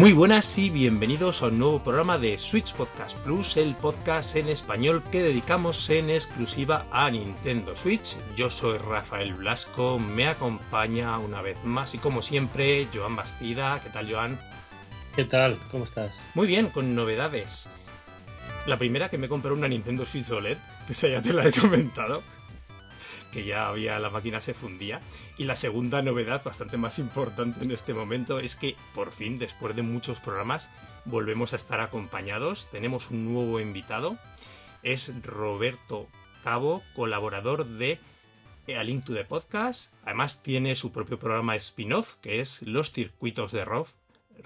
Muy buenas y bienvenidos a un nuevo programa de Switch Podcast Plus, el podcast en español que dedicamos en exclusiva a Nintendo Switch. Yo soy Rafael Blasco, me acompaña una vez más y como siempre Joan Bastida. ¿Qué tal Joan? ¿Qué tal? ¿Cómo estás? Muy bien, con novedades. La primera que me compré una Nintendo Switch OLED, que ya te la he comentado que ya había la máquina se fundía. Y la segunda novedad, bastante más importante en este momento, es que por fin, después de muchos programas, volvemos a estar acompañados. Tenemos un nuevo invitado. Es Roberto Cabo, colaborador de A Link to the Podcast. Además tiene su propio programa spin-off, que es Los Circuitos de Rob.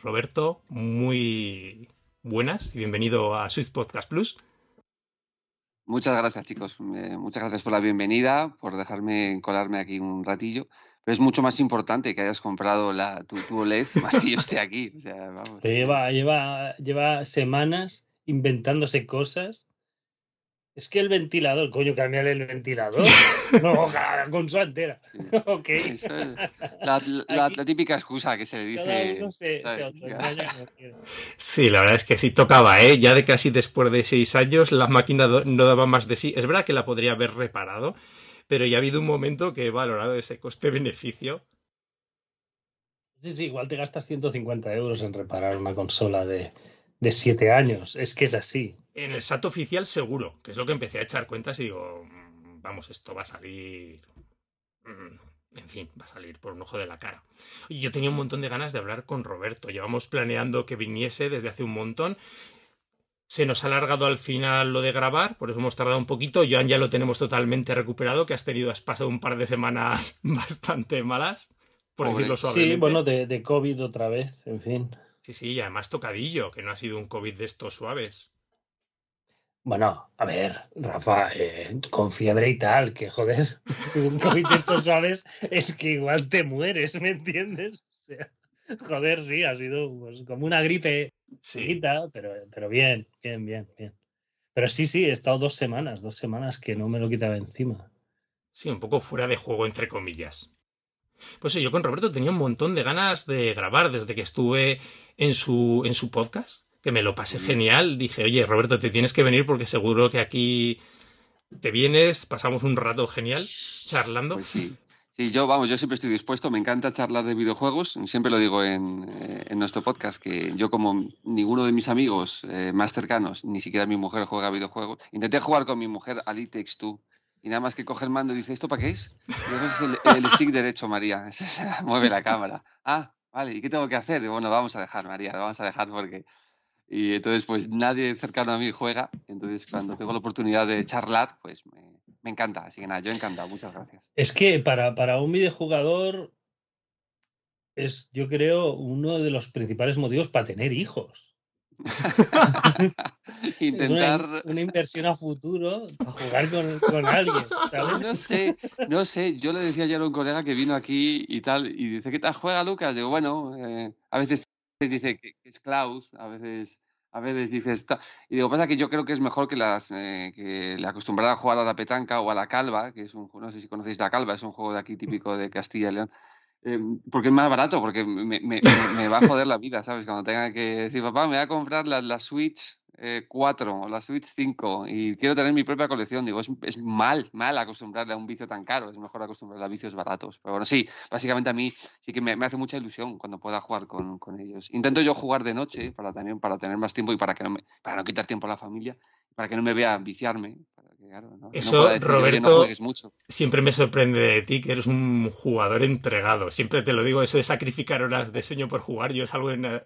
Roberto, muy buenas y bienvenido a Swiss Podcast Plus. Muchas gracias, chicos. muchas gracias por la bienvenida, por dejarme colarme aquí un ratillo. Pero es mucho más importante que hayas comprado la, tu, tu OLED más que yo esté aquí. Lleva, lleva, lleva semanas inventándose cosas es que el ventilador, coño, cambiarle el ventilador. no, la consola entera. ok. la, típica excusa que se le dice. sí, la verdad es que sí tocaba, ¿eh? Ya de casi después de seis años la máquina no daba más de sí. Es verdad que la podría haber reparado, pero ya ha habido un momento que he valorado ese coste-beneficio. Sí, sí, igual te gastas 150 euros en reparar una consola de, de siete años. Es que es así. En el SAT oficial seguro, que es lo que empecé a echar cuentas y digo, mm, vamos, esto va a salir... Mm, en fin, va a salir por un ojo de la cara. Yo tenía un montón de ganas de hablar con Roberto. Llevamos planeando que viniese desde hace un montón. Se nos ha alargado al final lo de grabar, por eso hemos tardado un poquito. Joan ya lo tenemos totalmente recuperado, que has tenido, has pasado un par de semanas bastante malas, por decirlo suavemente. Sí, bueno, de, de COVID otra vez, en fin. Sí, sí, y además tocadillo, que no ha sido un COVID de estos suaves. Bueno, a ver, Rafa, eh, con fiebre y tal, que joder, un COVID de estos suaves es que igual te mueres, ¿me entiendes? O sea, joder, sí, ha sido pues, como una gripe sí. pero, pero bien, bien, bien, bien. Pero sí, sí, he estado dos semanas, dos semanas que no me lo quitaba encima. Sí, un poco fuera de juego, entre comillas. Pues yo con Roberto tenía un montón de ganas de grabar desde que estuve en su, en su podcast, que me lo pasé genial. Dije, oye, Roberto, te tienes que venir porque seguro que aquí te vienes, pasamos un rato genial charlando. Pues sí. Sí, yo, vamos, yo siempre estoy dispuesto, me encanta charlar de videojuegos, siempre lo digo en, eh, en nuestro podcast, que yo como ninguno de mis amigos eh, más cercanos, ni siquiera mi mujer juega videojuegos, intenté jugar con mi mujer a It Takes Two, y nada más que coge el mando y dice, ¿esto para qué es? Y es el, stick derecho, María. mueve la cámara. Ah, vale, ¿y qué tengo que hacer? Bueno, vamos a dejar, María, lo vamos a dejar porque... Y entonces, pues nadie cercano a mí juega. Entonces, cuando tengo la oportunidad de charlar, pues me, encanta. Así que nada, yo encantado. Muchas gracias. Es que para, para un videojugador es, yo creo, uno de los principales motivos para tener hijos. Intentar. Una, inversión a futuro para jugar con, alguien. No sé, no sé. Yo le decía ayer a un colega que vino aquí y tal, y dice: ¿Qué tal juega Lucas? Digo, bueno, eh, a veces dice que es Klaus, a veces. A veces dice esta. Y digo, pasa que yo creo que es mejor que las eh, que le acostumbrara a jugar a la petanca o a la calva, que es un no sé si conocéis la calva, es un juego de aquí típico de Castilla y León. Em, porque es más barato, porque me, va a joder la vida, ¿sabes? Cuando tenga que decir, papá, me voy a comprar la, Switch 4 eh, o la Switch 5 y quiero tener mi propia colección, digo, es, mal, mal acostumbrarle a un vicio tan caro, es mejor acostumbrarle a vicios baratos. Pero bueno, sí, básicamente a mí sí que me, hace mucha ilusión cuando pueda jugar con, con, ellos. Intento yo jugar de noche para también para tener más tiempo y para que no me, para no quitar tiempo a la familia, para que no me vea viciarme, eso, Roberto, siempre me sorprende de ti que eres un jugador entregado. Siempre te lo digo, eso de sacrificar horas de sueño por jugar, yo es algo en,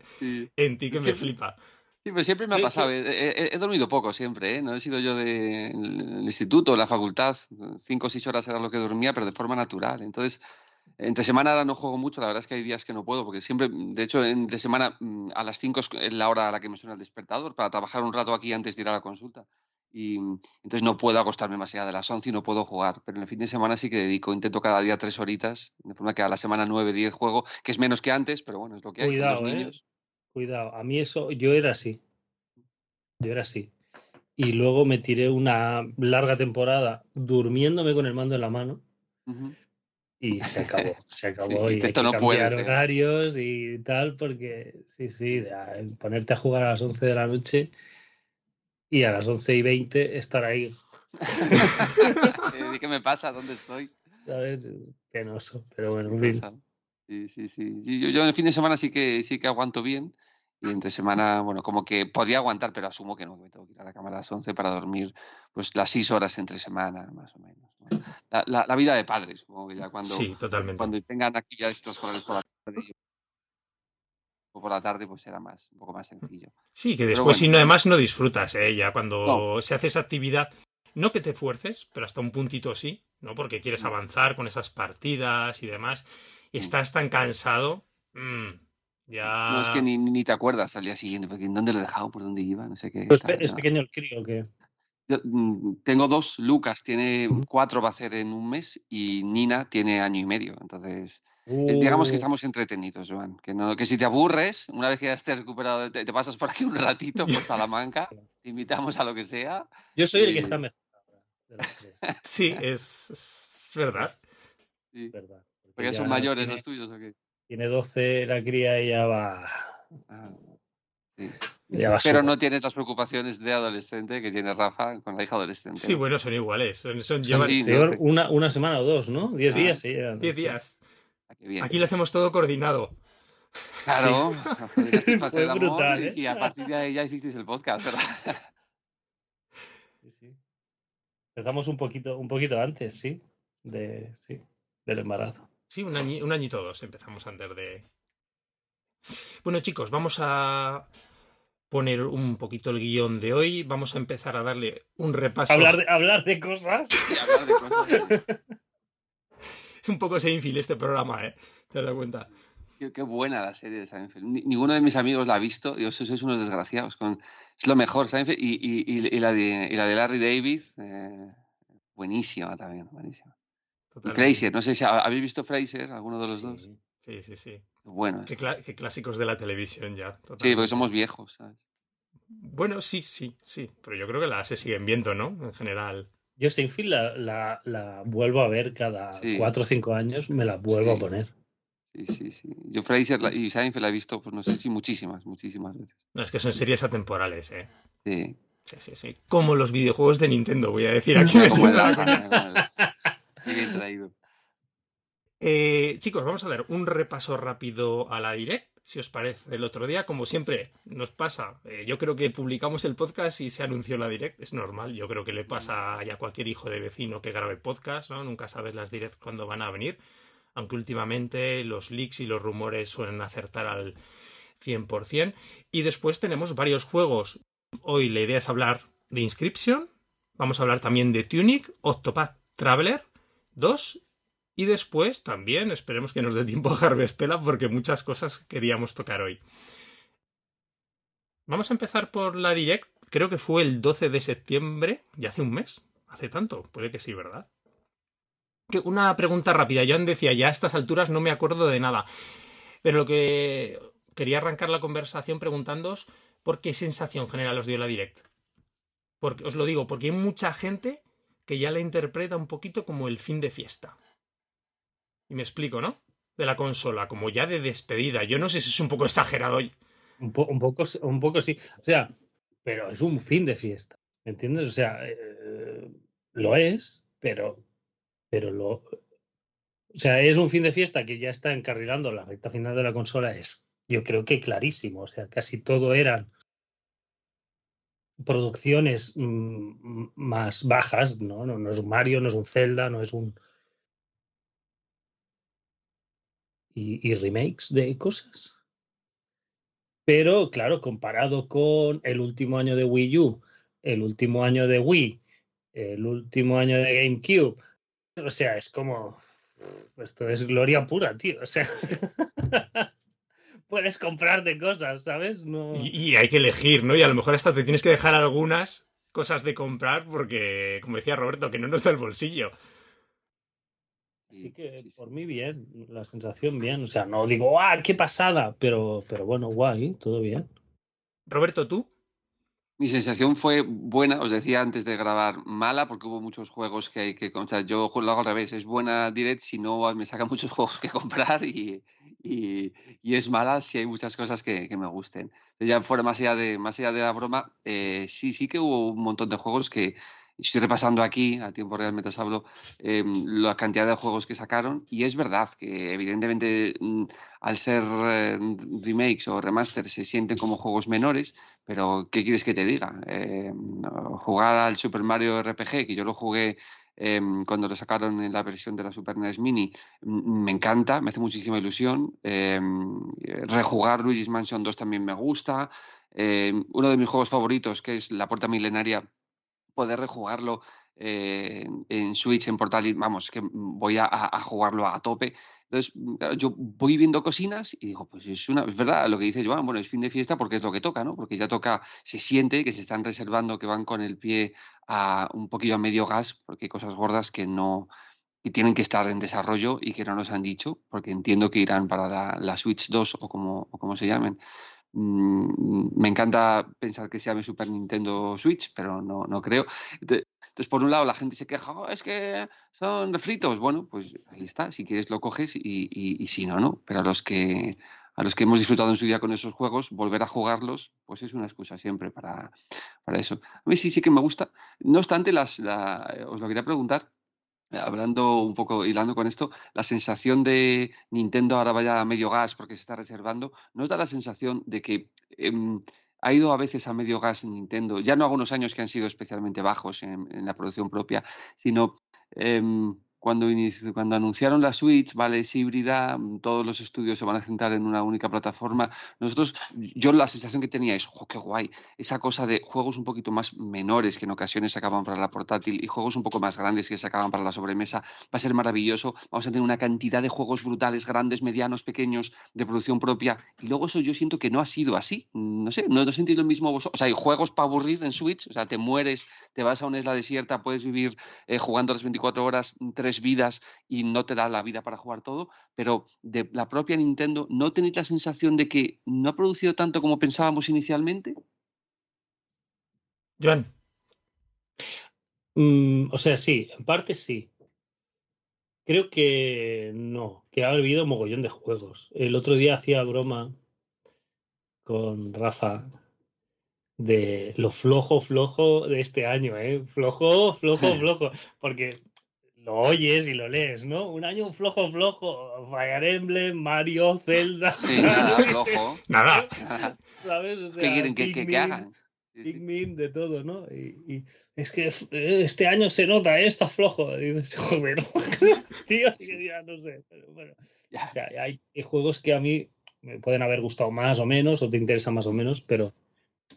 en ti que me flipa. Sí, pero siempre me ha pasado. He, dormido poco siempre, ¿eh? No he sido yo del de, instituto, la facultad. Cinco o seis horas era lo que dormía, pero de forma natural. Entonces, entre semana ahora no juego mucho. La verdad es que hay días que no puedo, porque siempre, de hecho, entre semana mm, a las cinco es la hora a la que me suena el despertador para trabajar un rato aquí antes de ir a la consulta y mm, entonces no puedo acostarme más allá de las 11 y no puedo jugar. Pero en el fin de semana sí que dedico, intento cada día tres horitas, de forma que a la semana 9, 10 juego, que es menos que antes, pero bueno, es lo que hay. Cuidado, ¿eh? Cuidado, a mí eso, yo era así. Yo era así. Y luego me tiré una larga temporada durmiéndome con el mando en la mano. y se acabó, se acabó. Sí, y hay esto que no puede cambiar ser. horarios y tal, porque sí, sí, ponerte a jugar a las 11 de la noche y a las 11 y 20 estar ahí, Eh, ¿Qué me pasa? ¿Dónde estoy? ¿sabes? Penoso, pero bueno, ¿Qué en fin. Sí, sí, sí. Yo, yo en el fin de semana sí que sí que aguanto bien. Y entre semana, bueno, como que podría aguantar, pero asumo que no, que me tengo que ir a la cama a las 11 para dormir pues las 6 horas entre semana, más o menos. ¿no? La, la- la vida de padres, supongo que ya cuando, Sí, totalmente. cuando tengan actividades extraescolares por la tarde o por la tarde, pues será más, un poco más sencillo. Sí, que después, bueno. si no, además no disfrutas, ¿eh? Ya cuando No. se hace esa actividad, no que te fuerces, pero hasta un puntito sí, ¿no? Porque quieres avanzar con esas partidas y demás, y Mm. estás tan cansado, mm, ya... No es que ni, ni te acuerdas al día siguiente, porque ¿en dónde lo he dejado? ¿Por dónde iba? No sé qué. Pues es pequeño el crío que mm, tengo dos, Lucas tiene cuatro, va a hacer en un mes, y Nina tiene año y medio. Entonces, eh, digamos que Uh, estamos entretenidos, Joan. Que, no, que si te aburres, una vez que ya estés recuperado, te, te pasas por aquí un ratito, por Salamanca, te invitamos a lo que sea. Yo soy el que está mejor ahora de los tres, Sí, es, es verdad. Sí. ¿verdad? Porque ya son mayores tiene, los tuyos, ¿o qué? tiene 12 la cría y ya va. Ah, sí. Ya va Pero no tienes las preocupaciones de adolescente que tiene Rafa con la hija adolescente. Sí, ¿no? bueno, son iguales. Son, son- Sí, llevan sí. Sí, no sé. una, una semana o dos, ¿no? Diez Ah, días, sí. ya, 10 sí. días. Ah, bien. Aquí lo hacemos todo coordinado. Claro, Fue el amor brutal, y- ¿eh? y a partir de ahí ya hicisteis el podcast, ¿verdad? Sí, sí. Empezamos un poquito, un poquito antes, sí. De, sí, del embarazo. Sí, un, añi- un añito o dos empezamos antes de... Bueno, chicos, vamos a poner un poquito el guion de hoy. Vamos a empezar a darle un repaso. Hablar de, hablar de cosas. Y hablar de cosas. Es un poco Seinfeld este programa, ¿eh? ¿Te dado cuenta? Qué, qué buena la serie de Seinfeld. Ni- ninguno de mis amigos la ha visto. Digo, sois unos desgraciados. Con... Es lo mejor, Seinfeld. Y, y- y- y la, de, y la de Larry David, eh, buenísima también, buenísima. Fraser, no sé si ha- habéis visto Fraser, alguno de los dos. Sí. Sí, sí. Bueno, Qué, clásicos de la televisión ya. sí, porque somos viejos, ¿sabes? Bueno, sí, sí, sí. Pero yo creo que la se siguen viendo, ¿no? En general. Yo Seinfeld la, la, la vuelvo a ver cada Sí. cuatro o cinco años, me la vuelvo Sí. a poner. Sí, sí, sí. Yo Fraser y Seinfeld la he visto, pues no sé, sí, muchísimas, muchísimas veces. No, es que son series atemporales, ¿eh? Sí. Sí, sí, sí. Como los videojuegos de Nintendo, voy a decir aquí. Bien traído. Eh, chicos, vamos a dar un repaso rápido a la direct, si os parece. El otro día, como siempre nos pasa, eh, yo creo que publicamos el podcast y se anunció la direct, es normal. Yo creo que le pasa a cualquier hijo de vecino que grabe podcast, ¿no? Nunca sabes las directs cuándo van a venir. Aunque últimamente los leaks y los rumores suelen acertar al 100%. Y después tenemos varios juegos. Hoy la idea es hablar de Inscription. Vamos a hablar también de Tunic, Octopath Traveler 2 y después también esperemos que nos dé tiempo a Harvestella porque muchas cosas queríamos tocar hoy. Vamos a empezar por la Direct. Creo que fue el 12 de septiembre, ya hace un mes. Hace tanto, puede que sí, ¿verdad? Una pregunta rápida. Joan decía, ya a estas alturas no me acuerdo de nada. Pero lo que quería arrancar la conversación preguntándoos por qué sensación general os dio la Direct. Porque, os lo digo, porque hay mucha gente que ya la interpreta un poquito como el fin de fiesta. Y me explico, ¿no? De la consola, como ya de despedida. Yo no sé si es un poco exagerado. Un, un poco, un poco sí. O sea, pero es un fin de fiesta. ¿Me entiendes? O sea, eh, lo es, pero, pero lo. O sea, es un fin de fiesta que ya está encarrilando la recta final de la consola. Es, yo creo que clarísimo. O sea, casi todo eran producciones mm, más bajas, ¿no? ¿no? No es un Mario, no es un Zelda, no es un. Y, y remakes de cosas. Pero, claro, comparado con el último año de Wii U, el último año de Wii, el último año de GameCube, o sea, es como. Esto es gloria pura, tío. O sea. Puedes comprarte cosas, ¿sabes? No... Y, y hay que elegir, ¿no? Y a lo mejor hasta te tienes que dejar algunas cosas de comprar porque, como decía Roberto, que no nos da el bolsillo. Así que Sí, sí. por mí bien, la sensación bien. O sea, no digo, ¡ah, qué pasada! Pero, pero bueno, guay, todo bien. Roberto, ¿tú? Mi sensación fue buena, os decía antes de grabar, mala, porque hubo muchos juegos que hay que. O sea, yo lo hago al revés, es buena direct si no me sacan muchos juegos que comprar y, y, es mala si hay muchas cosas que, me gusten. Ya fuera más allá de, más allá de la broma, eh, sí, sí que hubo un montón de juegos que estoy repasando aquí, a tiempo real mientras hablo, eh, la cantidad de juegos que sacaron y es verdad que evidentemente mm, al ser eh, remakes o remasters se sienten como juegos menores, pero ¿qué quieres que te diga? jugar al Super Mario RPG, que yo lo jugué Em, cuando lo sacaron en la versión de la Super NES Mini, me encanta, me hace muchísima ilusión. Em, rejugar Luigi's Mansion 2 también me gusta. Em, uno de mis juegos favoritos, que es La Puerta Milenaria, poder rejugarlo en Switch, en portátil, vamos, que voy a, jugarlo a tope. Entonces, yo voy viendo cocinas y digo, pues es una, es verdad lo que dice Joan, bueno, es fin de fiesta porque es lo que toca, ¿no? Porque ya toca, se siente que se están reservando, que van con el pie a un poquillo a medio gas, porque hay cosas gordas que no, que tienen que estar en desarrollo y que no nos han dicho, porque entiendo que irán para la, Switch 2 o como, o como se llamen. Mm, me encanta pensar que se llame Super Nintendo Switch, pero no, no creo. Entonces, por un lado, la gente se queja, oh, es que son refritos. Bueno, pues ahí está, si quieres lo coges y, y, si no, no. Pero a los que a los que hemos disfrutado en su día con esos juegos, volver a jugarlos, pues es una excusa siempre para, para eso. A mí sí, sí que me gusta. No obstante, las, os lo quería preguntar, hablando un poco, hilando con esto, la sensación de Nintendo ahora vaya a medio gas porque se está reservando, ¿no os da la sensación de que em, ha ido a veces a medio gas en Nintendo, ya no algunos años que han sido especialmente bajos en, la producción propia, sino em, cuando, cuando anunciaron la Switch, vale, es híbrida, mm, todos los estudios se van a centrar en una única plataforma. Nosotros, yo la sensación que tenía es, ¡oh, qué guay! Esa cosa de juegos un poquito más menores que en ocasiones se acaban para la portátil y juegos un poco más grandes que se acaban para la sobremesa, va a ser maravilloso. Vamos a tener una cantidad de juegos brutales, grandes, medianos, pequeños, de producción propia. Y luego eso yo siento que no ha sido así. No sé, no, no sentís lo mismo vosotros. O sea, hay juegos para aburrir en Switch, o sea, te mueres, te vas a una isla desierta, puedes vivir eh, jugando las 24 horas, tres vidas y no te da la vida para jugar todo, pero de la propia Nintendo, ¿no tenéis la sensación de que no ha producido tanto como pensábamos inicialmente? John. Mm, o sea, sí, en parte sí. Creo que no, que ha habido mogollón de juegos. El otro día hacía broma con Rafa de lo flojo, flojo de este año, ¿eh? Flojo, flojo, flojo. Porque lo oyes y lo lees, ¿no? Un año flojo, flojo. Fire Emblem, Mario, Zelda. Sí, nada, flojo. nada. ¿Sabes? ¿Qué quieren que, hagan? Pikmin, de todo, ¿no? Y, es que este año se nota, ¿eh? está flojo. Y dices, joder, tío, ya no sé. Pero bueno. O sea, hay juegos que a mí me pueden haber gustado más o menos, o te interesan más o menos, pero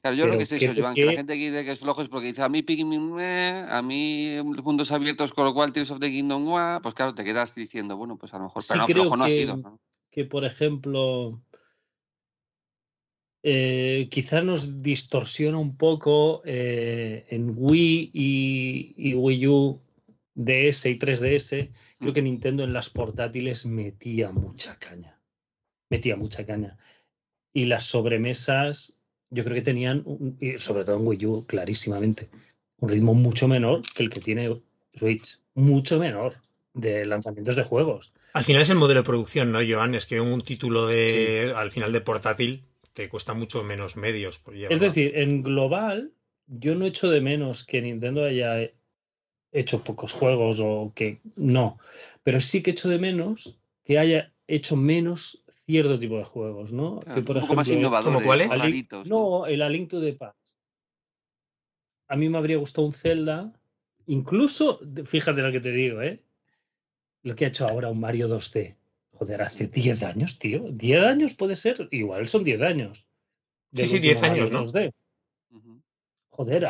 Claro, yo creo que es eso, Joan, que la gente que dice que es flojo es porque dice a mí Pikmin, a mí puntos abiertos, con lo cual Tears of the Kingdom, pues claro, te quedas diciendo, bueno, pues a lo mejor, pero no, flojo no ha sido. Que, por ejemplo, eh, quizás nos distorsiona un poco eh, en Wii y, Wii U DS y 3DS. Creo mm. que Nintendo en las portátiles metía mucha caña. Metía mucha caña. Y las sobremesas yo creo que tenían, sobre todo en Wii U, clarísimamente, un ritmo mucho menor que el que tiene Switch. Mucho menor de lanzamientos de juegos. Al final es el modelo de producción, ¿no, Joan? Es que un título de al final de portátil te cuesta mucho menos medios. es decir, en global, yo no echo de menos que Nintendo haya hecho pocos juegos o que no, pero sí que echo de menos que haya hecho menos cierto tipo de juegos, ¿no? que, por un poco más innovadores, cuáles? no, el Aliento de Paz. A mí me habría gustado un Zelda, incluso, fíjate lo que te digo, ¿eh? Lo que ha hecho ahora un Mario 2D. Joder, hace 10 años, tío. 10 años puede ser, igual son 10 años. Sí, sí, 10 años, ¿no? Joder,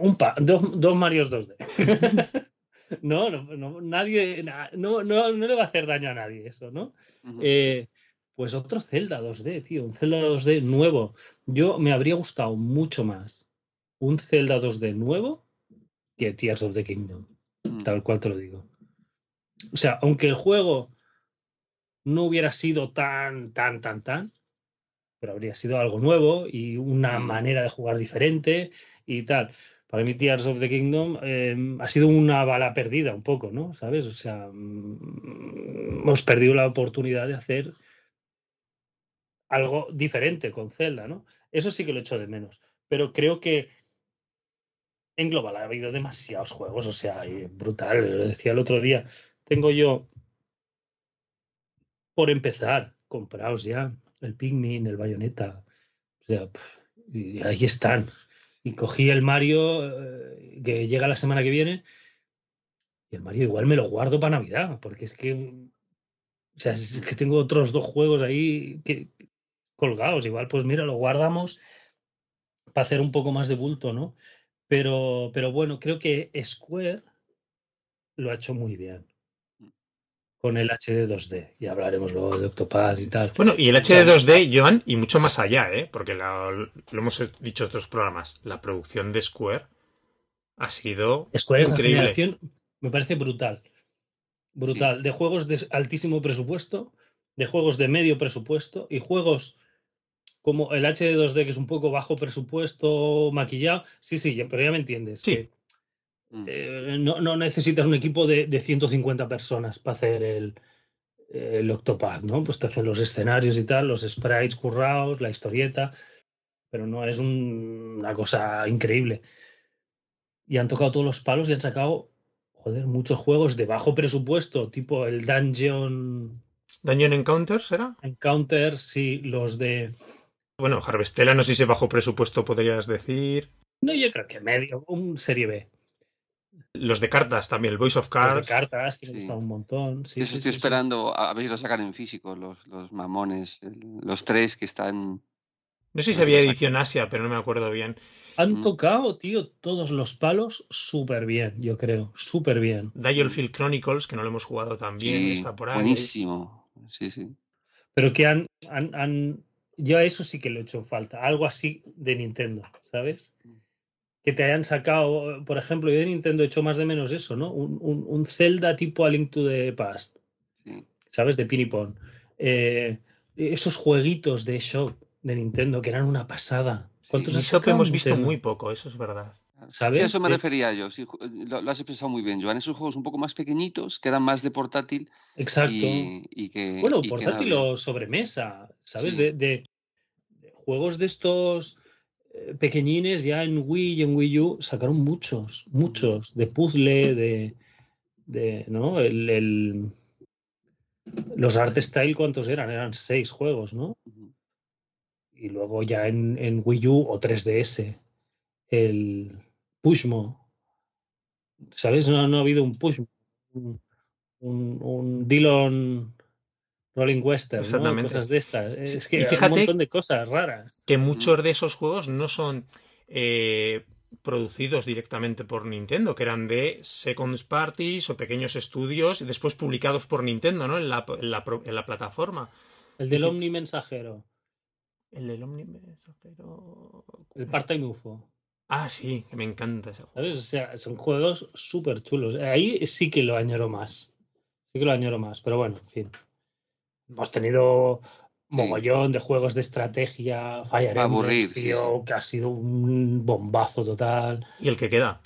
un pa, dos, dos Marios 2D. no, no, nadie, no, no, no, le va a hacer daño a nadie eso, ¿no? Eh, pues otro Zelda 2D, tío, un Zelda 2D nuevo. Yo me habría gustado mucho más un Zelda 2D nuevo que Tears of the Kingdom, mm. tal cual te lo digo. O sea, aunque el juego no hubiera sido tan, tan, tan, tan, pero habría sido algo nuevo y una Mm. manera de jugar diferente y tal. Para mí, Tears of the Kingdom eh, ha sido una bala perdida un poco, ¿no? ¿Sabes? O sea, mm, hemos perdido la oportunidad de hacer algo diferente con Zelda, ¿no? Eso sí que lo echo de menos. Pero creo que en global ha habido demasiados juegos, o sea, brutal. Lo decía el otro día. Tengo yo, por empezar, compraos ya el Pikmin, el Bayonetta. O sea, y ahí están. Y cogí el Mario eh, que llega la semana que viene. Y el Mario igual me lo guardo para Navidad, porque es que. O sea, es que tengo otros dos juegos ahí que, colgados. Igual, pues mira, lo guardamos para hacer un poco más de bulto, ¿no? Pero, pero bueno, creo que Square lo ha hecho muy bien con el HD 2D. Y hablaremos luego de Octopad y tal. Bueno, y el HD 2D, Joan, y mucho más allá, ¿eh? Porque la- lo hemos dicho en otros programas. La producción de Square ha sido Square increíble. me parece brutal. Brutal. De juegos de altísimo presupuesto, de juegos de medio presupuesto y juegos como el HD 2D, que es un poco bajo presupuesto, maquillado. Sí, sí, pero ya me entiendes. Sí. que. Eh, no, no necesitas un equipo de, de 150 personas para hacer el, el Octopad, ¿no? Pues te hacen los escenarios y tal, los sprites currados, la historieta, pero no es un- una cosa increíble. Y han tocado todos los palos y han sacado, joder, muchos juegos de bajo presupuesto, tipo el Dungeon Dungeon Encounters, ¿era? Encounter, sí, los de... Bueno, Harvestella, no sé si bajo presupuesto podrías decir. No, yo creo que medio, un serie B. Los de cartas también, el Voice of Los Cards. de cartas, que me Sí. gusta un montón. Sí, Eso sí, estoy sí, sí. esperando a ver si lo sacan en físico, los, los mamones, los tres que están. No sé si había edición Asia, pero no me acuerdo bien. Han Mm. tocado, tío, todos los palos súper bien, yo creo, súper bien. Dialfield Chronicles, que no lo hemos jugado también, Sí, está por ahí. buenísimo. Sí, sí. Pero que han, han, han- yo a eso sí que lo he hecho falta, algo así de Nintendo, ¿sabes? Que te hayan sacado, por ejemplo, yo de Nintendo he hecho más de menos eso, ¿no? Un, un, un Zelda tipo A Link to the Past, sí. ¿sabes? De Pinipon. Eh, esos jueguitos de Shop de Nintendo que eran una pasada. ¿Cuántos Sí. Sacado hemos visto muy poco, eso es verdad. ¿Sabes? Sí, a eso me Eh, refería yo. sí, lo, lo has expresado muy bien, Joan. Esos juegos un poco más pequeñitos, que eran más de portátil Exacto. y, y que. Bueno, y que portátil nada, o sobremesa, ¿sabes? De, de- de juegos de estos pequeñines ya en Wii y en Wii U sacaron muchos, muchos, de puzzle, de, de ¿no? El, el- los Art Style, ¿cuántos eran? Eran seis juegos, ¿no? Y luego ya en, en Wii U o 3DS, el Pushmo. ¿Sabes? No, no ha habido un Pushmo. Un, un, un Dillon Rolling Western, ¿no? Exactamente. Cosas de estas. Es que y hay fíjate un montón de cosas raras. Que muchos de esos juegos no son eh, producidos directamente por Nintendo, que eran de second parties o pequeños estudios y después publicados por Nintendo, ¿no? En la, en la pro- en la plataforma. El del. Omni Mensajero, El del Omni Mensajero. el Part-Time UFO. Ah, sí, que me encanta ese juego. ¿Sabes? O sea, son juegos súper chulos. Ahí sí que lo añoro más. Sí que lo añoro más. Pero bueno, en fin. Hemos tenido mogollón de juegos de estrategia, Fire Emblem, aburrir, sí, tío, que ha sido un bombazo total. Y el que queda.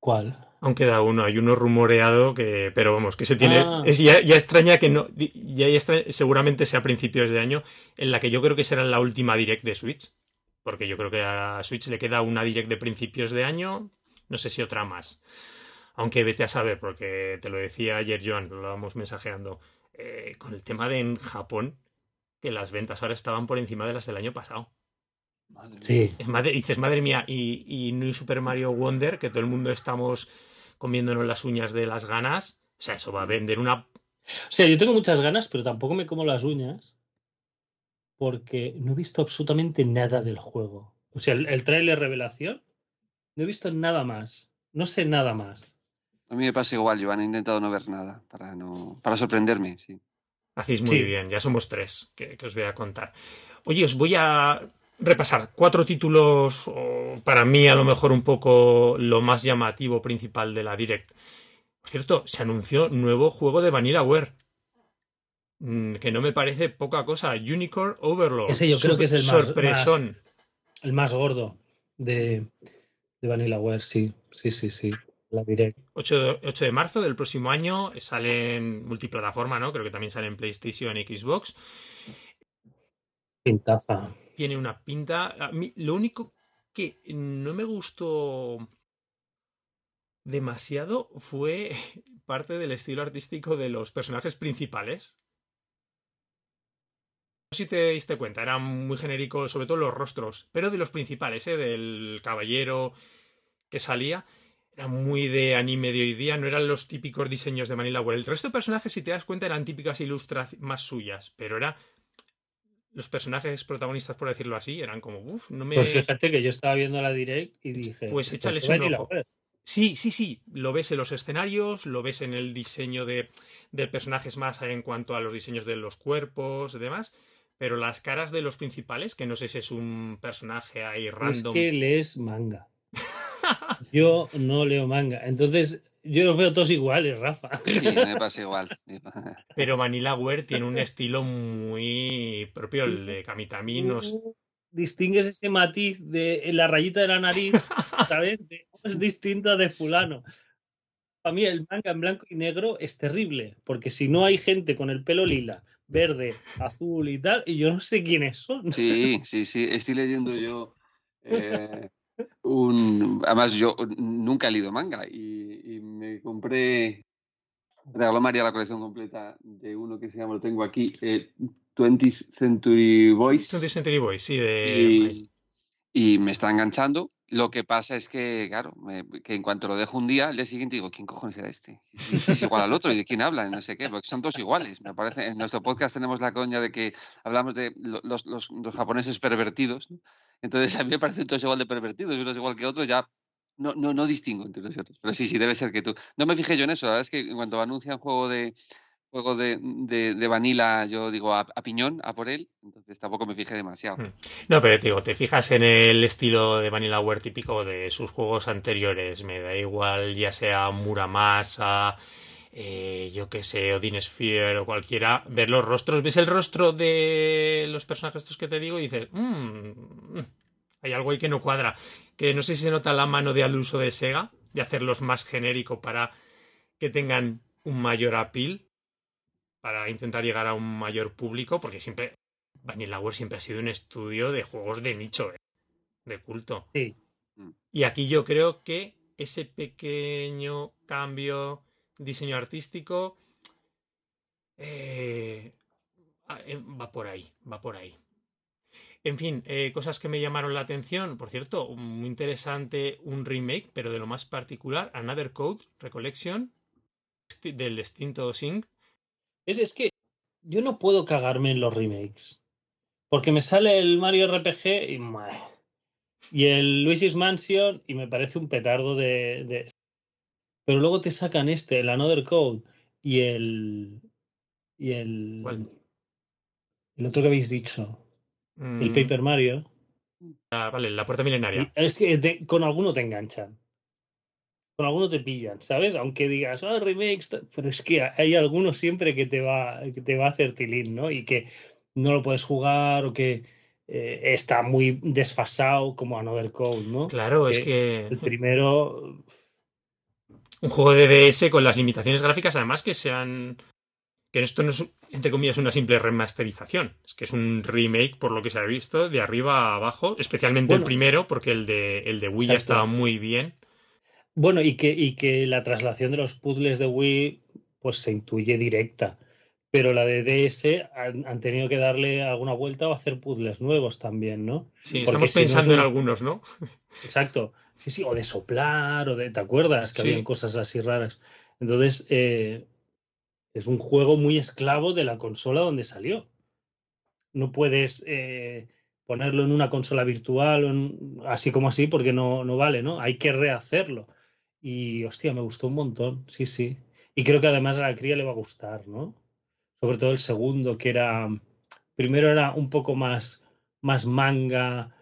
¿Cuál? Aún queda uno, hay uno rumoreado que, pero vamos, que se tiene, Ah. es ya, ya extraña que no, ya, ya seguramente sea a principios de año, en la que yo creo que será la última direct de Switch, porque yo creo que a Switch le queda una direct de principios de año, no sé si otra más, aunque vete a saber, porque te lo decía ayer Joan, lo estábamos mensajeando, eh, con el tema de en Japón, que las ventas ahora estaban por encima de las del año pasado. Madre mía. Sí. Es madre- dices, madre mía, y, y New Super Mario Wonder, que todo el mundo estamos comiéndonos las uñas de las ganas. O sea, eso va a vender una. O sea, yo tengo muchas ganas, pero tampoco me como las uñas porque no he visto absolutamente nada del juego. O sea, el, el tráiler revelación, no he visto nada más. No sé nada más. A mí me pasa igual, Joan. He intentado no ver nada para, no, para sorprenderme. Sí. Hacéis muy Sí. bien, ya somos tres que, que os voy a contar. Oye, os voy a repasar cuatro títulos, o para mí a lo mejor un poco lo más llamativo principal de la Direct. Por cierto, se anunció nuevo juego de VanillaWare. mm, que no me parece poca cosa. Unicorn Overlord. Ese yo creo que es el más- sorpresón. El más gordo de, de Vanillaware, sí. Sí, sí, sí. La diré. 8 de, 8 de marzo del próximo año sale en multiplataforma, ¿no? Creo que también sale en PlayStation y Xbox. Pintaza. Tiene una pinta. Mí, lo único que no me gustó demasiado fue parte del estilo artístico de los personajes principales. No sé si te diste cuenta, eran muy genéricos, sobre todo los rostros, pero de los principales, ¿eh? del caballero que salía, era muy de anime de hoy día, no eran los típicos diseños de Manila Ware. El resto de personajes, si te das cuenta, eran típicas ilustraciones más suyas, pero era los personajes protagonistas, por decirlo así, eran como, uff, no me... Pues fíjate que yo estaba viendo la direct y dije. Pues "Esto échales es un Vanillaware". Sí, sí, sí. Lo ves en los escenarios, lo ves en el diseño de, de personajes más en cuanto a los diseños de los cuerpos y demás. Pero las caras de los principales, que no sé si es un personaje ahí Es random. que lees manga. Yo no leo manga. Entonces, yo los veo todos iguales, Rafa. Sí, me pasa igual. Pero Vanilla Ware tiene un estilo muy propio, el de Kamitami. no sé- Tú Distingues ese matiz de en la rayita de la nariz, ¿sabes? De, es distinto de fulano. Para mí el manga en blanco y negro es terrible, porque si no hay gente con el pelo lila, verde, azul y tal, y yo no sé quiénes son. Sí, sí, sí. Estoy leyendo yo eh, un. Además, yo nunca he leído manga y, y me compré. Regaló María la colección completa de uno que se llama, lo tengo aquí, eh, 20th Century Boys. 20th Century Boys, sí, de. y, y me está enganchando. Lo que pasa es que, claro, me- que en cuanto lo dejo un día, al día siguiente digo, ¿quién cojones era este? Es, igual al otro, ¿y de quién habla? No sé qué, porque son dos iguales. Me parece, en nuestro podcast tenemos la coña de que hablamos de lo- los, los- los japoneses pervertidos, ¿no? Entonces a mí me parecen todos igual de pervertidos, unos igual que otros, ya no, no, no distingo entre unos y otros. Pero sí, sí, debe ser que tú. No me fijé yo en eso, la verdad es que en cuanto anuncian juego de juego de, de, vanilla, yo digo a, piñón, a por él, entonces tampoco me fijé demasiado. Mm. No, pero te digo, te fijas en el estilo de Vanilla Ware típico de sus juegos anteriores. Me da igual, ya sea Muramasa, eh, yo que sé, Odin Sphere o cualquiera, ver los rostros. Ves el rostro de los personajes estos que te digo y dices, "Mm, mm, hay algo ahí que no cuadra. Que no sé si se nota la mano de al uso de Sega, de hacerlos más genérico para que tengan un mayor appeal, para intentar llegar a un mayor público, porque siempre Vanillaware siempre ha sido un estudio de juegos de nicho, ¿eh? de culto. Sí. Y aquí yo creo que ese pequeño cambio diseño artístico eh, ah, eh, va por ahí, va por ahí. En fin, eh, cosas que me llamaron la atención. Por cierto, muy interesante un remake, pero de lo más particular, Another Code Recollection del extinto Sing. Es, es que yo no puedo cagarme en los remakes. Porque me sale el Mario RPG y, y el Luigi's Mansion y me parece un petardo de- Pero luego te sacan este, el Another Code y el. Y el. ¿Cuál? El otro que habéis dicho, el Mm, Paper Mario. ah, vale, la puerta milenaria. Y Es que te- con alguno te enganchan. Con alguno te pillan, ¿sabes? Aunque digas, ah, remakes, ta- pero es que hay alguno siempre que te va, que te va a hacer tilín, ¿no? Y que no lo puedes jugar o que eh, está muy desfasado como Another Code, ¿no? Claro, es que El primero, un juego de DS con las limitaciones gráficas, además que sean. Que esto no es, entre comillas, una simple remasterización. Es que es un remake, por lo que se ha visto, de arriba a abajo. Especialmente el primero, porque el de, el de Wii ya Exacto. estaba muy bien. bueno, y que, y que la traslación de los puzzles de Wii, pues se intuye directa. Pero la de DS han, han tenido que darle alguna vuelta o hacer puzzles nuevos también, ¿no? Sí, Porque estamos si no es pensando en algunos, ¿no? Exacto. Sí, sí, o de soplar, o de. ¿Te acuerdas? Que Sí. habían cosas así raras. Entonces, eh, es un juego muy esclavo de la consola donde salió. No puedes eh, ponerlo en una consola virtual, en- así como así, porque no, no vale, ¿no? Hay que rehacerlo. Y, hostia, me gustó un montón. Sí, sí. Y creo que además a la cría le va a gustar, ¿no? Sobre todo el segundo, que era. Primero era un poco más, más manga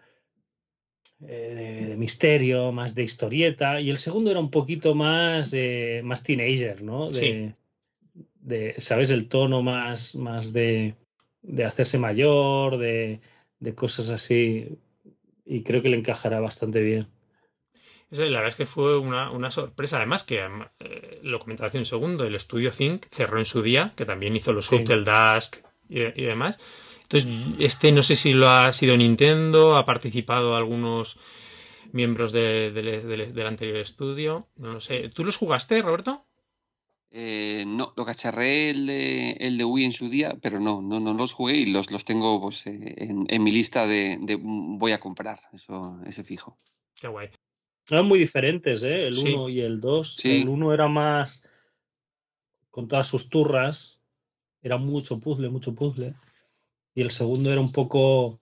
eh, de, misterio, más de historieta, y el segundo era un poquito más, eh, más teenager, ¿no? De, Sí. de, ¿sabes? El tono más, más de, de hacerse mayor, de, de cosas así. Y creo que le encajará bastante bien. La verdad es que fue una, una sorpresa. Además, que eh, lo comentaba hace un segundo, el estudio Think cerró en su día, que también hizo los Sí. Hotel Dusk y, y demás. Entonces, este no sé si lo ha sido Nintendo, ha participado algunos miembros de- de- de- del anterior estudio. No lo sé. ¿Tú los jugaste, Roberto? Eh, no, lo cacharré el de, el de Wii en su día, pero no, no, no los jugué y los, los tengo pues, eh, en, en mi lista de, de voy a comprar, eso, ese fijo. Qué guay. Eran muy diferentes, ¿eh? El Sí. 1 y el 2. Sí. El 1 era más con todas sus turras. Era mucho puzzle, mucho puzzle. Y el segundo era un poco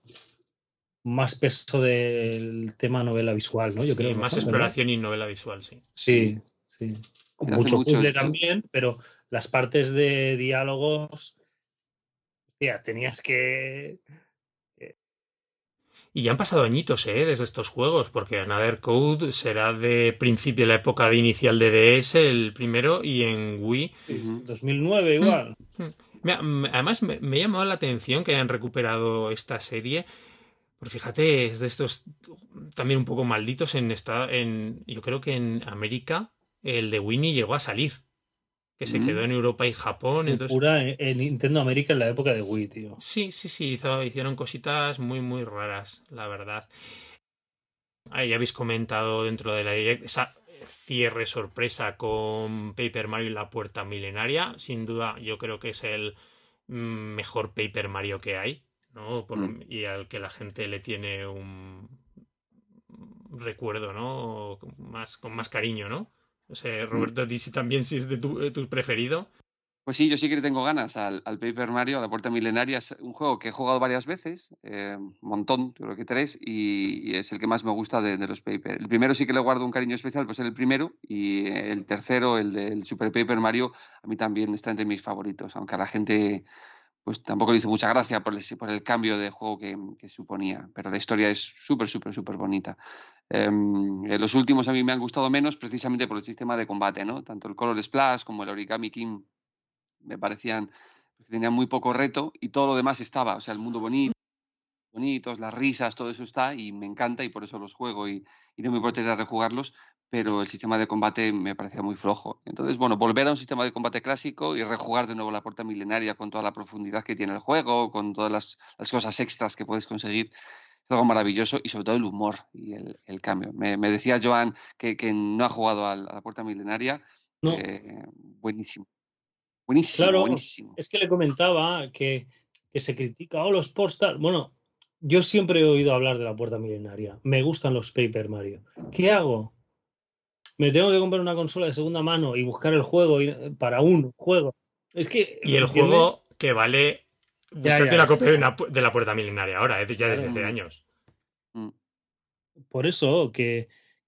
más peso del tema novela visual, ¿no? Yo Sí, creo. más ¿no? exploración y novela visual, sí. Sí, sí. Con mucho puzzle también, pero las partes de diálogos. Tía, tenías que. Y ya han pasado añitos, ¿eh? Desde estos juegos, porque Another Code será de principio de la época de inicial de DS, el primero, y en Wii. Ujú. 2009 igual. Además, me, me ha llamado la atención que hayan recuperado esta serie. Porque fíjate, es de estos también un poco malditos en esta. En, yo creo que en América el de Winnie llegó a salir. Que se Mm. quedó en Europa y Japón. Entonces, Pura en, en Nintendo América en la época de Wii, tío. Sí, sí, sí, hizo- hicieron cositas muy, muy raras, la verdad. Ahí habéis comentado dentro de la direct esa cierre sorpresa con Paper Mario y la puerta milenaria. Sin duda, yo creo que es el mm, mejor Paper Mario que hay, ¿no? Por Mm. Y al que la gente le tiene un recuerdo, ¿no? Más, con más cariño, ¿no? No sé, Roberto, a ti si también si es de tu, de tu preferido. Pues sí, yo sí que tengo ganas al, Paper Mario, a la Puerta Milenaria. Es un juego que he jugado varias veces, eh, un montón, creo que tres, y, es el que más me gusta de, los Paper. El primero sí que le guardo un cariño especial, pues el primero, y el tercero, el del Super Paper Mario, a mí también está entre mis favoritos, aunque a la gente pues tampoco le hizo mucha gracia por el, cambio de juego que, que suponía, pero la historia es súper, súper, súper bonita. Em, eh, los últimos a mí me han gustado menos precisamente por el sistema de combate, ¿no? Tanto el Color Splash como el Origami King me parecían que tenían muy poco reto y todo lo demás estaba, o sea, el mundo bonito, bonitos, las risas, todo eso está y me encanta y por eso los juego y, y no me importaría rejugarlos, pero el sistema de combate me parecía muy flojo. Entonces, bueno, volver a un sistema de combate clásico y rejugar de nuevo la puerta milenaria con toda la profundidad que tiene el juego, con todas las, las cosas extras que puedes conseguir, es algo maravilloso y sobre todo el humor y el, el cambio. Me, me decía Joan que, que no ha jugado a, la puerta milenaria, No. eh, buenísimo. Buenísimo, Claro, buenísimo. Es que le comentaba que, que se critica, oh, los post Bueno, yo siempre he oído hablar de la puerta milenaria. Me gustan los Paper Mario. ¿Qué hago? Me tengo que comprar una consola de segunda mano y buscar el juego y- para un juego. Es que. Y el ¿entiendes? juego que vale. Ya, Búscate ya, la ya. copia de, una pu- de la puerta milenaria ahora, eh, ya desde hace años. Mm. Por eso que,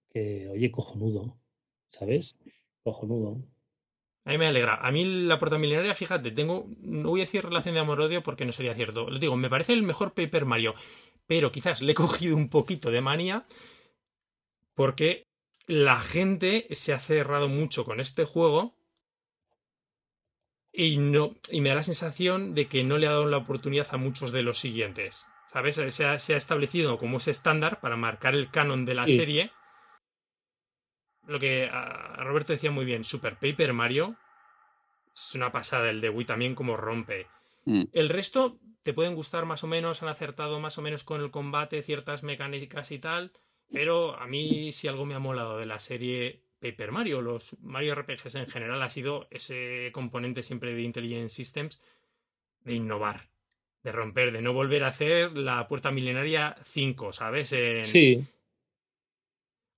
que, oye, cojonudo. ¿Sabes? Cojonudo. A mí me alegra. A mí la puerta milenaria, fíjate, tengo. No voy a decir relación de amor-odio porque no sería cierto. Les digo, me parece el mejor Paper Mario. Pero quizás le he cogido un poquito de manía. Porque la gente se ha cerrado mucho con este juego. Y, no, y me da la sensación de que no le ha dado la oportunidad a muchos de los siguientes. ¿Sabes? Se ha, se ha establecido como ese estándar para marcar el canon de la Sí. serie. Lo que Roberto decía muy bien, Super Paper Mario es una pasada. El de Wii también como rompe. Mm. El resto te pueden gustar más o menos, han acertado más o menos con el combate, ciertas mecánicas y tal. Pero a mí si algo me ha molado de la serie Paper Mario, los Mario RPGs en general, ha sido ese componente siempre de Intelligent Systems de innovar, de romper, de no volver a hacer la puerta milenaria 5, ¿sabes? En Sí,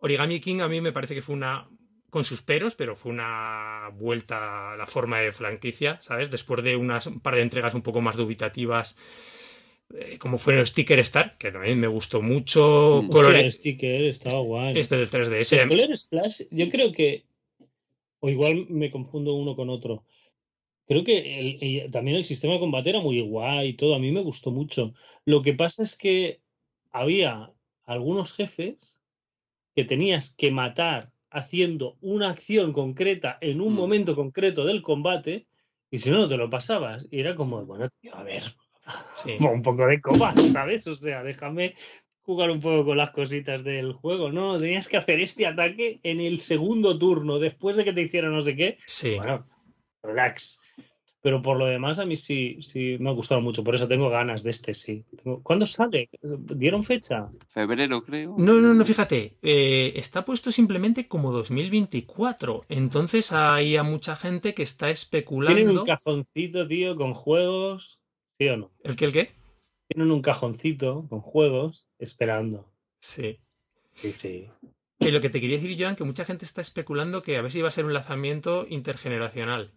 Origami King a mí me parece que fue una, con sus peros, pero fue una vuelta a la forma de franquicia, ¿sabes? Después de unas un par de entregas un poco más dubitativas, eh, como fue el Sticker Star, que también me gustó mucho. Color- el sticker estaba guay. este del El 3DS. Color Splash, yo creo que. O igual me confundo uno con otro. Creo que el- el- también el sistema de combate era muy guay y todo. A mí me gustó mucho. Lo que pasa es que había algunos jefes que tenías que matar haciendo una acción concreta en un Mm. momento concreto del combate Y si no, no te lo pasabas. Y era como, bueno, tío, a ver, Sí. un poco de copa, ¿sabes? O sea, déjame jugar un poco con las cositas del juego, ¿no? Tenías que hacer este ataque en el segundo turno, después de que te hiciera no sé qué. Sí. Bueno, relax. Pero por lo demás, a mí sí, sí me ha gustado mucho. Por eso tengo ganas de este, sí. ¿Cuándo sale? ¿Dieron fecha? Febrero, creo. No, no, no, fíjate, eh, está puesto simplemente como 2024. Entonces hay a mucha gente que está Tienen especulando. un cajoncito, tío, con juegos. ¿Sí o no? ¿El qué, el qué? Tienen un cajoncito con juegos esperando. Sí. Sí, sí. Y lo que te quería decir, Joan, que mucha gente está especulando que a ver si va a ser un lanzamiento intergeneracional.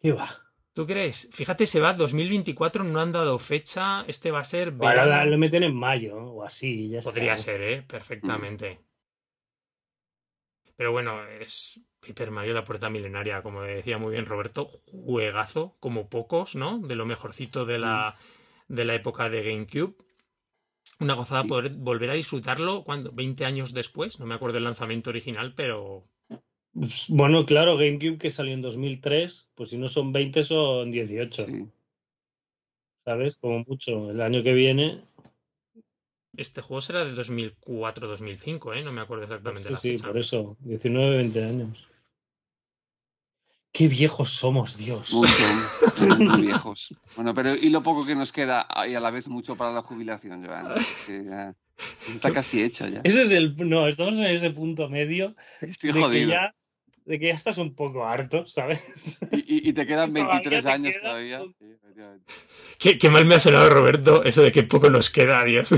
¿Qué va? ¿Tú crees? Fíjate, se va 2024, no han dado fecha. Este va a ser Ahora lo meten en mayo o así. Ya Podría está. ser, ¿eh? Perfectamente. Pero bueno, es Paper Mario la puerta milenaria, como decía muy bien Roberto, juegazo, como pocos, ¿no? De lo mejorcito de la, de la época de GameCube. Una gozada poder volver a disfrutarlo, cuando 20 años después, no me acuerdo del lanzamiento original, pero Bueno, claro, GameCube que salió en 2003, pues si no son 20 son 18, Sí. ¿sabes? Como mucho. El año que viene, este juego será de 2004-2005, ¿eh? No me acuerdo exactamente sí, la sí, fecha. por eso, 19, 20 años. Qué viejos somos, Dios. Mucho. Muy viejos. Bueno, pero y lo poco que nos queda, y a la vez mucho para la jubilación, Joan. Que ya está casi hecho ya. Ese es el. No, estamos en ese punto medio Estoy de que, jodido. ya, de que ya estás un poco harto, ¿sabes? Y, te quedan Todavía 23 te años queda todavía. un- Sí, efectivamente. Qué, qué mal me ha sonado, Roberto, eso de que poco nos queda, Dios.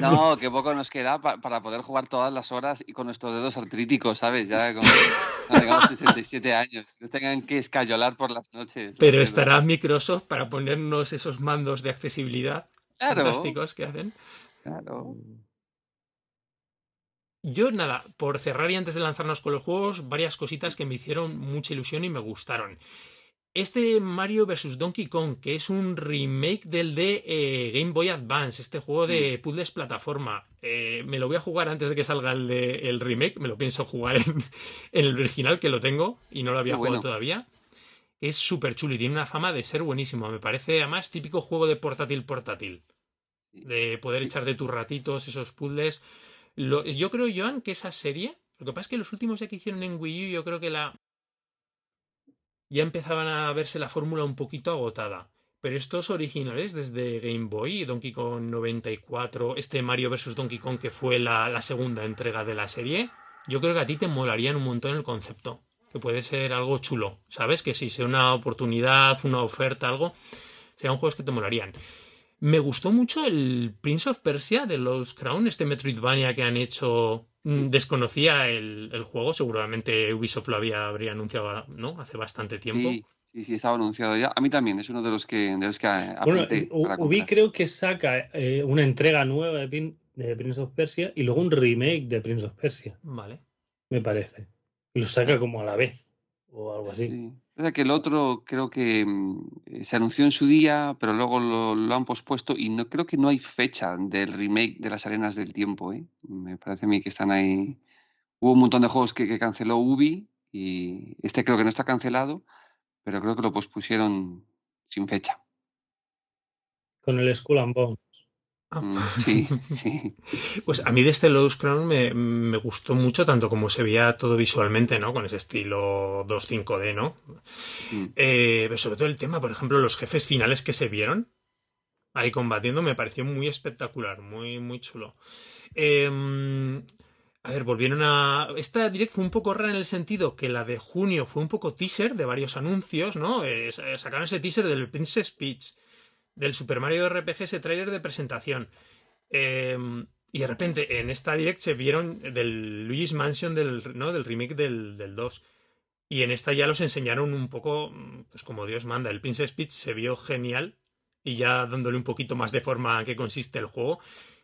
No, que poco nos queda pa- para poder jugar todas las horas y con nuestros dedos artríticos, ¿sabes? Ya como tengamos 67 años. No tengan que escayolar por las noches. Pero estará Microsoft para ponernos esos mandos de accesibilidad Claro, fantásticos que hacen. claro. Yo, nada, por cerrar y antes de lanzarnos con los juegos, varias cositas que me hicieron mucha ilusión y me gustaron. Este Mario vs. Donkey Kong, que es un remake del de eh, Game Boy Advance, este juego de puzzles plataforma. Eh, me lo voy a jugar antes de que salga el, de, el remake, me lo pienso jugar en, en el original, que lo tengo y no lo había jugado todavía. Es súper chulo y tiene una fama de ser buenísimo. Me parece además típico juego de portátil portátil. De poder echar de tus ratitos esos puzzles. Lo- yo creo, Joan, que esa serie. Lo que pasa es que los últimos ya que hicieron en Wii U, yo creo que la. Ya empezaban a verse la fórmula un poquito agotada. Pero estos originales, desde Game Boy, Donkey Kong 94, este Mario vs. Donkey Kong, que fue la, la segunda entrega de la serie, yo creo que a ti te molarían un montón el concepto. Que puede ser algo chulo, ¿sabes? Que si sea una oportunidad, una oferta, algo, serían juegos que te molarían. Me gustó mucho el Prince of Persia de los Crown, este Metroidvania que han hecho. Mm, Desconocía el, el juego, seguramente Ubisoft lo había, habría anunciado ¿no? hace bastante tiempo. Sí, sí, sí, estaba anunciado ya. A mí también, es uno de los que, de los que Bueno, Ubi creo que saca eh, una entrega nueva de, Pin- de Prince of Persia y luego un remake de Prince of Persia, Vale. me parece. Y lo saca como a la vez o algo así. Sí. Sea que el otro creo que mm, eh, se anunció en su día, pero luego lo, han pospuesto y no creo que no hay fecha del remake de las Arenas del Tiempo, ¿eh? Me parece a mí que están ahí. Hubo un montón de juegos que, canceló Ubi y este creo que no está cancelado, pero creo que lo pospusieron sin fecha. Con el Skull and Bones. Mm, sí, sí. Pues a mí de este Lost Crown me, me gustó mucho, tanto como se veía todo visualmente, ¿no? Con ese estilo 2.5D, ¿no? Mm. Eh, pero sobre todo el tema, por ejemplo, los jefes finales que se vieron ahí combatiendo me pareció muy espectacular, muy, muy chulo. Eh, a ver, volvieron a. Esta direct fue un poco rara en el sentido que la de junio fue un poco teaser de varios anuncios, ¿no? Eh, sacaron ese teaser del Princess Peach, del Super Mario RPG, ese tráiler de presentación. Eh, y de repente en esta direct se vieron del Luigi's Mansion, del, ¿no? del remake del, del 2. Y en esta ya los enseñaron un poco, pues como Dios manda. El Princess Peach se vio genial y ya dándole un poquito más de forma a qué consiste el juego,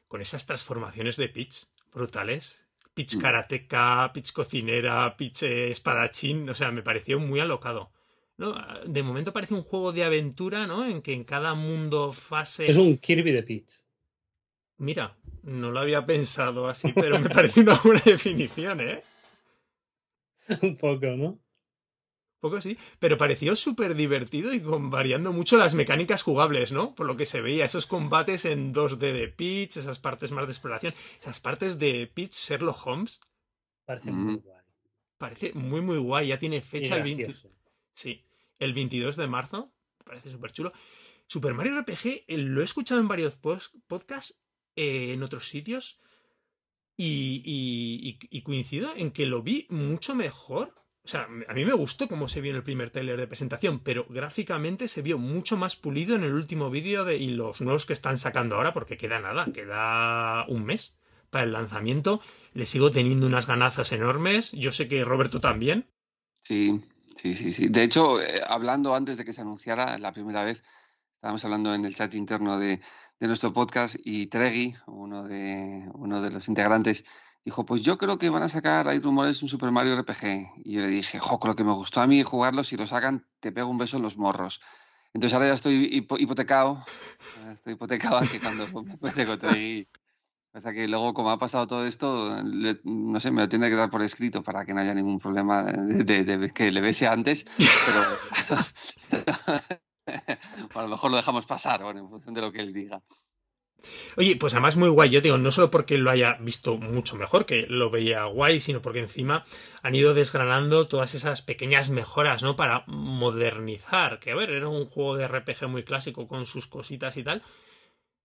con esas transformaciones de Peach brutales. Peach Mm. karateca, Peach cocinera, Peach eh, espadachín, o sea, me pareció muy alocado. ¿No? De momento parece un juego de aventura, ¿no? En que en cada mundo, fase... Es un Kirby de Peach. Mira, no lo había pensado así, pero me parece una buena definición, ¿eh? un poco, ¿no? poco así, pero pareció súper divertido y con variando mucho las mecánicas jugables, ¿no? Por lo que se veía, esos combates en 2D de Peach, esas partes más de exploración, esas partes de Peach Sherlock Holmes. Parece Mm. muy guay. Parece muy, muy guay. Ya tiene fecha el 20 gracioso. Sí, el 22 de marzo. Me parece súper chulo. Super Mario RPG eh, lo he escuchado en varios podcasts, eh, en otros sitios, y, coincido en que lo vi mucho mejor. O sea, a mí me gustó cómo se vio en el primer trailer de presentación, pero gráficamente se vio mucho más pulido en el último vídeo de, y los nuevos que están sacando ahora, porque queda nada, queda un mes para el lanzamiento. Le sigo teniendo unas ganazas enormes. Yo sé que Roberto también. Sí, sí, sí, sí. De hecho, eh, hablando antes de que se anunciara la primera vez, estábamos hablando en el chat interno de, de nuestro podcast y Tregui, uno de, uno de los integrantes, dijo, pues yo creo que van a sacar, hay rumores, un Super Mario RPG. Y yo le dije, jo, con lo que me gustó a mí jugarlo, si lo sacan, te pego un beso en los morros. Entonces ahora ya estoy hipo- hipotecado, estoy hipotecado a que cuando me con Tregui, Pasa que luego, como ha pasado todo esto, le- no sé, me lo tiene que dar por escrito para que no haya ningún problema de, de- de que le bese antes, pero a lo mejor lo dejamos pasar, bueno, en función de lo que él diga. Oye, pues además muy guay, yo digo, no solo porque lo haya visto mucho mejor, que lo veía guay, sino porque encima han ido desgranando todas esas pequeñas mejoras, ¿no? Para modernizar, que a ver, era un juego de RPG muy clásico con sus cositas y tal,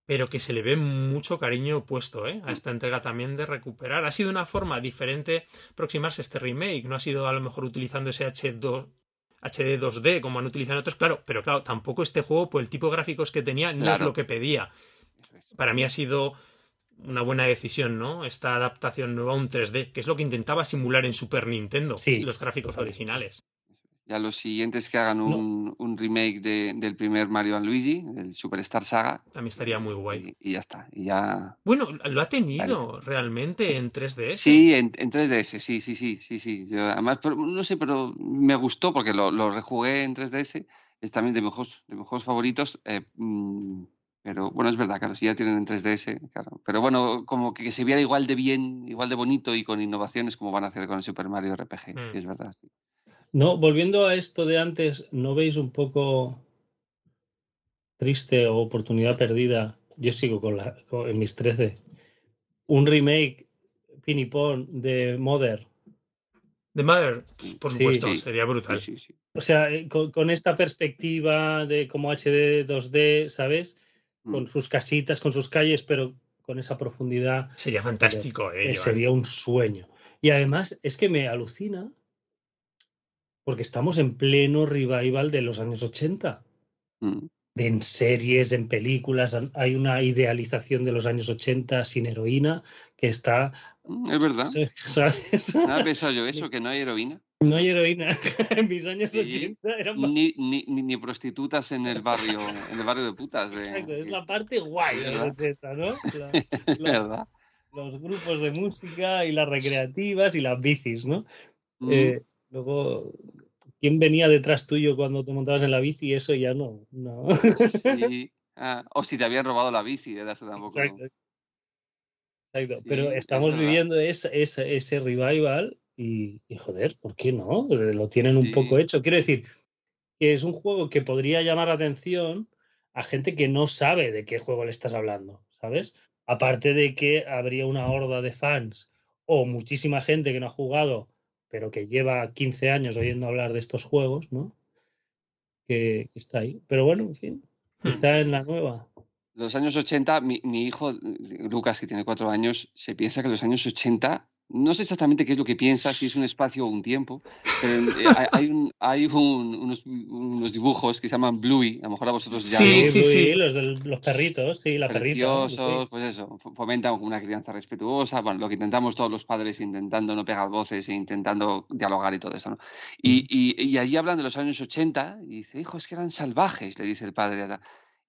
pero que se le ve mucho cariño puesto, ¿eh? A esta entrega también de recuperar. Ha sido una forma diferente aproximarse a este remake, no ha sido a lo mejor utilizando ese H2, HD 2D como han utilizado en otros, claro, pero claro, tampoco este juego, por el tipo de gráficos que tenía, no es lo que pedía para mí ha sido una buena decisión, ¿no? Esta adaptación nueva a un 3D, que es lo que intentaba simular en Super Nintendo, Sí. los gráficos originales. Ya los siguientes que hagan un, un remake de- del primer Mario and Luigi, del Superstar Saga, También estaría muy guay. y, y ya está. Y ya... Bueno, lo ha tenido realmente en 3DS. Sí, en, en 3DS, sí, sí, sí, sí, sí. Yo, además, pero, no sé, pero me gustó porque lo, lo rejugué en 3DS. Es también de mis juegos, de mis juegos favoritos. eh, mm, pero bueno, es verdad, claro, si ya tienen en 3DS, claro. Pero bueno, como que se viera igual de bien, igual de bonito y con innovaciones como van a hacer con el Super Mario RPG. Mm. Sí, es verdad, sí. No, volviendo a esto de antes, ¿no veis un poco triste o oportunidad perdida? Yo sigo con la, con- en mis 13. Un remake pinipón de Mother. The Mother, por Sí, supuesto, sí. sería brutal. Sí, sí, sí. O sea, eh, con, con esta perspectiva de como HD 2D, ¿sabes? Con Mm. sus casitas, con sus calles, pero con esa profundidad. Sería fantástico, eh, Eh, sería un sueño. Y además es que me alucina porque estamos en pleno revival de los años 80. Mm. En series, en películas, hay una idealización de los años 80 sin heroína que está, Mm, Es verdad. ¿sabes? ¿No he pensado yo eso? Que no hay heroína. No hay heroína. En mis años Sí. 80 eran. Ni, ni, ni, prostitutas en el barrio, en el barrio de putas. De, Exacto, es la parte guay de los ¿Verdad? 80, ¿no? La- la- verdad. los grupos de música y las recreativas y las bicis, ¿no? Mm. Eh, luego, ¿quién venía detrás tuyo cuando te montabas en la bici? Eso ya no. no. Sí. Ah, o si te habían robado la bici, de eso tampoco. Exacto. Exacto. Sí, Pero es estamos viviendo ese, ese, ese revival y, y, joder, ¿por qué no? Lo tienen un poco hecho. Quiero decir que es un juego que podría llamar la atención a gente que no sabe de qué juego le estás hablando, ¿sabes? Aparte de que habría una horda de fans o muchísima gente que no ha jugado, pero que lleva 15 años oyendo hablar de estos juegos, ¿no? Que, que está ahí. Pero bueno, en fin, Hmm. está en la nueva. Los años 80, mi, mi hijo, Lucas, que tiene cuatro años, se piensa que los años 80, no sé exactamente qué es lo que piensa, si es un espacio o un tiempo, pero eh, hay, hay un- hay un- unos, unos dibujos que se llaman Bluey, a lo mejor a vosotros ya Sí, no. sí, sí. Los, del- los perritos, sí, la perrita. preciosos, Sí. pues eso, fomentan una crianza respetuosa, bueno, lo que intentamos todos los padres intentando no pegar voces e intentando dialogar y todo eso, ¿no? Y, y, y allí hablan de los años 80 y dice, hijo, es que eran salvajes, le dice el padre.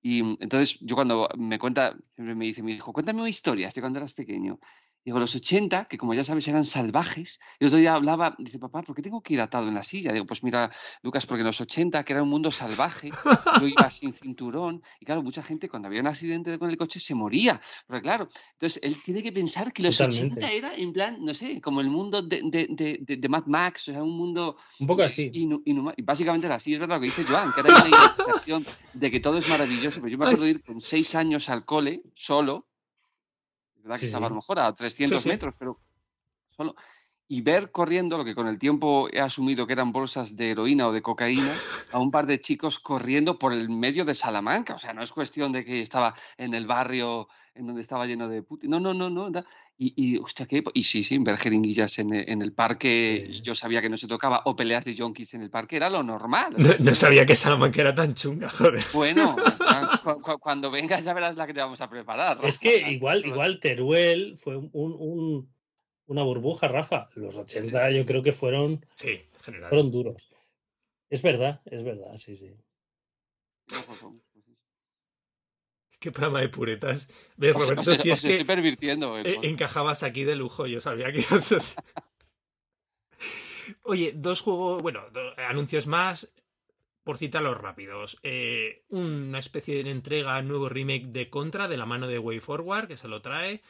Y mm, entonces yo cuando me cuenta, siempre me dice mi hijo, cuéntame una historia, este cuando eras pequeño. Digo, los 80, que como ya sabes eran salvajes. Y otro día hablaba, dice, papá, ¿por qué tengo que ir atado en la silla? Digo, pues mira, Lucas, porque en los 80, que era un mundo salvaje, yo iba sin cinturón. Y claro, mucha gente cuando había un accidente con el coche se moría. Porque claro, entonces él tiene que pensar que los 80 era en plan, no sé, como el mundo de, de, de, de Mad Max, o sea, un mundo... Un poco así. y básicamente era así, es verdad lo que dice Joan, que era una de que todo es maravilloso. Pero yo me acuerdo de ir con seis años al cole, solo, verdad que estaba a lo mejor a 300 metros, pero solo. Y ver corriendo, lo que con el tiempo he asumido que eran bolsas de heroína o de cocaína, a un par de chicos corriendo por el medio de Salamanca. O sea, no es cuestión de que estaba en el barrio en donde estaba lleno de puti. No, no, no, no. Y, y, hostia, ¿qué? y sí, sí, ver jeringuillas en, en el parque, y yo sabía que no se tocaba, o peleas de yonkis en el parque, era lo normal. No, sabía que Salamanca era tan chunga, joder. Bueno, cuando vengas ya verás la que te vamos a preparar. Es que igual, igual Teruel fue un, un, una burbuja, Rafa. Los 80 yo creo que fueron, sí, general. fueron duros. Es verdad, es verdad, sí, sí. Qué programa de puretas. ¿Ves, Roberto? Os, os, si es os que estoy pervirtiendo. eh, encajabas aquí de lujo, yo sabía que ibas a... Oye, dos juegos, bueno, anuncios más, por citarlos rápidos. Eh, una especie de entrega, nuevo remake de Contra de la mano de Way Forward, que se lo trae,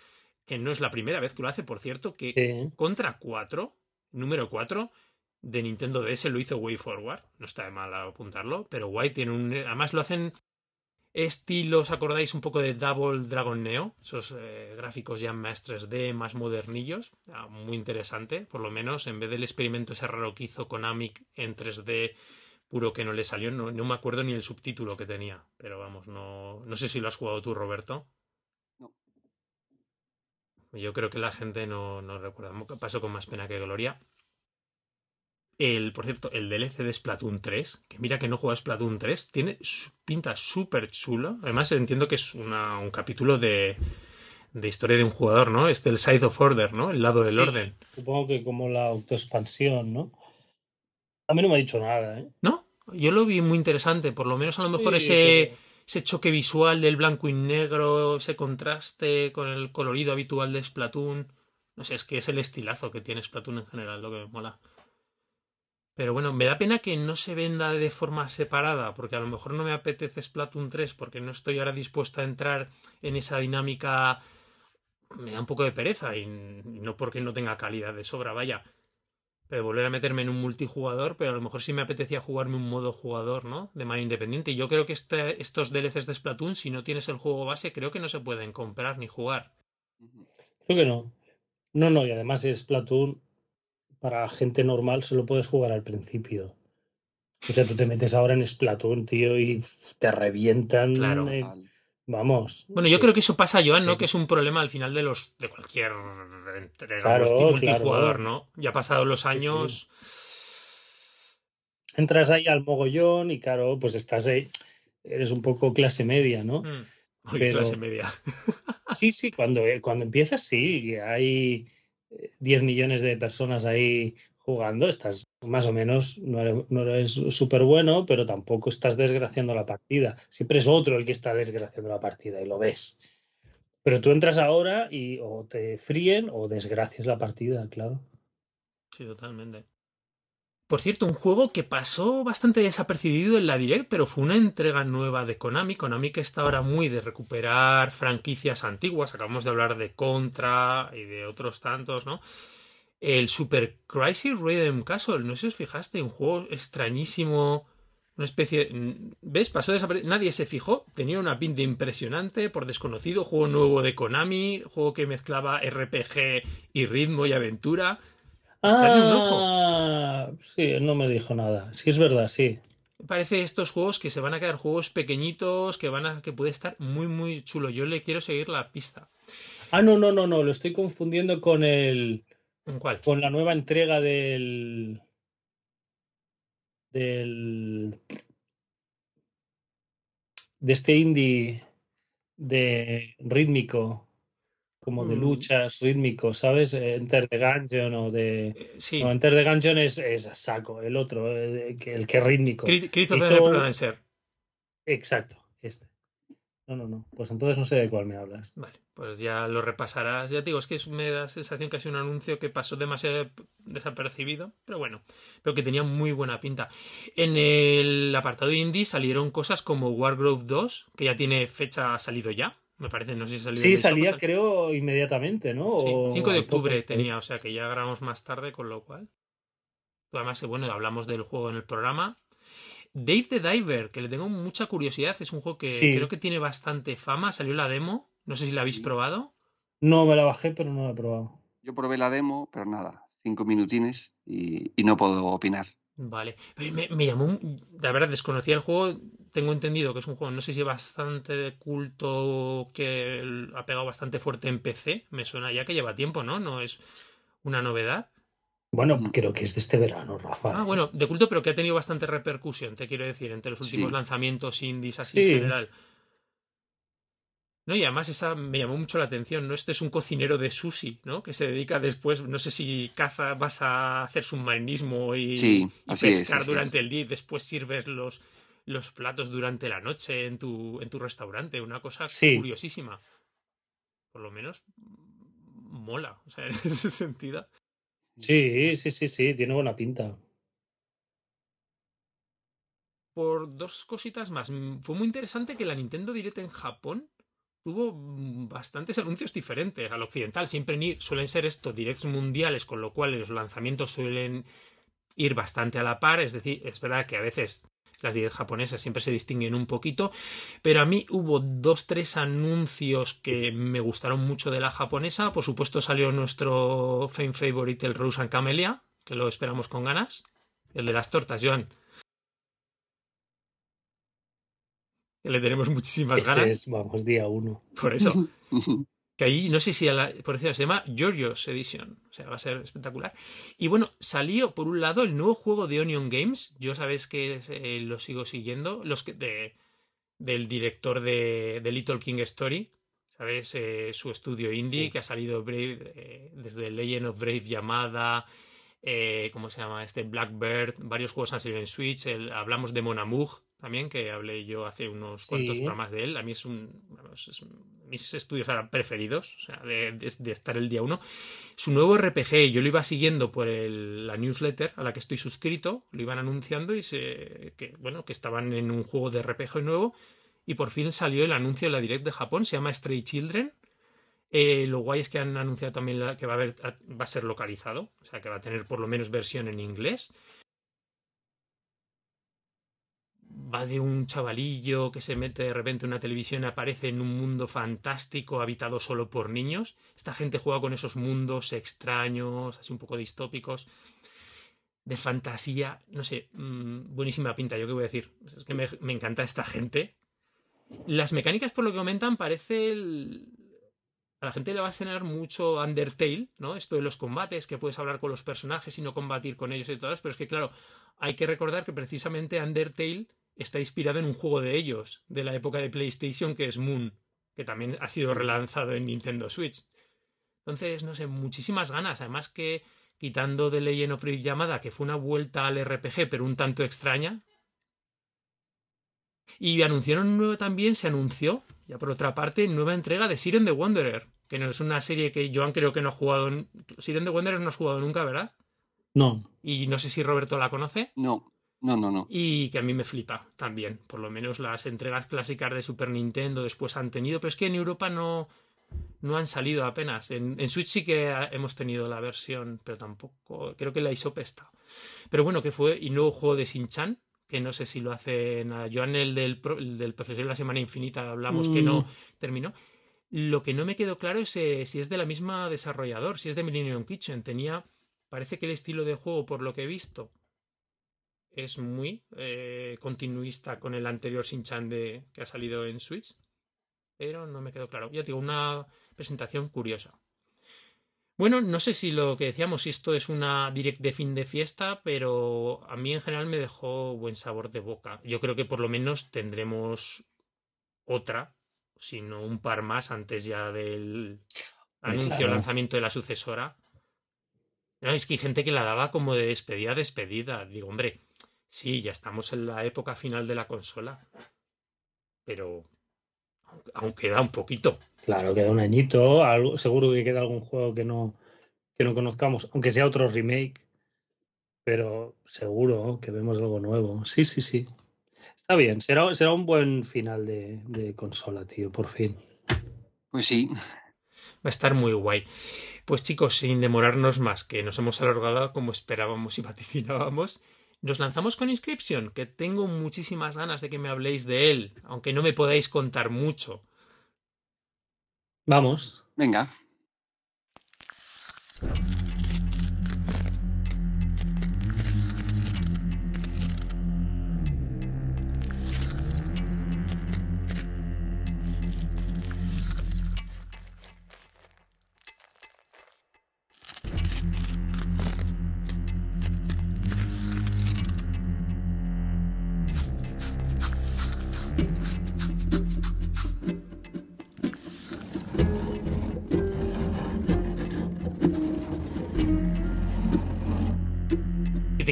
que no es la primera vez que lo hace, por cierto, que Sí. Contra 4, número 4, de Nintendo DS lo hizo Way Forward. No está de mal apuntarlo, pero guay, tiene un. Además lo hacen estilo, ¿os acordáis un poco de Double Dragon Neo? Esos eh, gráficos ya más 3D, más modernillos. Ah, muy interesante, por lo menos, en vez del experimento ese raro que hizo Konami en 3D puro que no le salió, no, no me acuerdo ni el subtítulo que tenía, pero vamos, no, no sé si lo has jugado tú, Roberto. Yo creo que la gente no, no recuerda. Pasó con más pena que gloria. El, por cierto, el DLC de Splatoon 3, que mira que no juega Splatoon 3, tiene pinta súper chulo. Además, entiendo que es una- un capítulo de, de historia de un jugador, ¿no? Este el Side of Order, ¿no? El lado del Sí. orden. Supongo que como la autoexpansión, ¿no? A mí no me ha dicho nada, ¿eh? ¿No? Yo lo vi muy interesante. Por lo menos a lo mejor Sí, ese, ese choque visual del blanco y negro, ese contraste con el colorido habitual de Splatoon. No sé, es que es el estilazo que tiene Splatoon en general, lo que me mola. Pero bueno, me da pena que no se venda de forma separada, porque a lo mejor no me apetece Splatoon 3, porque no estoy ahora dispuesto a entrar en esa dinámica. Me da un poco de pereza, y no porque no tenga calidad de sobra, vaya. Pero volver a meterme en un multijugador, pero a lo mejor sí me apetecía jugarme un modo jugador, ¿no? De manera independiente. Y yo creo que este, estos DLCs de Splatoon, si no tienes el juego base, creo que no se pueden comprar ni jugar. Creo que no. No, no, y además es Splatoon para gente normal solo puedes jugar al principio. O sea, tú te metes ahora en Splatoon, tío, y te revientan. Claro. eh. Vamos. Bueno, yo eh, creo que eso pasa, Joan, ¿no? Que es un problema al final de los de cualquier entrega Claro, multi- multijugador, claro. ¿no? Ya pasados los sí. años. Entras ahí al mogollón y claro, pues estás ahí. Eres un poco clase media, ¿no? mm, Uy, Pero- clase media. Sí, sí, cuando, eh, cuando empiezas, sí, hay eh, 10 millones de personas ahí jugando, estás más o menos, no eres, no súper bueno, pero tampoco estás desgraciando la partida. Siempre es otro el que está desgraciando la partida y lo ves. Pero tú entras ahora y o te fríen o desgracias la partida, claro. Sí, totalmente. Por cierto, un juego que pasó bastante desapercibido en la Direct, pero fue una entrega nueva de Konami. Konami que está ahora muy de recuperar franquicias antiguas. Acabamos de hablar de Contra y de otros tantos, ¿no? El Super Crisis Rhythm Castle, no sé si os fijaste, un juego extrañísimo, una especie... ¿Ves? Pasó desapercibido. Nadie se fijó, tenía una pinta impresionante, por desconocido, juego nuevo de Konami, juego que mezclaba RPG y ritmo y aventura. Un ojo. Ah, sí, no me dijo nada. Sí, es verdad, sí. Parece estos juegos que se van a quedar juegos pequeñitos, que van a, que puede estar muy muy chulo. Yo le quiero seguir la pista. Ah, no, no, no, no, lo estoy confundiendo con el... ¿En cuál? con la nueva entrega del del de este indie de rítmico como de Mm. luchas rítmico, ¿sabes? Enter the Gungeon o de Eh, sí. no, Enter the Gungeon es, saco, el otro, eh, el que es rítmico. Cri- Christopher hizo- Prudencer. Exacto, este. No, no, no. Pues entonces no sé de cuál me hablas. Vale, pues ya lo repasarás. Ya te digo, es que me da la sensación que ha sido un anuncio que pasó demasiado desapercibido, pero bueno, pero que tenía muy buena pinta. En el apartado indie salieron cosas como Wargrove 2, que ya tiene fecha salido ya. Me parece, no sé si salió. Sí, salía creo inmediatamente, ¿no? Sí, 5 de octubre tenía, o sea que ya grabamos más tarde, con lo cual. Además, bueno, hablamos del juego en el programa. Dave the Diver, que le tengo mucha curiosidad, es un juego que creo que tiene bastante fama. Salió la demo, no sé si la habéis probado. No, me la bajé, pero no la he probado. Yo probé la demo, pero nada, cinco minutines y, no puedo opinar. Vale, me, me, llamó, la verdad desconocía el juego, tengo entendido que es un juego, no sé si bastante de culto, que ha pegado bastante fuerte en PC, me suena ya que lleva tiempo, ¿no? No es una novedad. Bueno, mm. creo que es de este verano, Rafa. Ah, bueno, de culto, pero que ha tenido bastante repercusión, te quiero decir, entre los últimos lanzamientos indies así en general. No, y además esa me llamó mucho la atención, ¿no? Este es un cocinero de sushi, ¿no? Que se dedica después, no sé si caza, vas a hacer submarinismo y, y pescar durante el día y después sirves los, los platos durante la noche en tu, en tu restaurante. Una cosa curiosísima. Por lo menos mola, o sea, en ese sentido. Sí, sí, sí, sí, tiene buena pinta. Por dos cositas más. Mm, fue muy interesante que la Nintendo Direct en Japón tuvo mm, bastantes anuncios diferentes al occidental. Siempre suelen ser estos directs mundiales, con lo cual los lanzamientos suelen ir bastante a la par. Es decir, es verdad que a veces las 10 japonesas siempre se distinguen un poquito, pero a mí hubo dos, tres anuncios que me gustaron mucho de la japonesa. Por supuesto salió nuestro fan favorite, el Rose and Camellia, que lo esperamos con ganas. El de las tortas, Joan. Que le tenemos muchísimas ganas. vamos, día uno. Por eso. que ahí no sé si por decirlo se llama Georgios Edition, o sea, va a ser espectacular. Y bueno, salió por un lado el nuevo juego de Onion Games, yo sabes que eh, lo sigo siguiendo, los que de, del director de, de, Little King Story, sabes, eh, su estudio indie que ha salido eh, desde Legend of Brave Llamada, ¿cómo se llama? Este Blackbird, varios juegos han salido en Switch, hablamos de Monamug, también, que hablé yo hace unos cuantos programas de él. A mí es un, mis estudios ahora preferidos, o sea, de, estar el día uno. Su nuevo RPG, yo lo iba siguiendo por la newsletter a la que estoy suscrito, lo iban anunciando y se, que, bueno, que estaban en un juego de RPG nuevo y por fin salió el anuncio de la Direct de Japón, se llama Stray Children. Eh, lo guay es que han anunciado también que va a, haber, va a ser localizado, o sea que va a tener por lo menos versión en inglés. Va de un chavalillo que se mete de repente en una televisión y aparece en un mundo fantástico habitado solo por niños. Esta gente juega con esos mundos extraños, así un poco distópicos, de fantasía. No sé, mm, buenísima pinta, yo qué voy a decir. Es que me, encanta esta gente. Las mecánicas, por lo que comentan, parece a la gente le va a cenar mucho Undertale, ¿no? Esto de los combates, que puedes hablar con los personajes y no combatir con ellos y todo, pero es que claro, hay que recordar que precisamente Undertale está inspirado en un juego de ellos, de la época de PlayStation, que es Moon, que también ha sido relanzado en Nintendo Switch. Entonces, no sé, muchísimas ganas. Además que, quitando de Legend of Rage Llamada, que fue una vuelta al RPG, pero un tanto extraña. Y anunciaron nuevo también, se anunció, ya por otra parte, nueva entrega de Siren the Wanderer, que no es una serie que Joan creo que no ha jugado. En... Siren the Wanderer no has jugado nunca, ¿verdad? No. Y no sé si Roberto la conoce. No. No, no, no. Y que a mí me flipa también. Por lo menos las entregas clásicas de Super Nintendo después han tenido, pero es que en Europa no, no han salido apenas. En, Switch sí que hemos tenido la versión, pero tampoco. Creo que la ISOP está. Pero bueno, que fue. Y nuevo juego de Shin-Chan, que no sé si lo hace nada. Joan, el del, del profesor de la Semana Infinita, hablamos que no mm. terminó. Lo que no me quedó claro es eh, si es de la misma desarrollador, si es de Millennium Kitchen. Tenía. Parece que el estilo de juego, por lo que he visto, es muy eh, continuista con el anterior Shin-Chan que ha salido en Switch. Pero no me quedó claro. Ya digo, una presentación curiosa. Bueno, no sé si lo que decíamos, si esto es una direct de fin de fiesta, pero a mí en general me dejó buen sabor de boca. Yo creo que por lo menos tendremos otra, sino un par más antes ya del anuncio, lanzamiento de la sucesora. No, es que hay gente que la daba como de despedida, despedida. Digo, hombre, Sí, ya estamos en la época final de la consola. Pero aún queda un poquito. Claro, queda un añito, algo, seguro que queda algún juego que no, que no conozcamos, aunque sea otro remake, pero seguro que vemos algo nuevo. Sí, sí, sí. Está bien, será, será un buen final de, de consola, tío, por fin. Pues sí. Va a estar muy guay. Pues chicos, sin demorarnos más, que nos hemos alargado como esperábamos y vaticinábamos, nos lanzamos con Inscription, que tengo muchísimas ganas de que me habléis de él, aunque no me podáis contar mucho. Vamos. Venga.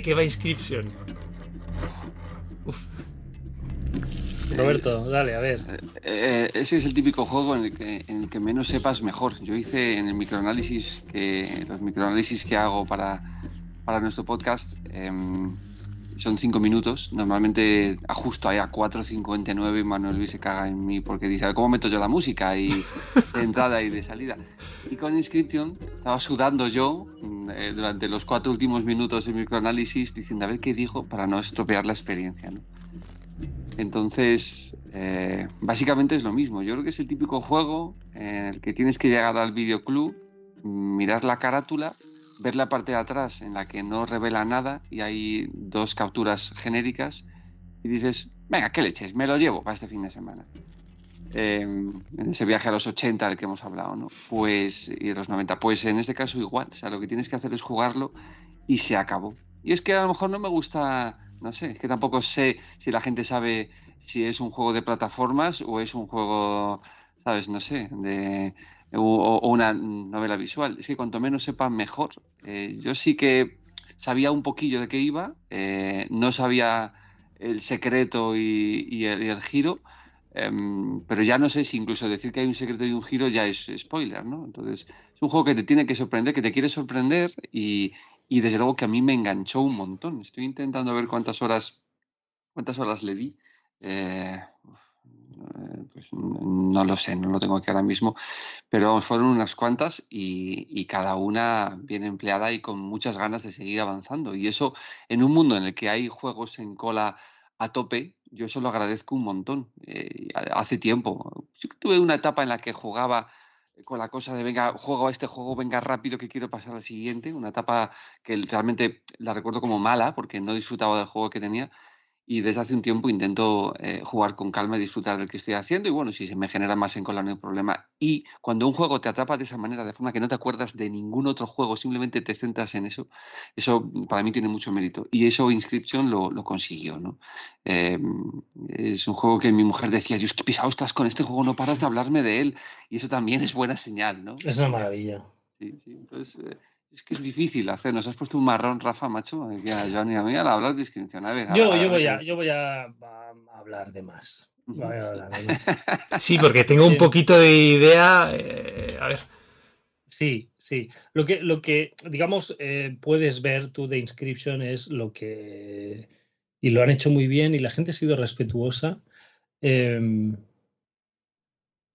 ¿Y de qué va Inscription? Roberto, dale, a ver. Eh, ese es el típico juego en el, que, en el que menos sepas mejor. Yo hice en el microanálisis que los microanálisis que hago para, para nuestro podcast em, son cinco minutos. Normalmente ajusto ahí a 4.59 y Manuel Luis se caga en mí porque dice, a ver, ¿cómo meto yo la música? Y de entrada y de salida. Y con Inscription estaba sudando yo mm, eh, durante los cuatro últimos minutos del microanálisis diciendo a ver qué digo para no estropear la experiencia. ¿no? Entonces, eh, básicamente es lo mismo. Yo creo que es el típico juego en el que tienes que llegar al videoclub, mirar la carátula, ver la parte de atrás en la que no revela nada y hay dos capturas genéricas y dices, venga, ¿qué leches? Me lo llevo para este fin de semana. Eh, en ese viaje a los 80 del que hemos hablado, ¿no? Pues, y de los 90. Pues en este caso igual. O sea, lo que tienes que hacer es jugarlo y se acabó. Y es que a lo mejor no me gusta no sé, es que tampoco sé si la gente sabe si es un juego de plataformas o es un juego, ¿sabes? No sé, de o, una novela visual. Es que cuanto menos sepa, mejor. Eh, yo sí que sabía un poquillo de qué iba, eh, no sabía el secreto y, el, giro, eh, pero ya no sé si incluso decir que hay un secreto y un giro ya es spoiler, ¿no? Entonces, es un juego que te tiene que sorprender, que te quiere sorprender y, y desde luego que a mí me enganchó un montón. Estoy intentando ver cuántas horas, cuántas horas le di. Eh, pues no lo sé, no lo tengo aquí ahora mismo, pero fueron unas cuantas y, cada una bien empleada y con muchas ganas de seguir avanzando. Y eso en un mundo en el que hay juegos en cola a tope, yo eso lo agradezco un montón. Eh, hace tiempo, tuve una etapa en la que jugaba con la cosa de venga, juego a este juego, venga rápido que quiero pasar al siguiente, una etapa que realmente la recuerdo como mala porque no disfrutaba del juego que tenía y desde hace un tiempo intento eh, jugar con calma y disfrutar del que estoy haciendo y bueno, si se me genera más en cola no hay problema. Y cuando un juego te atrapa de esa manera, de forma que no te acuerdas de ningún otro juego, simplemente te centras en eso, eso para mí tiene mucho mérito. Y eso Inscription lo, lo consiguió, ¿no? Eh, es un juego que mi mujer decía, Dios, qué pisado estás con este juego, no paras de hablarme de él. Y eso también es buena señal, ¿no? Es una maravilla. Sí, sí. Entonces... Eh, es que es difícil hacer. Nos has puesto un marrón, Rafa, macho. Que a Joan y a mí al hablar de inscripción. A ver, yo, a, yo, voy a, yo voy a, a hablar de más. Voy a hablar de más. Sí, porque tengo un poquito de idea. Eh, a ver. Sí, sí. Lo que, lo que digamos, eh, puedes ver tú de Inscription es lo que. Y lo han hecho muy bien y la gente ha sido respetuosa. Eh,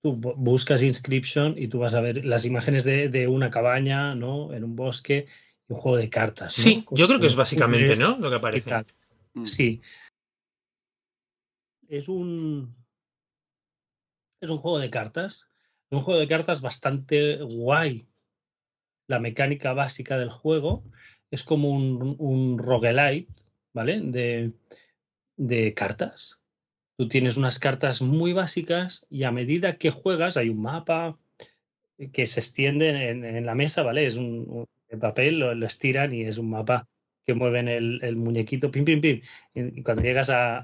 tú buscas Inscription y tú vas a ver las imágenes de, de, una cabaña, ¿no? En un bosque y un juego de cartas. ¿no? Sí, yo creo que es básicamente, ¿no? Lo que aparece. Sí. Es un. Es un juego de cartas. Es un juego de cartas bastante guay. La mecánica básica del juego es como un, un roguelite, ¿vale? De, de cartas Tú tienes unas cartas muy básicas y a medida que juegas hay un mapa que se extiende en, la mesa, ¿vale? Es un, papel, lo, estiran y es un mapa que mueven el, el muñequito, pim, pim, pim. Y cuando llegas a,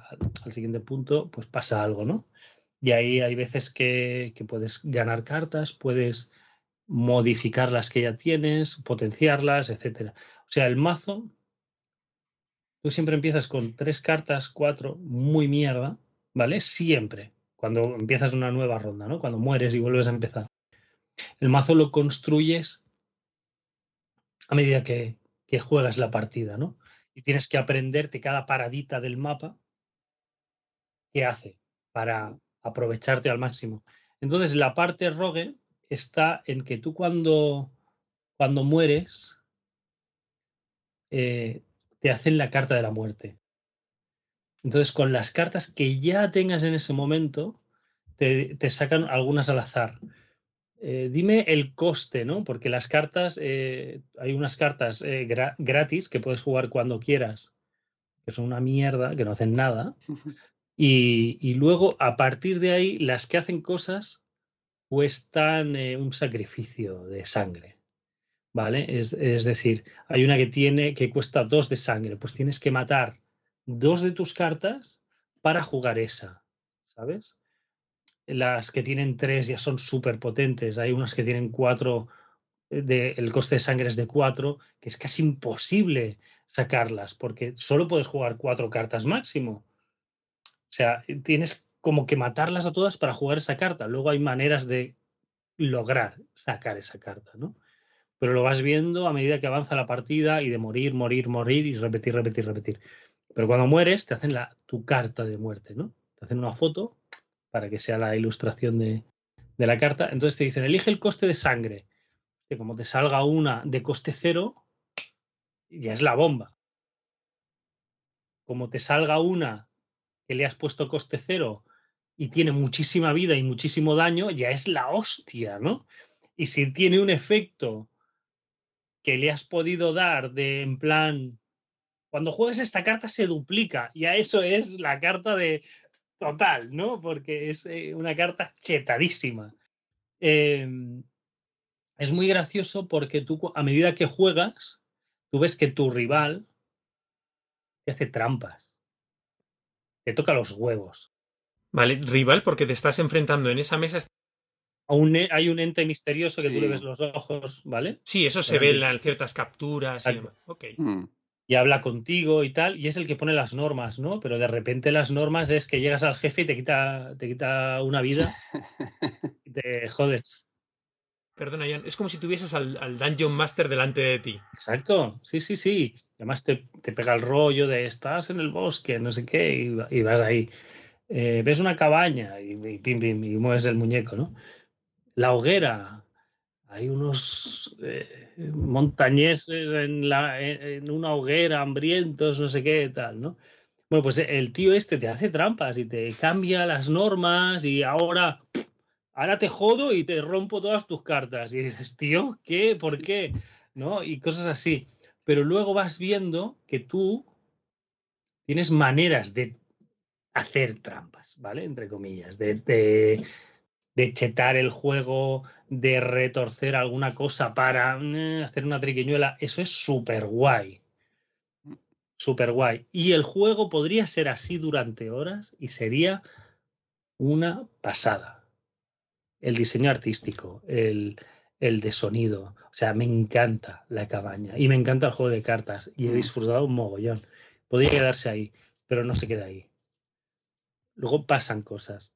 al siguiente punto, pues pasa algo, ¿no? Y ahí hay veces que, que puedes ganar cartas, puedes modificar las que ya tienes, potenciarlas, etcétera. O sea, el mazo, tú siempre empiezas con tres cartas, cuatro, muy mierda, ¿vale? Siempre. cuando empiezas una nueva ronda, ¿no? Cuando mueres y vuelves a empezar. El mazo lo construyes a medida que, que juegas la partida, ¿no? Y tienes que aprenderte cada paradita del mapa qué hace para aprovecharte al máximo. Entonces, la parte rogue está en que tú cuando, cuando mueres, eh, te hacen la carta de la muerte. Entonces, con las cartas que ya tengas en ese momento, te, te sacan algunas al azar. Eh, dime el coste, ¿no? Porque las cartas, eh, hay unas cartas eh, gra gratis que puedes jugar cuando quieras, que son una mierda, que no hacen nada. Y, y luego, a partir de ahí, las que hacen cosas cuestan un sacrificio de sangre. ¿Vale? Es, es, decir, hay una que tiene que cuesta dos de sangre, pues tienes que matar dos de tus cartas para jugar esa, ¿sabes? Las que tienen tres ya son súper potentes, hay unas que tienen cuatro, de, el coste de sangre es de cuatro, que es casi imposible sacarlas, porque solo puedes jugar cuatro cartas máximo. O sea, tienes como que matarlas a todas para jugar esa carta. Luego hay maneras de lograr sacar esa carta, ¿no? Pero lo vas viendo a medida que avanza la partida y de morir, morir, morir y repetir, repetir, repetir. Pero cuando mueres, te hacen la, tu carta de muerte, ¿no? Te hacen una foto para que sea la ilustración de, de la carta. Entonces te dicen, elige el coste de sangre. Que como te salga una de coste cero, ya es la bomba. Como te salga una que le has puesto coste cero y tiene muchísima vida y muchísimo daño, ya es la hostia, ¿no? Y si tiene un efecto que le has podido dar de en plan, cuando juegas esta carta se duplica, y a eso es la carta de total, ¿no? Porque es eh, una carta chetadísima. Eh, es muy gracioso porque tú, a medida que juegas, tú ves que tu rival te hace trampas, te toca los huevos. Vale, rival, porque te estás enfrentando en esa mesa un, hay un ente misterioso que sí. tú le ves los ojos, ¿vale? Sí, eso se ve en ciertas capturas. Y, okay. mm. Y, habla contigo y tal, y es el que pone las normas, ¿no? Pero de repente las normas es que llegas al jefe y te quita, te quita una vida y te jodes. Perdona, Jan, es como si tuvieses al, al, Dungeon Master delante de ti. Exacto, sí, sí, sí. Además te, te pega el rollo de estás en el bosque, no sé qué, y, y vas ahí. Eh, ves una cabaña y, y, pim, pim, y mueves el muñeco, ¿no? la hoguera. Hay unos eh, montañeses en, la, en, una hoguera, hambrientos, no sé qué, tal, ¿no? Bueno, pues el tío este te hace trampas y te cambia las normas y ahora, ahora te jodo y te rompo todas tus cartas. Y dices, tío, ¿qué? ¿Por qué? ¿No? Y cosas así. Pero luego vas viendo que tú tienes maneras de hacer trampas, ¿vale? Entre comillas, de, de de chetar el juego, de retorcer alguna cosa para eh, hacer una triquiñuela, eso es súper guay. Súper guay. Y el juego podría ser así durante horas y sería una pasada. El diseño artístico, el, el de sonido. O sea, me encanta la cabaña y me encanta el juego de cartas y he disfrutado un mogollón. Podría quedarse ahí, pero no se queda ahí. Luego pasan cosas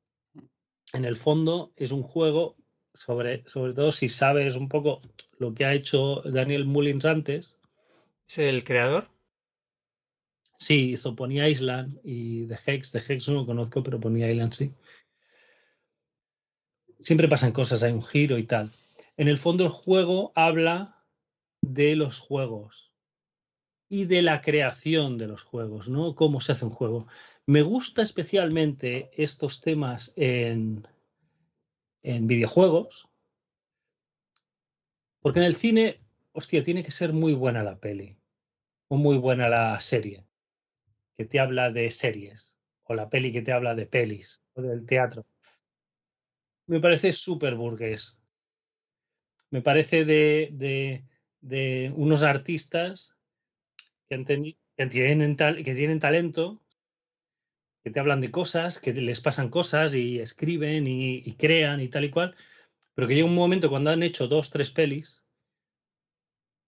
en el fondo es un juego, sobre, sobre todo si sabes un poco lo que ha hecho Daniel Mullins antes. ¿Es el creador? Sí, hizo Pony Island y The Hex. The Hex no lo conozco, pero Pony Island sí. Siempre pasan cosas, hay un giro y tal. En el fondo el juego habla de los juegos y de la creación de los juegos, ¿no? Cómo se hace un juego. Me gusta especialmente estos temas en, en videojuegos, porque en el cine, hostia, tiene que ser muy buena la peli, o muy buena la serie, que te habla de series, o la peli que te habla de pelis, o del teatro. Me parece súper burgués. Me parece de, de, unos artistas que, han que, tienen que tienen talento que te hablan de cosas, que les pasan cosas y escriben y, y, crean y tal y cual, pero que llega un momento cuando han hecho dos, tres pelis,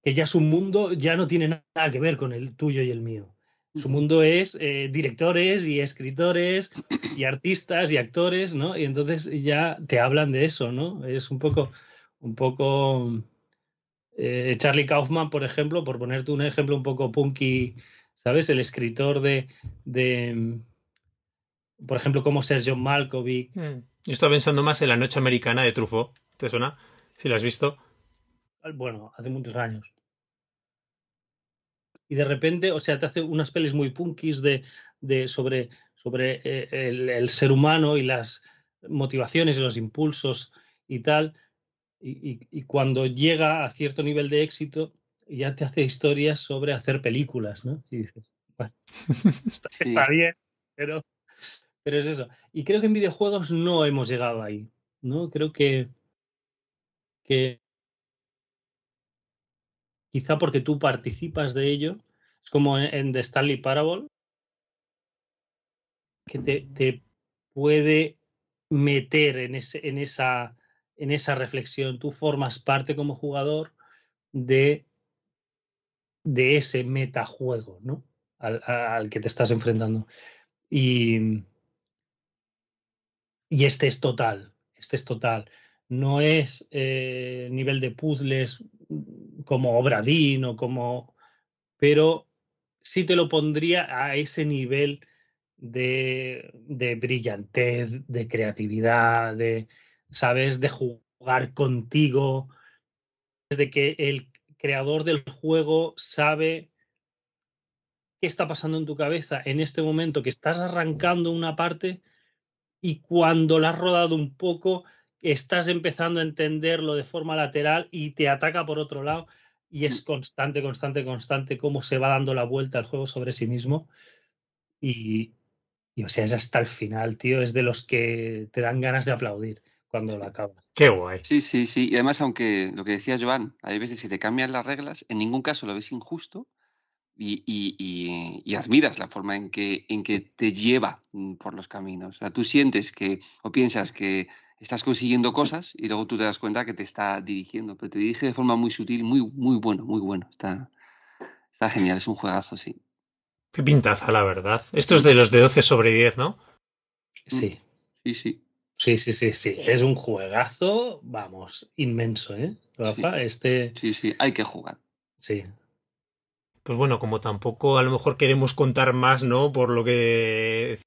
que ya su mundo ya no tiene nada que ver con el tuyo y el mío. Su mundo es eh, directores y escritores y artistas y actores, ¿no? Y entonces ya te hablan de eso, ¿no? Es un poco, un poco eh, Charlie Kaufman, por ejemplo, por ponerte un ejemplo un poco punky, ¿sabes? El escritor de, de por ejemplo, como Sergio Malkovich. Mm. Yo estaba pensando más en la noche americana de Truffaut. ¿Te suena? Si la has visto. Bueno, hace muchos años. Y de repente, o sea, te hace unas pelis muy punkis de, de sobre, sobre eh, el, el, ser humano y las motivaciones y los impulsos y tal. Y, y, y, cuando llega a cierto nivel de éxito, ya te hace historias sobre hacer películas, ¿no? Y dices, bueno, está, sí. está bien, pero pero es eso. Y creo que en videojuegos no hemos llegado ahí, ¿no? Creo que, que quizá porque tú participas de ello, es como en The Stanley Parable, que te, te puede meter en, ese, en, esa, en esa reflexión. Tú formas parte como jugador de, de ese metajuego, ¿no? Al, al que te estás enfrentando. Y, y este es total, este es total. No es eh, nivel de puzzles como Obradín o como... Pero sí te lo pondría a ese nivel de, de brillantez, de creatividad, de, ¿sabes? De jugar contigo, de que el creador del juego sabe qué está pasando en tu cabeza en este momento que estás arrancando una parte y cuando la has rodado un poco, estás empezando a entenderlo de forma lateral y te ataca por otro lado y es constante, constante, constante cómo se va dando la vuelta al juego sobre sí mismo. Y, y, o sea, es hasta el final, tío, es de los que te dan ganas de aplaudir cuando lo acabas. Qué guay. Sí, sí, sí. Y además, aunque lo que decía Joan, hay veces que te cambian las reglas, en ningún caso lo ves injusto, y, y, y, admiras la forma en que, en que te lleva mm, por los caminos. O sea, tú sientes que o piensas que estás consiguiendo cosas y luego tú te das cuenta que te está dirigiendo, pero te dirige de forma muy sutil, muy, muy bueno, muy bueno. Está, está genial, es un juegazo, sí. Qué pintaza, la verdad. Esto es de los de 12 sobre 10, ¿no? Sí. Sí, sí. Sí, sí, sí, sí. Es un juegazo, vamos, inmenso, ¿eh? Rafa, sí. este. Sí, sí, hay que jugar. Sí, pues bueno, como tampoco a lo mejor queremos contar más, ¿no? Por lo que.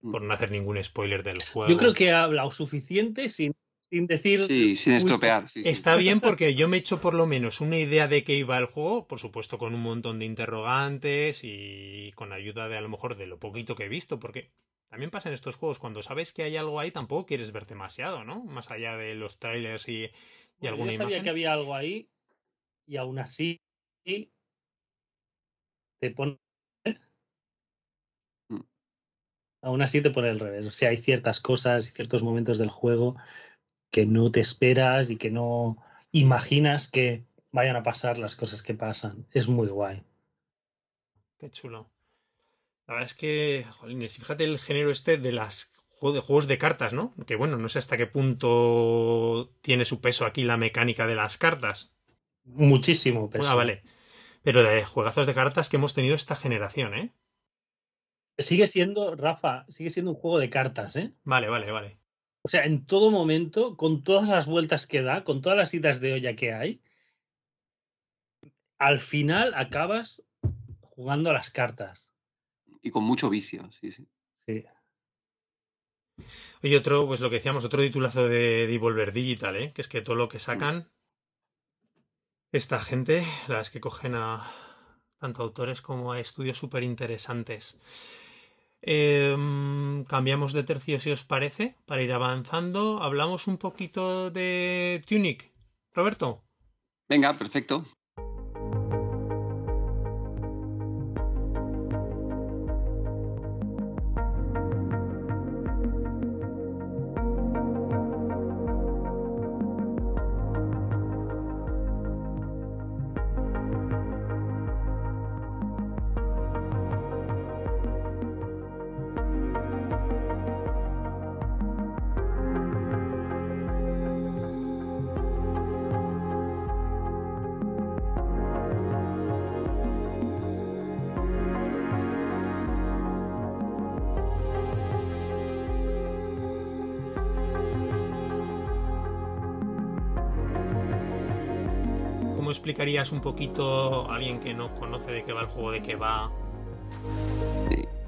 Por no hacer ningún spoiler del juego. Yo creo que he hablado suficiente sin, sin decir. Sí, sin estropear. Sí, sí. Está bien porque yo me he hecho por lo menos una idea de qué iba el juego, por supuesto con un montón de interrogantes y con ayuda de a lo mejor de lo poquito que he visto, porque también pasa en estos juegos, cuando sabes que hay algo ahí, tampoco quieres ver demasiado, ¿no? Más allá de los trailers y, y bueno, alguna yo sabía imagen. que había algo ahí y aún así te pone. Mm. Aún así te pone al revés. O sea, hay ciertas cosas y ciertos momentos del juego que no te esperas y que no imaginas que vayan a pasar las cosas que pasan. Es muy guay. Qué chulo. La verdad es que, jolines, fíjate el género este de las de juegos de cartas, ¿no? Que bueno, no sé hasta qué punto tiene su peso aquí la mecánica de las cartas. Muchísimo peso. Ah, vale. Pero de juegazos de cartas que hemos tenido esta generación, ¿eh? Sigue siendo, Rafa, sigue siendo un juego de cartas, ¿eh? Vale, vale, vale. O sea, en todo momento, con todas las vueltas que da, con todas las idas de olla que hay, al final acabas jugando a las cartas. Y con mucho vicio, sí, sí. Sí. Oye, otro, pues lo que decíamos, otro titulazo de Devolver Digital, ¿eh? Que es que todo lo que sacan esta gente, las que cogen a tanto autores como a estudios súper interesantes. Eh, cambiamos de tercio si os parece, para ir avanzando. Hablamos un poquito de Tunic. Roberto. Venga, perfecto. Explicarías un poquito a alguien que no conoce de qué va el juego, de qué va?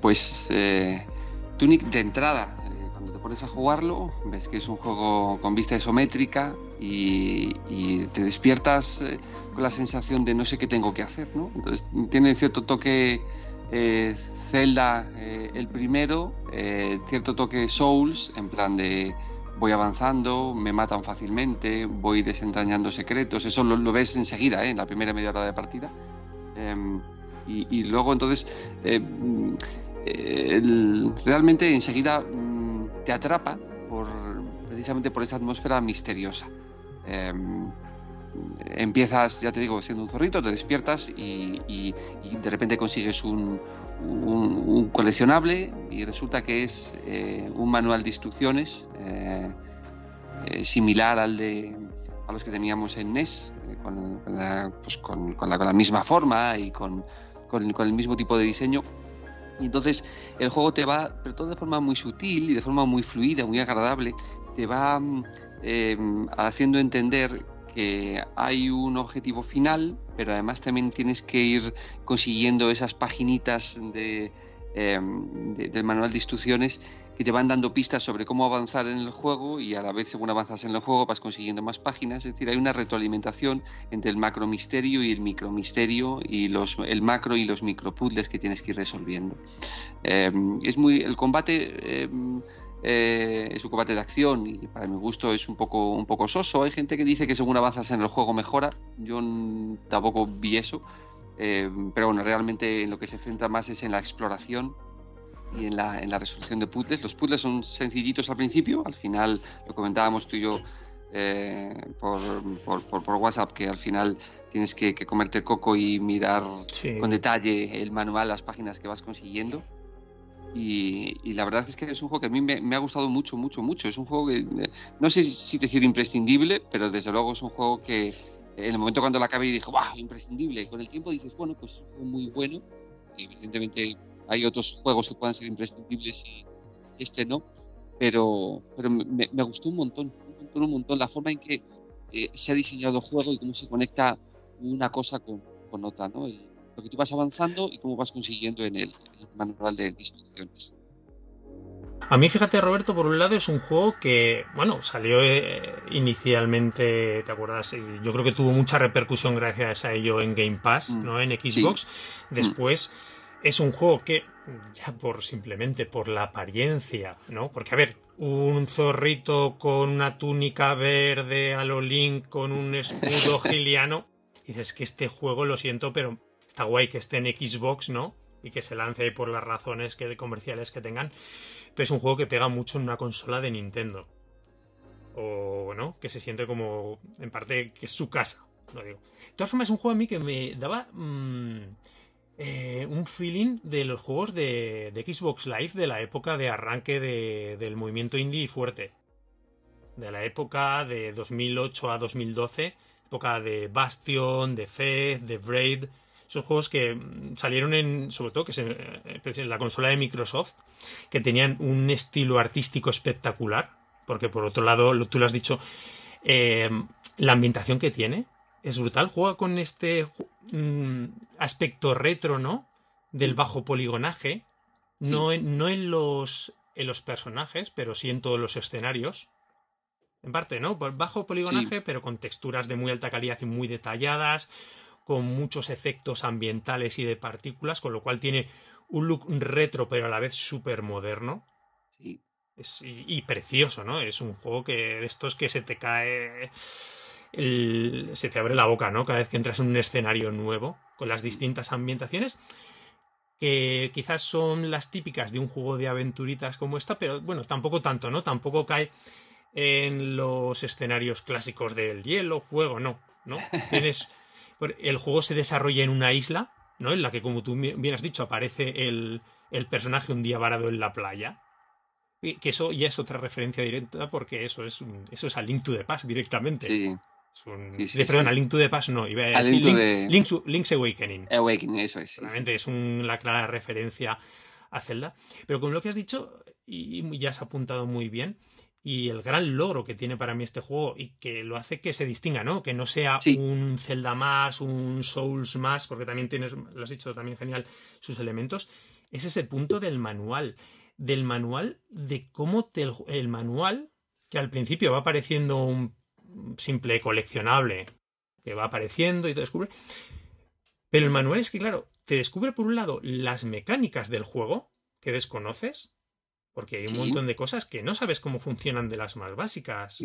Pues eh, Tunic de entrada, eh, cuando te pones a jugarlo, ves que es un juego con vista isométrica y, te despiertas eh, con la sensación de no sé qué tengo que hacer, ¿no? Entonces tiene cierto toque Zelda el primero, cierto toque Souls, en plan de voy avanzando, me matan fácilmente, voy desentrañando secretos, eso lo, ves enseguida, en la primera media hora de partida. Em, y, luego entonces em, realmente enseguida mm, te atrapa por, precisamente por esa atmósfera misteriosa. Em, empiezas, ya te digo, siendo un zorrito, te despiertas y, de repente consigues un, coleccionable y resulta que es eh, un manual de instrucciones eh, eh, similar al de a los que teníamos en NES, con, pues con, la, misma forma y con, el mismo tipo de diseño. Y entonces el juego te va, pero todo de forma muy sutil y de forma muy fluida, muy agradable, te va haciendo entender que hay un objetivo final, pero además también tienes que ir consiguiendo esas paginitas de, em, del manual de instrucciones que te van dando pistas sobre cómo avanzar en el juego y a la vez según avanzas en el juego vas consiguiendo más páginas, es decir, hay una retroalimentación entre el macro misterio y el micro misterio y los, el macro y los micro puzzles que tienes que ir resolviendo. Em, es muy el combate em, eh, es un combate de acción y para mi gusto es un poco, un poco soso. Hay gente que dice que según avanzas en el juego mejora. Yo tampoco vi eso. Eh, pero bueno, realmente en lo que se centra más es en la exploración y en la, en la resolución de puzzles. Los puzzles son sencillitos al principio, al final lo comentábamos tú y yo eh, por, por, WhatsApp, que al final tienes que, comerte el coco y mirar con detalle el manual, las páginas que vas consiguiendo. Y, la verdad es que es un juego que a mí me, ha gustado mucho, mucho, mucho. Es un juego que no sé si decir imprescindible, pero desde luego es un juego que en el momento cuando la acabé y dije, ¡wow! Imprescindible. Con el tiempo dices, bueno, pues es un juego muy bueno. Evidentemente hay otros juegos que puedan ser imprescindibles y este no. Pero, pero me, gustó un montón, un montón, un montón la forma en que eh, se ha diseñado el juego y cómo se conecta una cosa con, con otra, ¿no? Lo que tú vas avanzando y cómo vas consiguiendo en el, manual de instrucciones. A mí, fíjate, Roberto, por un lado es un juego que, bueno, salió eh, inicialmente, ¿te acuerdas? Yo creo que tuvo mucha repercusión gracias a ello en Game Pass, mm. ¿no? En Xbox. Mm. Después es un juego que, ya por simplemente por la apariencia, ¿no? Porque, a ver, un zorrito con una túnica verde a lo Link con un escudo giliano. Dices que este juego, lo siento, pero está guay que esté en Xbox, ¿no? Y que se lance por las razones que, comerciales que tengan. Pero es un juego que pega mucho en una consola de Nintendo. O, ¿no? Que se siente como, en parte, que es su casa. Lo digo. De todas formas, es un juego a mí que me daba mm, eh, un feeling de los juegos de, Xbox Live de la época de arranque del movimiento indie fuerte. De la época de 2008 a 2012. Época de Bastion, de Fez, de Braid son juegos que mm, salieron en, sobre todo, que eh, en la consola de Microsoft, que tenían un estilo artístico espectacular, porque por otro lado, tú lo has dicho, eh, la ambientación que tiene es brutal. Juega con este mm, aspecto retro, ¿no? Del bajo poligonaje. No, en, no en, los, en los personajes, pero sí en todos los escenarios. En parte, ¿no? Bajo poligonaje, pero con texturas de muy alta calidad y muy detalladas con muchos efectos ambientales y de partículas, con lo cual tiene un look retro pero a la vez súper moderno. Sí. y, precioso, ¿no? Es un juego que de estos que se te cae... se te abre la boca, ¿no? Cada vez que entras en un escenario nuevo, con las distintas ambientaciones, que quizás son las típicas de un juego de aventuritas como esta, pero bueno, tampoco tanto, ¿no? Tampoco cae en los escenarios clásicos del hielo, fuego, no, ¿no? Tienes el juego se desarrolla en una isla, ¿no? En la que, como tú bien has dicho, aparece el, personaje un día varado en la playa. que eso ya es otra referencia directa porque eso es, eso es a Link to the Past directamente. Sí. perdón, a Link to the Past no, iba a, decir Link, Link's Awakening. Awakening, eso es. Realmente es la clara referencia a Zelda. Pero con lo que has dicho, y ya has apuntado muy bien, y el gran logro que tiene para mí este juego y que lo hace que se distinga, ¿no? Que no sea Sí. un Zelda más, un Souls más, porque también tienes, lo has dicho también genial, sus elementos, es ese punto del manual. Del manual, de cómo te, el, el manual, que al principio va apareciendo un simple coleccionable, que va apareciendo y te descubre. Pero el manual es que, claro, te descubre por un lado las mecánicas del juego que desconoces, porque hay un Sí. montón de cosas que no sabes cómo funcionan de las más básicas.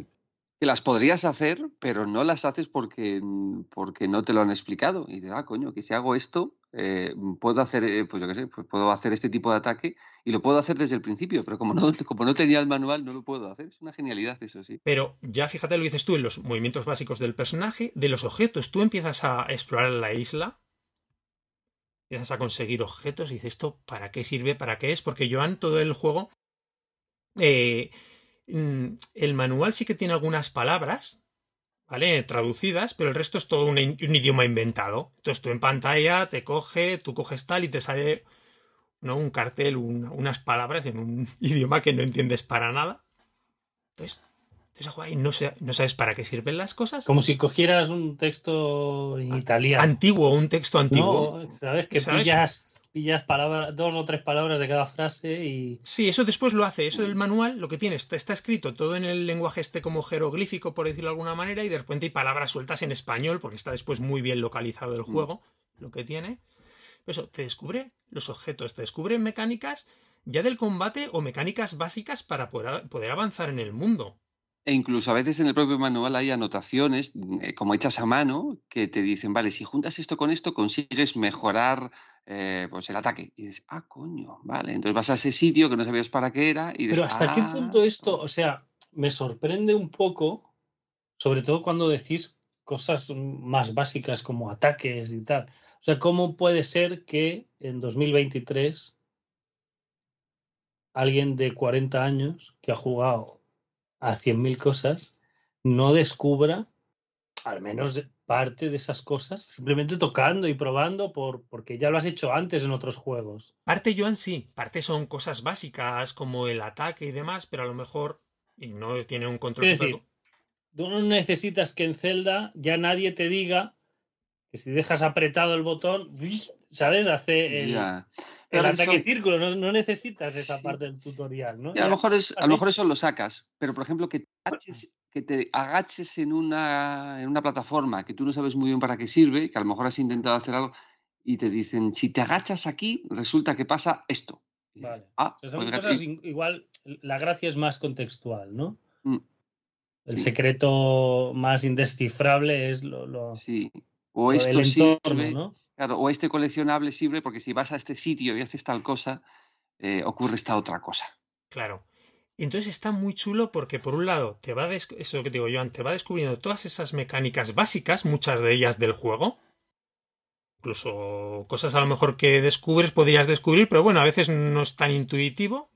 Que las podrías hacer, pero no las haces porque, porque no te lo han explicado. Y dices, ah, coño, que si hago esto, eh, puedo hacer, eh, pues yo qué sé, pues puedo hacer este tipo de ataque y lo puedo hacer desde el principio, pero como no, como no tenía el manual, no lo puedo hacer. Es una genialidad, eso sí. Pero ya fíjate lo dices tú en los movimientos básicos del personaje, de los objetos. Tú empiezas a explorar la isla, empiezas a conseguir objetos y dices, ¿esto para qué sirve? ¿Para qué es? Porque Joan, todo el juego, eh, mm, el manual sí que tiene algunas palabras, ¿vale? Traducidas, pero el resto es todo un, idioma inventado. Entonces tú en pantalla te coge, tú coges tal y te sale ¿no? un cartel, un- unas palabras en un idioma que no entiendes para nada. Entonces, entonces no, sé- no sabes para qué sirven las cosas. Como si cogieras un texto en italiano. Antiguo, un texto antiguo. No, sabes que ¿Sabes? pillas, pillas palabras, dos o tres palabras de cada frase y. Sí, eso después lo hace. Eso del manual, lo que tiene, está, está escrito todo en el lenguaje este como jeroglífico, por decirlo de alguna manera, y de repente hay palabras sueltas en español, porque está después muy bien localizado el juego, lo que tiene. Eso, te descubre los objetos, te descubre mecánicas ya del combate o mecánicas básicas para poder, poder avanzar en el mundo. E incluso a veces en el propio manual hay anotaciones, eh, como hechas a mano, que te dicen, vale, si juntas esto con esto, consigues mejorar eh, pues el ataque. Y dices, ah, coño, vale. Entonces vas a ese sitio que no sabías para qué era y dices, Pero hasta qué "Ah". punto esto, o sea, me sorprende un poco, sobre todo cuando decís cosas más básicas como ataques y tal. O sea, ¿cómo puede ser que en 2023 alguien de 40 años que ha jugado a 100.000 cosas no descubra al menos parte de esas cosas simplemente tocando y probando por, porque ya lo has hecho antes en otros juegos? Parte Joan sí, parte son cosas básicas como el ataque y demás, pero a lo mejor y no tiene un control Es super- decir, tú no necesitas que en Zelda ya nadie te diga que si dejas apretado el botón, ¿sabes? Hace el. El Pero ataque eso- círculo. No, no necesitas esa Sí. parte del tutorial, ¿no? Y a lo mejor es, a así. lo mejor eso lo sacas, pero por ejemplo que te agaches, que te agaches en una, en una plataforma que tú no sabes muy bien para qué sirve, que a lo mejor has intentado hacer algo y te dicen, si te agachas aquí, resulta que pasa esto. Dices, Vale. Ah, O sea, son pues cosas y- igual, la gracia es más contextual, ¿no? Mm. El Sí. secreto más indescifrable es lo, lo- sí. O lo esto del entorno, sirve, ¿no? Claro, o este coleccionable sirve porque si vas a este sitio y haces tal cosa, eh, ocurre esta otra cosa. Claro. Entonces está muy chulo porque por un lado te va eso que te digo yo, te va descubriendo todas esas mecánicas básicas, muchas de ellas del juego. Incluso cosas a lo mejor que descubres podrías descubrir, pero bueno, a veces no es tan intuitivo.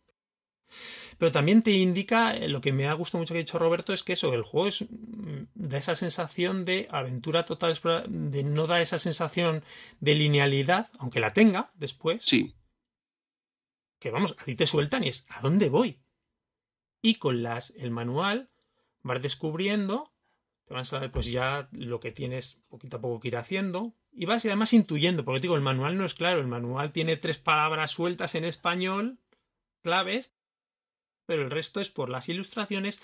Pero también te indica, eh, lo que me ha gustado mucho que ha dicho Roberto, es que eso, el juego es, mm, da esa sensación de aventura total, de no da esa sensación de linealidad, aunque la tenga después Sí, que vamos, a ti te sueltan y es ¿a dónde voy? Y con las, el manual vas descubriendo, te vas a pues ya lo que tienes poquito a poco que ir haciendo, y vas y además intuyendo, porque te digo, el manual no es claro, el manual tiene tres palabras sueltas en español, claves, pero el resto es por las ilustraciones,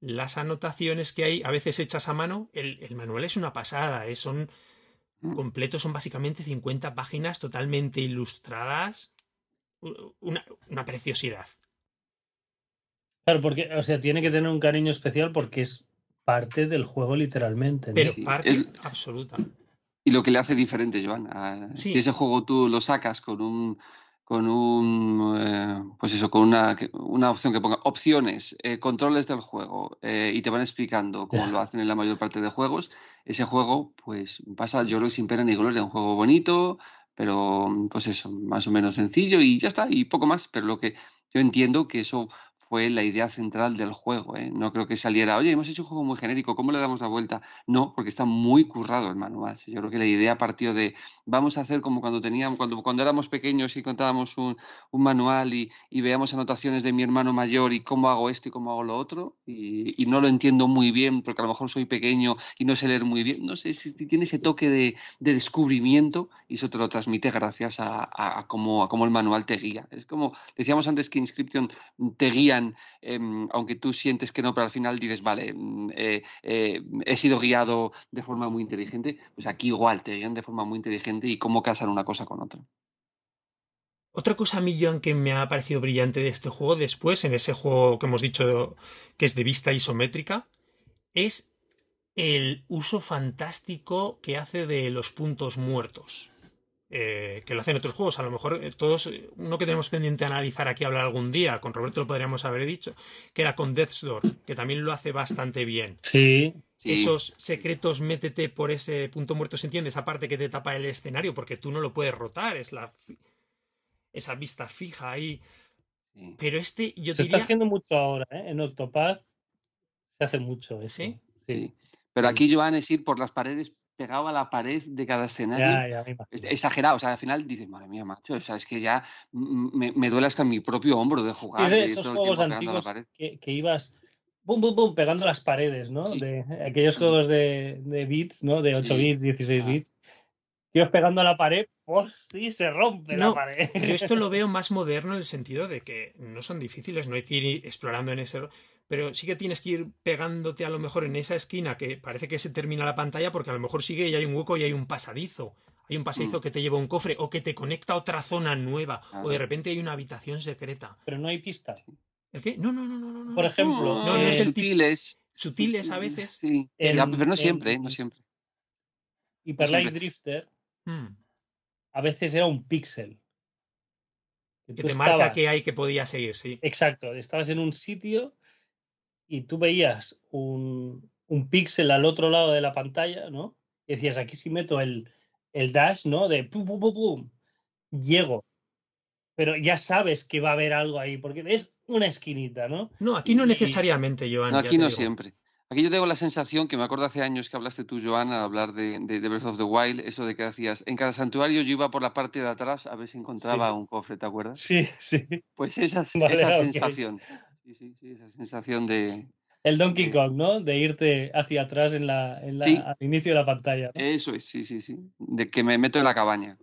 las anotaciones que hay, a veces hechas a mano, el, el manual es una pasada, ¿eh? son Mm. completos, son básicamente 50 páginas totalmente ilustradas, una, una preciosidad. Claro, porque, o sea, tiene que tener un cariño especial porque es parte del juego literalmente. ¿no? Pero parte es- absoluta. Y lo que le hace diferente, Joan, a- Sí. si ese juego tú lo sacas con un con un eh, pues eso, con una, una opción que ponga opciones, eh, controles del juego, eh, y te van explicando cómo lo hacen en la mayor parte de juegos, ese juego, pues pasa, yo creo sin pena ni gloria, un juego bonito, pero pues eso, más o menos sencillo, y ya está, y poco más. Pero lo que yo entiendo que eso fue la idea central del juego. ¿eh? No creo que saliera, oye, hemos hecho un juego muy genérico, ¿cómo le damos la vuelta? No, porque está muy currado el manual. Yo creo que la idea partió de, vamos a hacer como cuando teníamos, cuando, éramos pequeños y contábamos un, manual y, veíamos anotaciones de mi hermano mayor y cómo hago esto y cómo hago lo otro, y, no lo entiendo muy bien porque a lo mejor soy pequeño y no sé leer muy bien. No sé si tiene ese toque de, de descubrimiento y eso te lo transmite gracias a, cómo, a cómo el manual te guía. Es como decíamos antes que Inscription te guía eh, aunque tú sientes que no, pero al final dices, vale, mm, eh, eh, he sido guiado de forma muy inteligente, pues aquí igual te guían de forma muy inteligente y cómo casan una cosa con otra. Otra cosa a mí, que me ha parecido brillante de este juego después, en ese juego que hemos dicho que es de vista isométrica, es el uso fantástico que hace de los puntos muertos eh, que lo hacen otros juegos. A lo mejor eh, todos, uno que tenemos pendiente analizar aquí, hablar algún día, con Roberto lo podríamos haber dicho, que era con Death's Door, que también lo hace bastante bien. Sí. sí. Esos secretos, métete por ese punto muerto, ¿se entiende? Esa parte que te tapa el escenario, porque tú no lo puedes rotar, es la esa vista fija ahí. Pero este, yo se diría... está haciendo mucho ahora, ¿eh? En Octopath se hace mucho eso. ¿Sí? Sí. Pero aquí, Joan, es ir por las paredes pegado a la pared de cada escenario. Ya, ya, exagerado. O sea, al final dices, madre mía, macho, o sea, es que ya me, me duele hasta mi propio hombro de jugar. Es de esos juegos antiguos que, que, ibas bum, bum, bum, pegando las paredes, ¿no? Sí. De aquellos juegos de, de bits, ¿no? De 8 sí. bits, 16 ah. bits. Ibas pegando a la pared, por si se rompe no, la pared. Yo esto lo veo más moderno en el sentido de que no son difíciles, no hay que ir explorando en ese pero sí que tienes que ir pegándote a lo mejor en esa esquina que parece que se termina la pantalla porque a lo mejor sigue y hay un hueco y hay un pasadizo. Hay un pasadizo mm. que te lleva a un cofre o que te conecta a otra zona nueva ah, o de repente hay una habitación secreta. Pero no hay pistas. ¿El qué? No, no, no, no, no. Por ejemplo, no, no, no es el sutiles. Sutiles a veces. Sí, el, pero no siempre, el, no siempre. Hyper Light Drifter hmm. a veces era un píxel. Que, que te estabas... marca que hay que podía seguir, sí. Exacto, estabas en un sitio y tú veías un, un píxel al otro lado de la pantalla, ¿no? Y decías, aquí si meto el, el dash, ¿no? De pum, pum, pum, pum, llego. Pero ya sabes que va a haber algo ahí, porque es una esquinita, ¿no? No, aquí no necesariamente, Joan. No, aquí no digo. siempre. Aquí yo tengo la sensación que me acuerdo hace años que hablaste tú, Joan, al hablar de, de, de, Breath of the Wild, eso de que hacías, en cada santuario yo iba por la parte de atrás a ver si encontraba sí. un cofre, ¿te acuerdas? Sí, sí. Pues esa, vale, esa okay. sensación. Sí, sí, sí, esa sensación de... El Donkey Kong, ¿no? De irte hacia atrás en la, en la sí. al inicio de la pantalla. ¿no? Eso es, sí, sí, sí. De que me meto en la cabaña.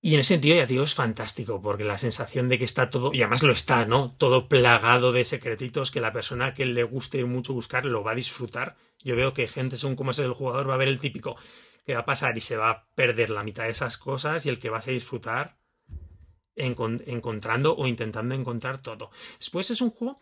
Y en ese sentido, ya digo, es fantástico, porque la sensación de que está todo, y además lo está, ¿no? Todo plagado de secretitos que la persona que le guste mucho buscar lo va a disfrutar. Yo veo que gente, según cómo es el jugador, va a ver el típico que va a pasar y se va a perder la mitad de esas cosas y el que vas a disfrutar encontrando o intentando encontrar todo. Después es un juego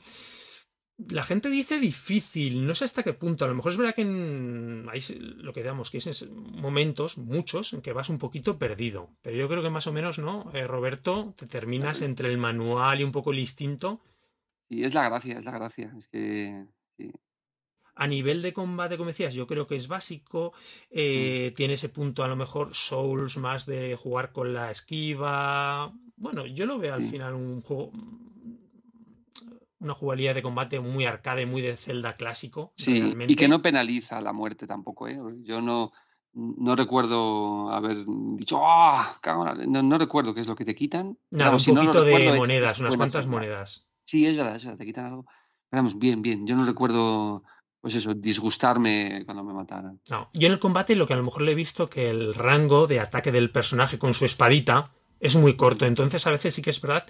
la gente dice difícil, no sé hasta qué punto. A lo mejor es verdad que en, hay lo que digamos, que es momentos, muchos, en que vas un poquito perdido. Pero yo creo que más o menos, ¿no? Eh, Roberto, te terminas entre el manual y un poco el instinto. Y es la gracia, es la gracia. Es que. Sí. A nivel de combate, como decías, yo creo que es básico. Eh, mm. Tiene ese punto, a lo mejor, Souls más de jugar con la esquiva. Bueno, yo lo veo al sí. final un juego una jugabilidad de combate muy arcade, muy de Zelda clásico. Sí, realmente. y que no penaliza la muerte tampoco, ¿eh? Yo no, no recuerdo haber dicho, ¡ah! Oh, no, no, recuerdo qué es lo que te quitan. Nada, un si poquito no de monedas, es, unas cuantas monedas. Sí, es verdad, es verdad, te quitan algo. Vamos, bien, bien. Yo no recuerdo, pues eso, disgustarme cuando me mataran. No, yo en el combate lo que a lo mejor le he visto que el rango de ataque del personaje con su espadita es muy corto. Entonces a veces sí que es verdad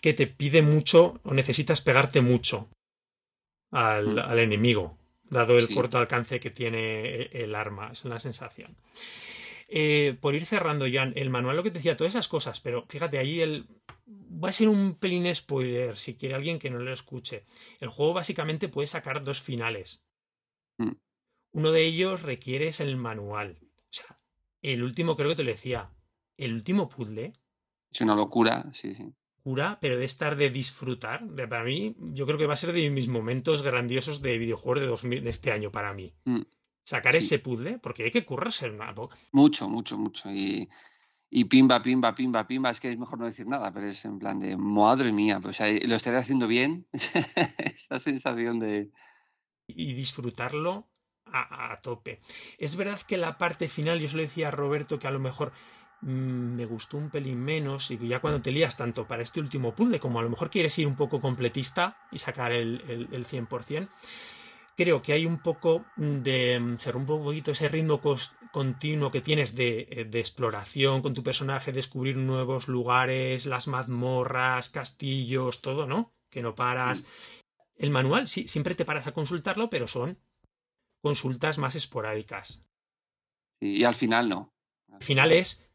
que te pide mucho o necesitas pegarte mucho al, mm. al enemigo, dado el sí. corto alcance que tiene el arma, es una sensación. Eh, por ir cerrando ya, el manual lo que te decía, todas esas cosas, pero fíjate, ahí el... va a ser un pelín spoiler si quiere alguien que no lo escuche. El juego básicamente puede sacar dos finales. Mm. Uno de ellos requiere es el manual. O sea, el último creo que te lo decía. El último puzzle. Es una locura, sí, sí pero de estar de disfrutar. De, para mí, yo creo que va a ser de mis momentos grandiosos de videojuegos de, 2000, de este año para mí. Mm. Sacar sí. ese puzzle, porque hay que currarse una Mucho, mucho, mucho. Y, y pimba, pimba, pimba, pimba, es que es mejor no decir nada, pero es en plan de, madre mía, pues lo estaré haciendo bien, esa sensación de... Y disfrutarlo a, tope. Es verdad que la parte final, yo se lo decía a Roberto que a lo mejor me gustó un pelín menos y ya cuando te lías tanto para este último puzzle como a lo mejor quieres ir un poco completista y sacar el, el, el 100%, creo que hay un poco de mm, ser un poquito ese ritmo continuo que tienes eh, de, exploración con tu personaje, descubrir nuevos lugares, las mazmorras, castillos, todo, ¿no? Que no paras. El manual, sí, siempre te paras a consultarlo, pero son consultas más esporádicas. Y, al final no. Al final es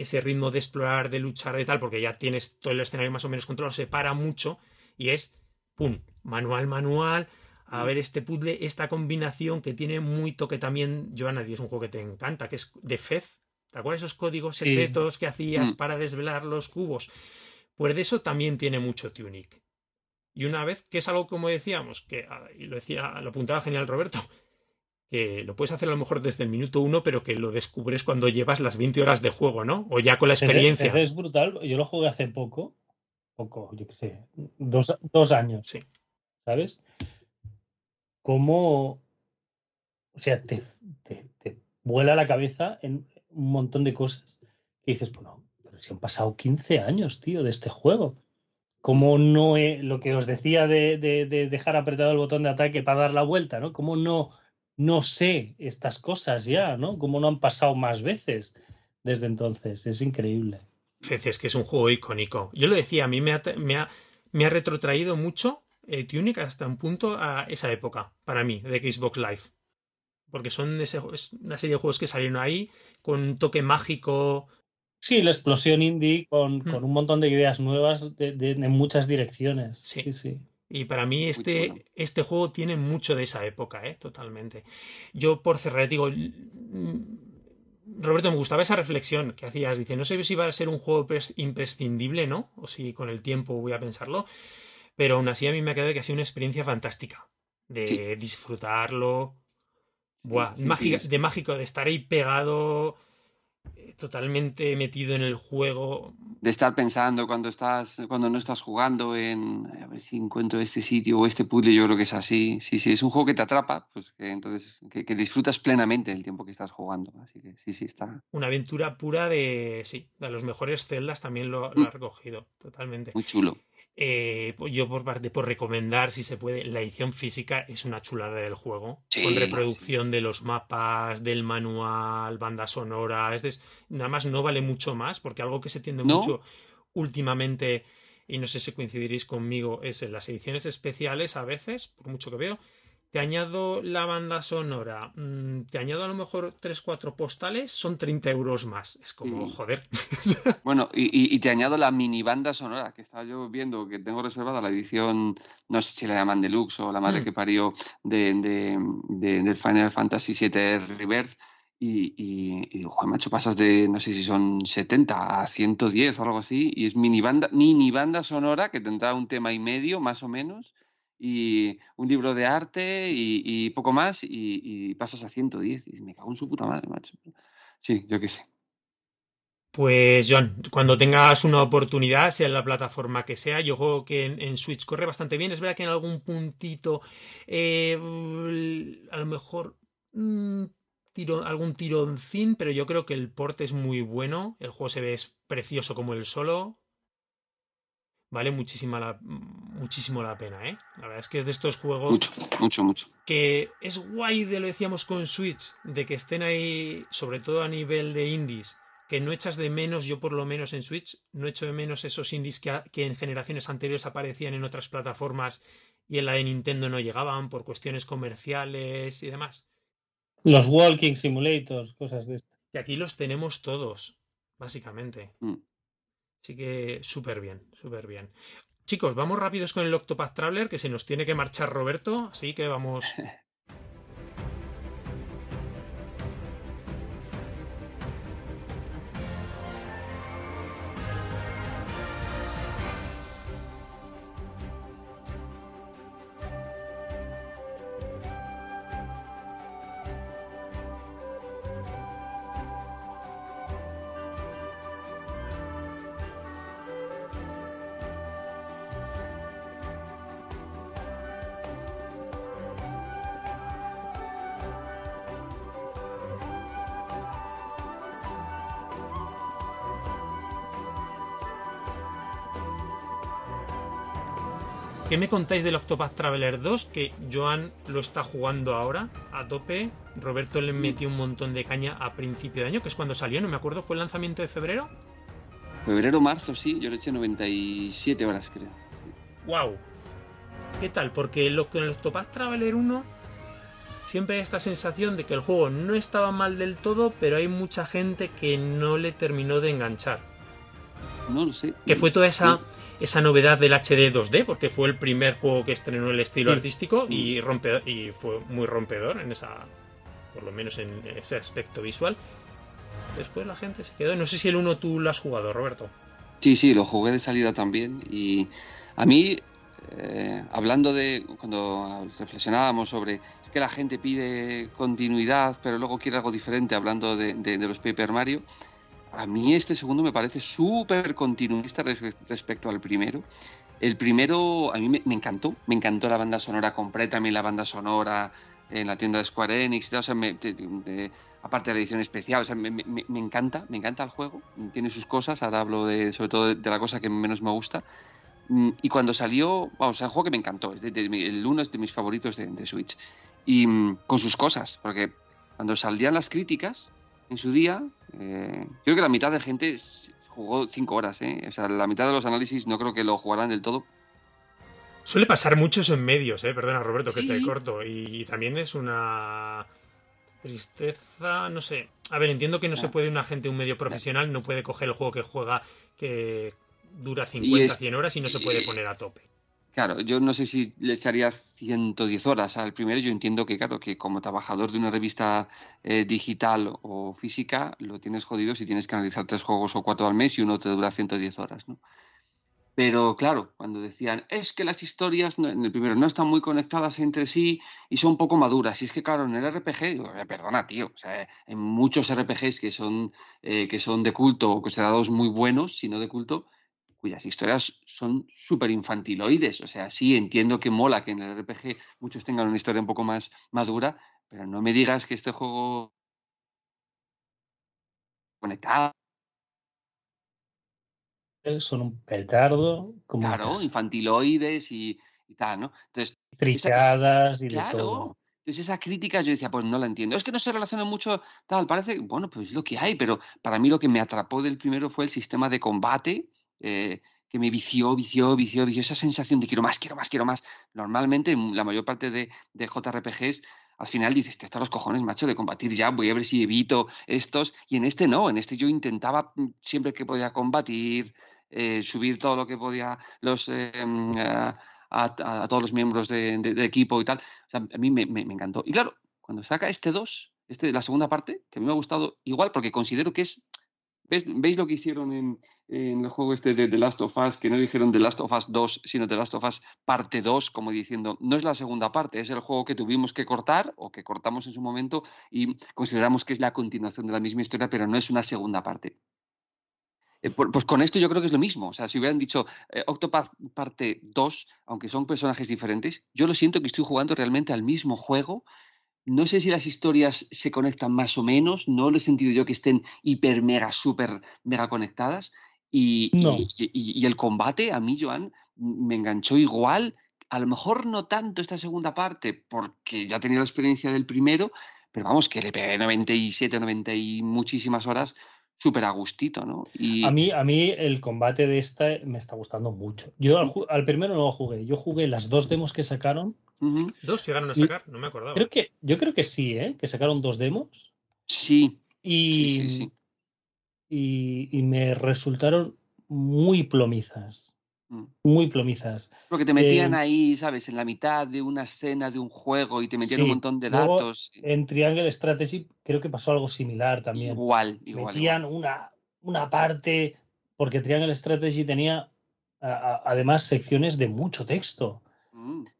ese ritmo de explorar, de luchar, de tal, porque ya tienes todo el escenario más o menos controlado, se para mucho y es, ¡pum!, manual, manual, a ver este puzzle, esta combinación que tiene muy toque también, Joana, es un juego que te encanta, que es de Fez. ¿Te acuerdas esos códigos secretos que hacías mm. para desvelar los cubos? Pues de eso también tiene mucho Tunic. Y una vez, que es algo como decíamos, que ah, y lo decía, lo apuntaba genial Roberto, que lo puedes hacer a lo mejor desde el minuto uno, pero que lo descubres cuando llevas las 20 horas de juego, ¿no? O ya con la experiencia. Es, es brutal. Yo lo jugué hace poco, poco, yo qué sé, dos, dos años. Sí. ¿sabes? Cómo, o sea, te, vuela la cabeza en un montón de cosas que dices, bueno, pero si han pasado 15 años, tío, de este juego. Cómo no he, lo que os decía de, dejar apretado el botón de ataque para dar la vuelta, ¿no? Cómo no, no sé estas cosas ya, ¿no? Cómo no han pasado más veces desde entonces. Es increíble. Es que es un juego icónico. Yo lo decía, a mí me me ha, me ha retrotraído mucho eh, Tunic hasta un punto a esa época, para mí, de Xbox Live. Porque son ese, es una serie de juegos que salieron ahí con un toque mágico. Sí, la explosión indie con, con un montón de ideas nuevas de, en muchas direcciones. Sí, sí. Y para mí este, este juego tiene mucho de esa época, ¿eh? totalmente. Yo por cerrar, digo, Roberto, me gustaba esa reflexión que hacías. Dice, no sé si va a ser un juego imprescindible, ¿no? O si con el tiempo voy a pensarlo. Pero aún así a mí me ha quedado que ha sido una experiencia fantástica. De disfrutarlo. Buah, de mágico, de estar ahí pegado, totalmente metido en el juego. De estar pensando cuando estás, cuando no estás jugando en a ver si encuentro este sitio o este puzzle, yo creo que es así. Sí, sí, es un juego que te atrapa, pues que entonces que, disfrutas plenamente el tiempo que estás jugando. Así que sí, sí, está. Una aventura pura de sí, de los mejores celdas también lo, lo ha mm. recogido, totalmente. Muy chulo. Eh, pues yo por parte, por recomendar, si se puede, la edición física es una chulada del juego. con reproducción de los mapas, del manual, banda sonora. Es nada más no vale mucho más, porque algo que se tiende mucho últimamente, y no sé si coincidiréis conmigo, es en las ediciones especiales a veces, por mucho que veo, te añado la banda sonora, mm, te añado a lo mejor 3-4 postales, son 30 euros más. Es como, joder. Bueno, y, te añado la mini banda sonora, que estaba yo viendo que tengo reservada la edición, no sé si la llaman deluxe o la madre mm. que parió de, de, Final Fantasy VII Rebirth. Y, y, y, digo, joder, macho, pasas de, no sé si son 70 a 110 o algo así, y es mini banda, mini banda sonora que tendrá un tema y medio, más o menos, y un libro de arte y, poco más y, pasas a 110 y me cago en su puta madre, macho. Sí, yo qué sé. Pues John, cuando tengas una oportunidad, sea en la plataforma que sea, yo juego que en, Switch corre bastante bien. Es verdad que en algún puntito, eh, a lo mejor mm, algún tironcín, pero yo creo que el port es muy bueno. El juego se ve precioso como el solo vale muchísima la, muchísimo la pena, ¿eh? La verdad es que es de estos juegos. Mucho, mucho, mucho. Que es guay de lo decíamos con Switch, de que estén ahí, sobre todo a nivel de indies, que no echas de menos, yo por lo menos en Switch, no echo de menos esos indies que, que en generaciones anteriores aparecían en otras plataformas y en la de Nintendo no llegaban por cuestiones comerciales y demás. Los Walking Simulators, cosas de esto. Y aquí los tenemos todos, básicamente. Mm. Así que súper bien, súper bien. Chicos, vamos rápidos con el Octopath Traveler, que se nos tiene que marchar Roberto, así que vamos ¿Qué me contáis del Octopath Traveler 2? Que Joan lo está jugando ahora a tope. Roberto le metió un montón de caña a principio de año, que es cuando salió, no me acuerdo, ¿fue el lanzamiento de febrero? Febrero, marzo, sí, yo le eché 97 horas, creo. ¡Wow! ¿Qué tal? Porque lo, con el Octopath Traveler 1 siempre hay esta sensación de que el juego no estaba mal del todo, pero hay mucha gente que no le terminó de enganchar. No lo sé. Que fue toda esa esa novedad del HD 2D, porque fue el primer juego que estrenó el estilo Sí. artístico y, rompe, y fue muy rompedor en esa, por lo menos en ese aspecto visual. Después la gente se quedó. No sé si el 1 tú lo has jugado, Roberto. Sí, sí, lo jugué de salida también. Y a mí, eh, hablando de cuando reflexionábamos sobre que la gente pide continuidad, pero luego quiere algo diferente, hablando de, de- de los Paper Mario, a mí este segundo me parece súper continuista res- respecto al primero. El primero a mí me, encantó, me encantó la banda sonora, compré también la banda sonora en la tienda de Square Enix, y o sea, me- de- aparte de la edición especial, o sea, me, encanta, me encanta el juego, tiene sus cosas, ahora hablo de, sobre todo de, la cosa que menos me gusta. Mm, Y cuando salió, vamos, es un juego que me encantó, es el uno de mis favoritos de, de Switch. Y mm, con sus cosas, porque cuando salían las críticas en su día, eh, creo que la mitad de gente jugó cinco horas, ¿eh? O sea, la mitad de los análisis no creo que lo jugaran del todo. Suele pasar muchos en medios, eh. Perdona, Roberto, que te corto. Y, también es una tristeza, no sé. A ver, entiendo que no se puede una gente, un medio profesional, no puede coger el juego que juega que dura 50, es- 100 horas y no se puede poner a tope. Claro, yo no sé si le echaría 110 horas al primero. Yo entiendo que, claro, que como trabajador de una revista eh, digital o física, lo tienes jodido si tienes que analizar tres juegos o cuatro al mes y uno te dura 110 horas, ¿no? Pero claro, cuando decían, es que las historias en el primero no están muy conectadas entre sí y son poco maduras. Y es que, claro, en el RPG, digo, "Eh, perdona, tío, o sea, en muchos RPGs que son, eh, que son de culto o considerados muy buenos, si no de culto, cuyas historias son súper infantiloides. O sea, sí, entiendo que mola que en el RPG muchos tengan una historia un poco más madura, pero no me digas que este juego conectado, Son un petardo, como claro, infantiloides y, y tal, ¿no? Entonces, trichadas y de claro. todo. Entonces esa crítica yo decía, pues no la entiendo. Es que no se relaciona mucho, tal, parece, bueno, pues es lo que hay, pero para mí lo que me atrapó del primero fue el sistema de combate, eh, que me vició, vició, vició, vició, esa sensación de quiero más, quiero más, quiero más. Normalmente en la mayor parte de, de JRPGs, al final dices, te están los cojones, macho, de combatir ya, voy a ver si evito estos, y en este no, en este yo intentaba mm, siempre que podía combatir, eh, subir todo lo que podía los... eh, mm, a, a- todos los miembros de, equipo y tal. A mí me encantó. Y claro, cuando saca este 2, este, la segunda parte, que a mí me ha gustado igual porque considero que es... ¿Ves, ¿Veis lo que hicieron en, el juego este de The Last of Us? Que no dijeron The Last of Us 2, sino The Last of Us parte 2, como diciendo, no es la segunda parte, es el juego que tuvimos que cortar o que cortamos en su momento y consideramos que es la continuación de la misma historia, pero no es una segunda parte. Eh, Pues con esto yo creo que es lo mismo. O sea, si hubieran dicho eh, Octopath parte 2, aunque son personajes diferentes, yo lo siento que estoy jugando realmente al mismo juego. No sé si las historias se conectan más o menos, no lo he sentido yo que estén hiper, mega, super, mega conectadas. Y, No. y- y- y el combate, a mí, Joan, me enganchó igual. A lo mejor no tanto esta segunda parte, porque ya tenía la experiencia del primero, pero vamos, que le pegué 97, 90 y muchísimas horas, súper a gustito, ¿no? Y, A mí, a mí el combate de esta me está gustando mucho. Yo al, al primero no lo jugué. Yo jugué las dos demos que sacaron. Dos llegaron a Y- sacar, no me acordaba. Creo que, yo creo que sí, ¿eh? Que sacaron dos demos. Sí, Y, sí, sí, sí. y, y me resultaron muy plomizas. Mm. Muy plomizas. Porque te metían Eh, ahí, ¿sabes? En la mitad de una escena de un juego y te metían Sí, un montón de luego, datos. En Triangle Strategy creo que pasó algo similar también. Igual, igual. Metían igual. una, una parte, porque Triangle Strategy tenía a- a- además secciones de mucho texto,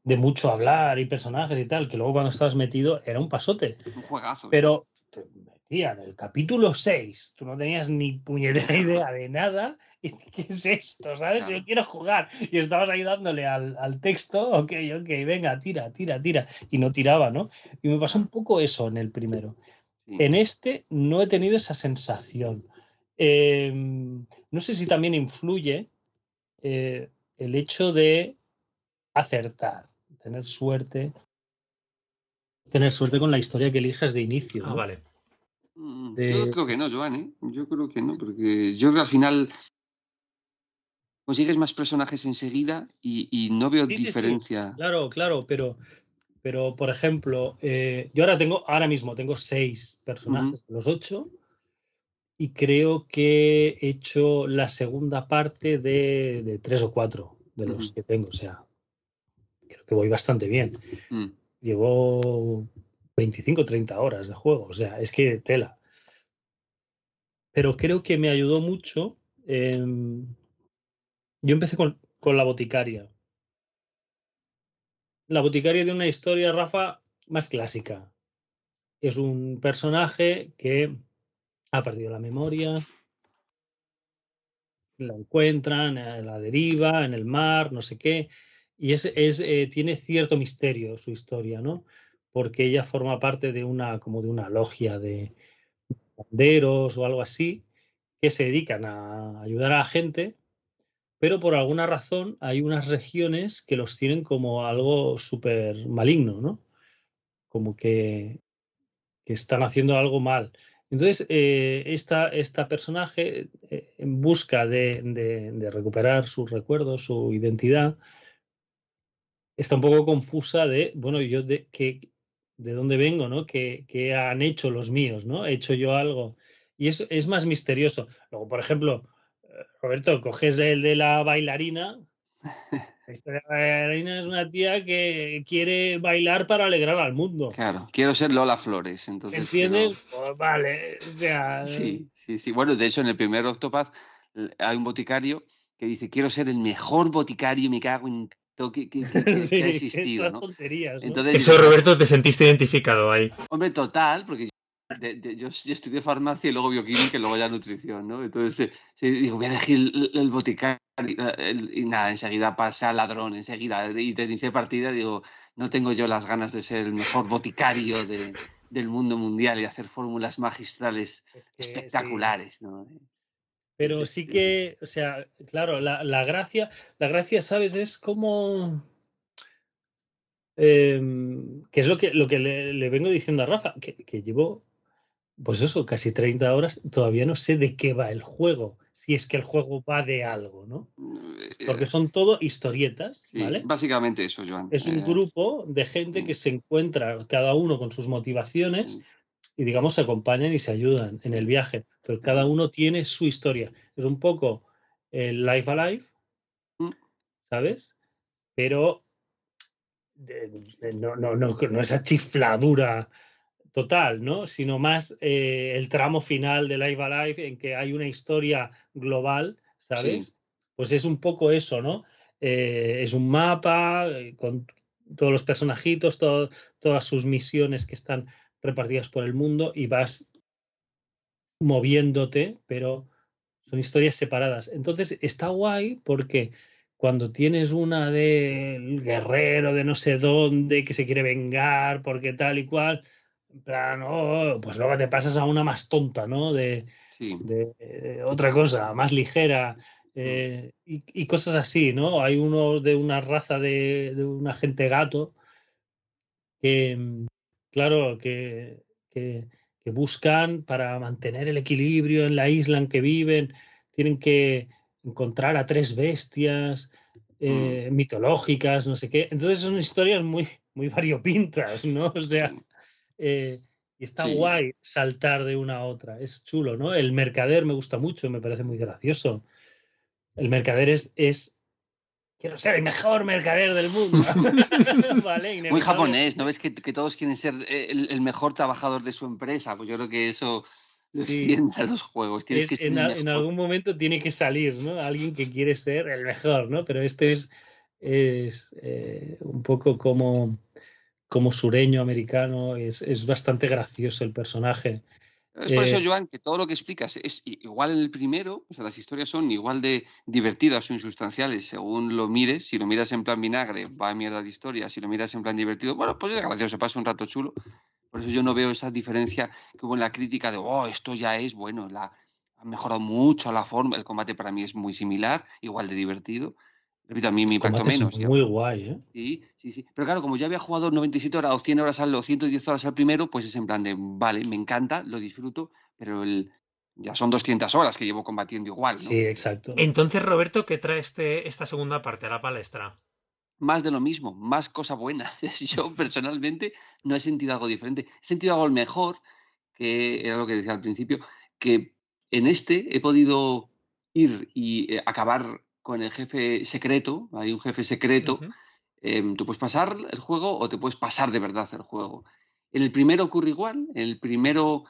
de mucho hablar y personajes y tal, que luego cuando estabas metido era un pasote. un juegazo. Pero te metían el capítulo 6, tú no tenías ni puñetera idea de nada. Y, ¿Qué es esto? ¿Sabes? Claro. Yo quiero jugar. Y estabas ahí dándole al, al texto, ok, ok, venga, tira, tira, tira. Y no tiraba, ¿no? Y me pasó un poco eso en el primero. Sí. En este no he tenido esa sensación. Eh, no sé si también influye eh, el hecho de acertar, tener suerte. Tener suerte con la historia que elijas de inicio. Ah, vale. Mm, de- Yo creo que no, Joan, ¿eh? Yo creo que no, porque yo creo que al final consigues más personajes enseguida y, y no veo Sí, sí, sí. diferencia. Claro, claro, pero, pero por ejemplo, eh, yo ahora tengo, ahora mismo tengo seis personajes de los ocho y creo que he hecho la segunda parte de, de tres o cuatro de los que tengo. O sea, que voy bastante bien. Mm, Llevo 25 30 horas de juego, o sea, es que tela. Pero creo que me ayudó mucho. em, yo empecé con, con la boticaria. La boticaria de una historia, Rafa, más clásica. Es un personaje que ha perdido la memoria, la encuentran a la deriva, en el mar, no sé qué, y es, es, eh, tiene cierto misterio su historia, ¿no? Porque ella forma parte de una, como de una logia de banderos o algo así, que se dedican a ayudar a la gente, pero por alguna razón hay unas regiones que los tienen como algo súper maligno, ¿no? Como que, están haciendo algo mal. Entonces, eh, esta, esta personaje, eh, en busca de, de- de recuperar sus recuerdos, su identidad, está un poco confusa de, bueno, yo de, que, de dónde vengo, ¿no? ¿Qué, qué han hecho los míos, ¿no? ¿He hecho yo algo? Y es, es más misterioso. Luego, por ejemplo, eh, Roberto, coges el de la bailarina. La historia de la bailarina es una tía que quiere bailar para alegrar al mundo. Claro, quiero ser Lola Flores, entonces. ¿Entiendes? Pues vale, o sea, Sí, sí, sí. Bueno, de hecho, en el primer Octopath eh, hay un boticario que dice: Quiero ser el mejor boticario, me cago en que, que- que- que- sí, que ha existido, ¿no? tonterías, ¿no? Entonces, Eso, Roberto, te sentiste identificado ahí. Hombre, total, porque yo, de- de- yo, yo estudié farmacia y luego bioquímica y luego ya nutrición, ¿no? Entonces, eh, sí, digo, voy a elegir el, el boticario el- y nada, enseguida pasa ladrón, enseguida, y te inicié partida, digo, no tengo yo las ganas de ser el mejor boticario de- del mundo mundial y hacer fórmulas magistrales Es que sí. espectaculares, ¿no? Pero Sí, que, o sea, claro, la, la gracia, la gracia, ¿sabes? Es como. em, que es lo que, lo que le, le vengo diciendo a Rafa, que, que llevo, pues eso, casi 30 horas, todavía no sé de qué va el juego, si es que el juego va de algo, ¿no? Eh, Porque son todo historietas, sí, ¿vale? Básicamente eso, Joan. Es un Eh, grupo de gente sí. que se encuentra, cada uno con sus motivaciones, sí, y digamos se acompañan y se ayudan en el viaje, pero cada uno tiene su historia. Es un poco el Life Alive, Mm. ¿sabes? Pero de- no, no, no, no esa chifladura total, ¿no? Sino más eh, el tramo final de Life Alive en que hay una historia global, ¿sabes? Sí. Pues es un poco eso, ¿no? Eh, es un mapa eh, con todos los personajitos, to- todas sus misiones que están repartidas por el mundo y vas moviéndote, pero son historias separadas. Entonces está guay porque cuando tienes una del guerrero de no sé dónde que se quiere vengar porque tal y cual, en plan, oh, pues luego te pasas a una más tonta, ¿no? De, sí. de, eh, otra cosa, más ligera. eh, y, y cosas así, ¿no? Hay uno de una raza de, de un agente gato que, mm, claro, que, que, que buscan para mantener el equilibrio en la isla en que viven, tienen que encontrar a tres bestias eh, mitológicas, no sé qué. Entonces son historias muy, muy variopintas, ¿no? O sea, eh, y está Sí. guay saltar de una a otra. Es chulo, ¿no? El mercader me gusta mucho, me parece muy gracioso. El mercader es, es quiero ser el mejor mercader del mundo. ¿Vale? Muy japonés, ¿no ves que, que todos quieren ser el, el mejor trabajador de su empresa? Pues yo creo que eso lo Sí. extiende a los juegos. Tienes Es- que ser en, a- algún momento tiene que salir, ¿no? Alguien que quiere ser el mejor, ¿no? Pero este es, es eh, un poco como, como sureño americano, es, es bastante gracioso el personaje. Es por eso, eh, Joan, que todo lo que explicas es igual el primero, o sea, las historias son igual de divertidas o insustanciales según lo mires. Si lo miras en plan vinagre, va a mierda de historia. Si lo miras en plan divertido, bueno, pues es gracioso, pasa un rato chulo. Por eso yo no veo esa diferencia que hubo en la crítica de, oh, esto ya es, bueno, la, ha mejorado mucho la forma. El combate para mí es muy similar, igual de divertido. Repito, a mí me impactó es menos. ya. muy guay, ¿eh? Sí, sí, sí. Pero claro, como ya había jugado 97 horas o 100 horas al o 110 horas al primero, pues es en plan de, vale, me encanta, lo disfruto, pero el, ya son 200 horas que llevo combatiendo igual, ¿no? Sí, exacto. Entonces, Roberto, ¿qué trae este, esta segunda parte a la palestra? Más de lo mismo, más cosa buena. Yo personalmente no he sentido algo diferente. He sentido algo mejor, que era lo que decía al principio, que en este he podido ir y eh, acabar con el jefe secreto. Hay un jefe secreto. Ujú. Em, tú puedes pasar el juego o te puedes pasar de verdad el juego. En el primero ocurre igual. En el primero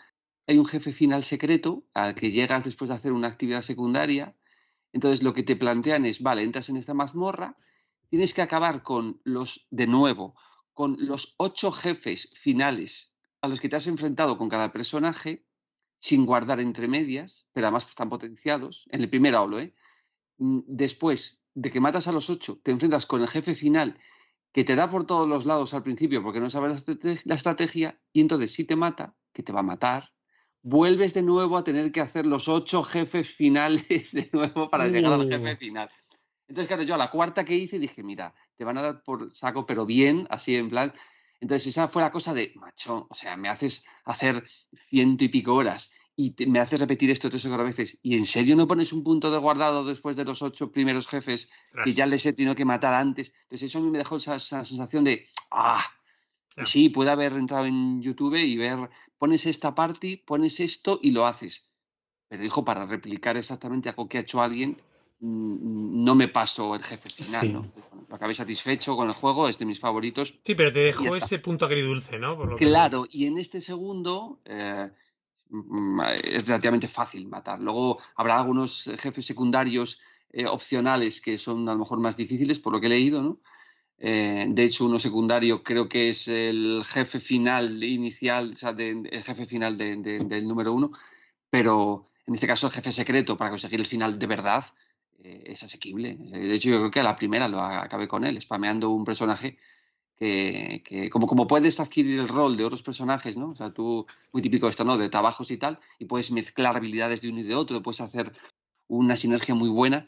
hay un jefe final secreto al que llegas después de hacer una actividad secundaria. Entonces lo que te plantean es, vale, entras en esta mazmorra, tienes que acabar con los, de nuevo, con los ocho jefes finales a los que te has enfrentado con cada personaje, sin guardar entre medias, pero además están potenciados. En el primero hablo, ¿eh? Mm, Después de que matas a los ocho, te enfrentas con el jefe final que te da por todos los lados al principio porque no sabes la estrate- la estrategia y entonces si te mata, que te va a matar, vuelves de nuevo a tener que hacer los ocho jefes finales de nuevo para llegar al jefe Uh. final. Entonces, claro, yo a la cuarta que hice dije, mira, te van a dar por saco, pero bien, así en plan. Entonces, esa fue la cosa de, macho, o sea, me haces hacer ciento y pico horas y te- me haces repetir esto tres o cuatro veces. ¿Y en serio no pones un punto de guardado después de los ocho primeros jefes que Tras. ya les he tenido que matar antes? Entonces, eso a mí me dejó esa, esa sensación de, ah, sí, puede haber entrado en YouTube y ver, pones esta party, pones esto y lo haces. Pero, hijo, para replicar exactamente algo que ha hecho alguien, mm, no me paso el jefe final, Sí. ¿no? Lo acabé satisfecho con el juego, es de mis favoritos. Sí, pero te dejó ese punto agridulce, ¿no? Por lo que- Claro, y en este segundo eh, es relativamente fácil matar. Luego habrá algunos jefes secundarios eh, opcionales que son a lo mejor más difíciles, por lo que he leído, ¿no? Eh, de hecho, uno secundario creo que es el jefe final inicial, o sea, el jefe final de- del número uno, pero en este caso el jefe secreto para conseguir el final de verdad eh, es asequible. De hecho, yo creo que a la primera lo acabé con él, spameando un personaje que, como, como puedes adquirir el rol de otros personajes, ¿no? O sea, tú, muy típico esto, ¿no? De trabajos y tal, y puedes mezclar habilidades de uno y de otro, puedes hacer una sinergia muy buena.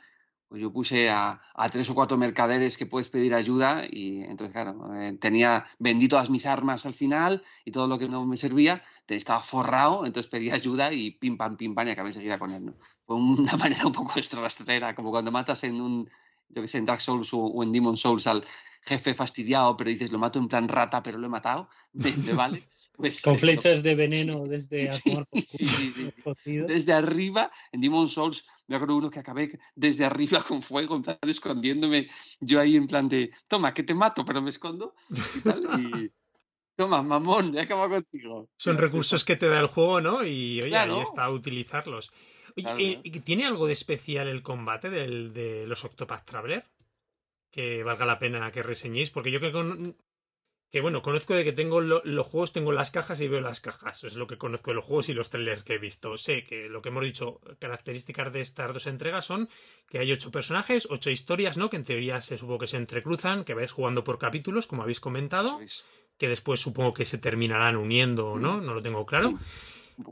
Pues yo puse a, a tres o cuatro mercaderes que puedes pedir ayuda y entonces, claro, eh, tenía, vendí todas mis armas al final y todo lo que no me servía, te estaba forrado, entonces pedí ayuda y pim pam, pim pam y acabé enseguida con él, ¿no? Fue una manera un poco rastrera, como cuando matas en un, yo que sé, en Dark Souls o, o en Demon Souls al jefe fastidiado, pero dices, lo mato en plan rata, pero lo he matado, me, me vale. Pues, Con eh, flechas de veneno desde Sí, sí, sí, desde arriba, en Demon Souls, me acuerdo uno que acabé desde arriba con fuego, en plan escondiéndome, yo ahí en plan de, toma, que te mato, pero me escondo, y tal, y toma, mamón, he acabado contigo. Son recursos que te da el juego, ¿no? Y oye, Claro. ahí está, utilizarlos. Claro, eh. ¿tiene algo de especial el combate del, de los Octopath Traveler? Que valga la pena que reseñéis, porque yo que con... Que bueno, conozco de que tengo lo- los juegos, tengo las cajas y veo las cajas. Es lo que conozco de los juegos y los trailers que he visto. Sé que lo que hemos dicho, características de estas dos entregas son que hay ocho personajes, ocho historias, ¿no? Que en teoría se supongo que se entrecruzan, que vais jugando por capítulos, como habéis comentado que después supongo que se terminarán uniendo o no, no lo tengo claro. Sí.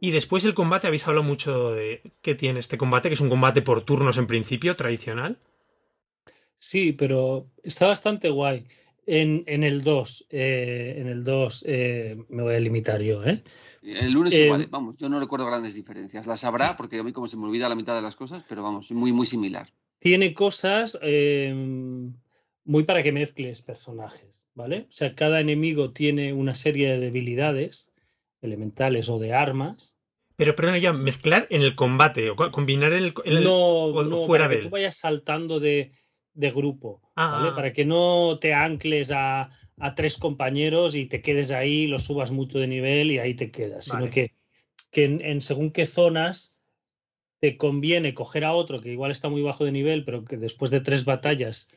Y después el combate, habéis hablado mucho de qué tiene este combate, que es un combate por turnos en principio, tradicional. Sí, pero está bastante guay. En, en el 2, eh, en el 2 eh, me voy a limitar yo, ¿eh? El lunes Eh, igual, vamos, yo no recuerdo grandes diferencias. Las habrá, porque a mí como se me olvida la mitad de las cosas, pero vamos, muy, muy similar. Tiene cosas eh, muy para que mezcles personajes, ¿vale? O sea, cada enemigo tiene una serie de debilidades elementales o de armas. Pero perdona ya, mezclar en el combate, o co- combinar en el, en el- no, o no, fuera para de que él. tú vayas saltando de, de grupo, Ah. ¿vale? Para que no te ancles a, a tres compañeros y te quedes ahí, los subas mucho de nivel y ahí te quedas, Vale. sino que, que en, en según qué zonas te conviene coger a otro que igual está muy bajo de nivel, pero que después de tres batallas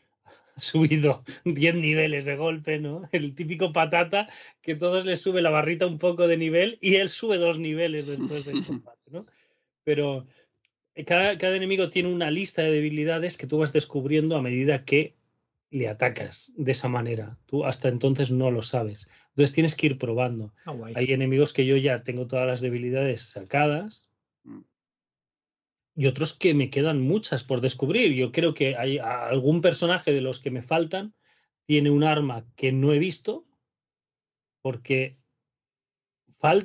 subido 10 niveles de golpe, ¿no? El típico patata que todos le sube la barrita un poco de nivel y él sube dos niveles después del combate, ¿no? Pero eh, cada, cada enemigo tiene una lista de debilidades que tú vas descubriendo a medida que le atacas de esa manera. Tú hasta entonces no lo sabes. Entonces tienes que ir probando. Ah. Hay enemigos que yo ya tengo todas las debilidades sacadas. Y otros que me quedan muchas por descubrir. Yo creo que hay algún personaje de los que me faltan tiene un arma que no he visto porque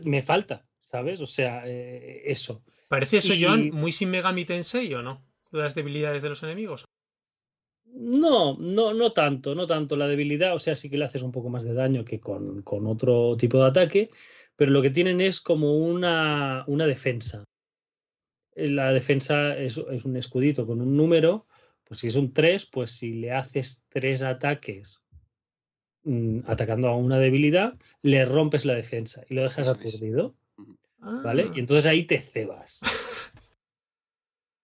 me falta, ¿sabes? O sea, eh, eso. ¿Parece eso, John, muy sin Megami Tensei o no? Las debilidades de los enemigos. No, no, no tanto, no tanto la debilidad, o sea, sí que le haces un poco más de daño que con, con otro tipo de ataque, pero lo que tienen es como una, una defensa. La defensa es, es, un escudito con un número, pues si es un 3, pues si le haces tres ataques mmm, atacando a una debilidad, le rompes la defensa y lo dejas aturdido. ¿Vale? Y Ah. entonces ahí te cebas.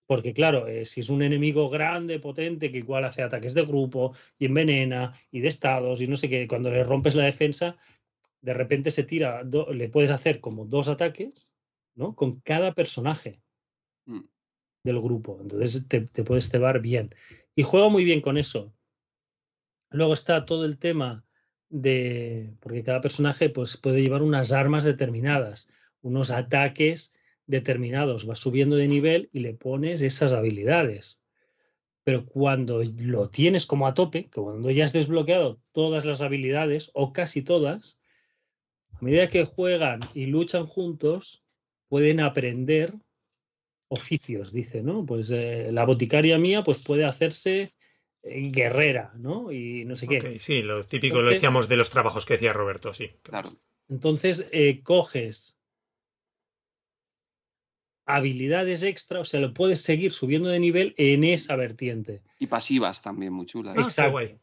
Porque claro, eh, si es un enemigo grande, potente, que igual hace ataques de grupo y envenena y de estados y no sé qué, cuando le rompes la defensa, de repente se tira, do- le puedes hacer como dos ataques, ¿no? Con cada personaje Mm. del grupo. Entonces te, te puedes cebar bien. Y juega muy bien con eso. Luego está todo el tema de, porque cada personaje pues, puede llevar unas armas determinadas, unos ataques determinados, vas subiendo de nivel y le pones esas habilidades. Pero cuando lo tienes como a tope, cuando ya has desbloqueado todas las habilidades o casi todas, a medida que juegan y luchan juntos, pueden aprender oficios, dice, ¿no? Pues eh, la boticaria mía pues puede hacerse eh, guerrera, ¿no? Y no sé qué. Sí, lo típico lo decíamos de los trabajos que decía Roberto, sí. Claro. Entonces, eh, coges habilidades extra, o sea, lo puedes seguir subiendo de nivel en esa vertiente. Y pasivas también, muy chulas. Ah, Exacto.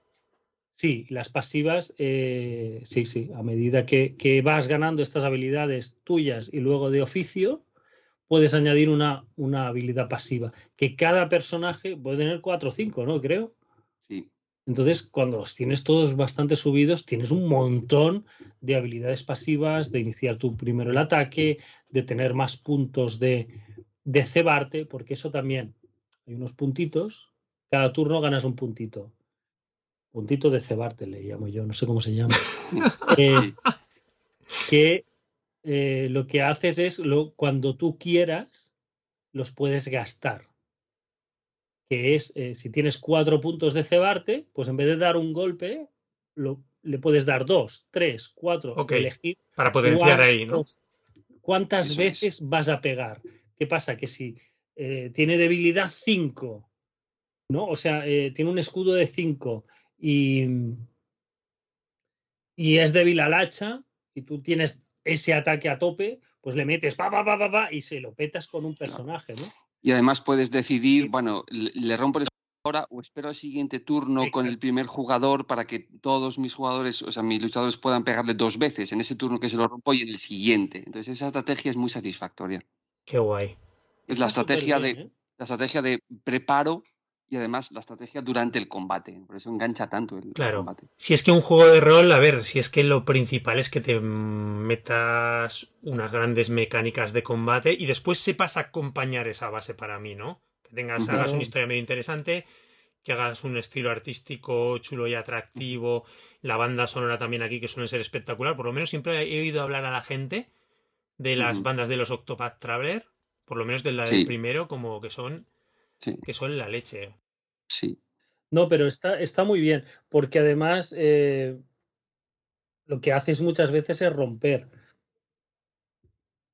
Sí, las pasivas, eh, sí, sí, a medida que, que vas ganando estas habilidades tuyas y luego de oficio, puedes añadir una, una habilidad pasiva, que cada personaje puede tener cuatro o cinco, ¿no? Creo. Sí. Entonces, cuando los tienes todos bastante subidos, tienes un montón de habilidades pasivas, de iniciar tú primero el ataque, de tener más puntos de, de cebarte, porque eso también, hay unos puntitos, cada turno ganas un puntito. Puntito de cebarte, le llamo yo, no sé cómo se llama. Eh, que eh, lo que haces es, lo, cuando tú quieras, los puedes gastar. Que es, eh, si tienes cuatro puntos de cebarte, pues en vez de dar un golpe, lo- le puedes dar dos, tres, cuatro, Ok. elegir Para potenciar cuántos- ahí, ¿no? cuántas Eso es. veces vas a pegar. ¿Qué pasa? Que si eh, tiene debilidad 5, ¿no? O sea, tiene un escudo de 5 y, y es débil al hacha, y tú tienes ese ataque a tope, pues le metes pa, pa, pa, pa, pa, y se lo petas con un personaje, ¿no? Y además puedes decidir, bueno, le, rompo el ahora o espero al siguiente turno con el primer jugador para que todos mis jugadores, o sea, mis luchadores puedan pegarle dos veces en ese turno que se lo rompo y en el siguiente. Entonces esa estrategia es muy satisfactoria. Qué guay. Es la Está estrategia de ¿eh? la estrategia de preparo y además la estrategia durante el combate. Por eso engancha tanto el Claro. combate. Si es que un juego de rol, a ver, si es que lo principal es que te metas unas grandes mecánicas de combate y después sepas acompañar esa base para mí, ¿no? Que tengas, hagas una historia medio interesante, que hagas un estilo artístico chulo y atractivo, la banda sonora también aquí que suele ser espectacular, por lo menos siempre he oído hablar a la gente de las bandas de los Octopath Traveler, por lo menos de la Sí. del primero, como que son Sí, que son la leche. sí. No, pero está, está muy bien, porque además eh, lo que haces muchas veces es romper,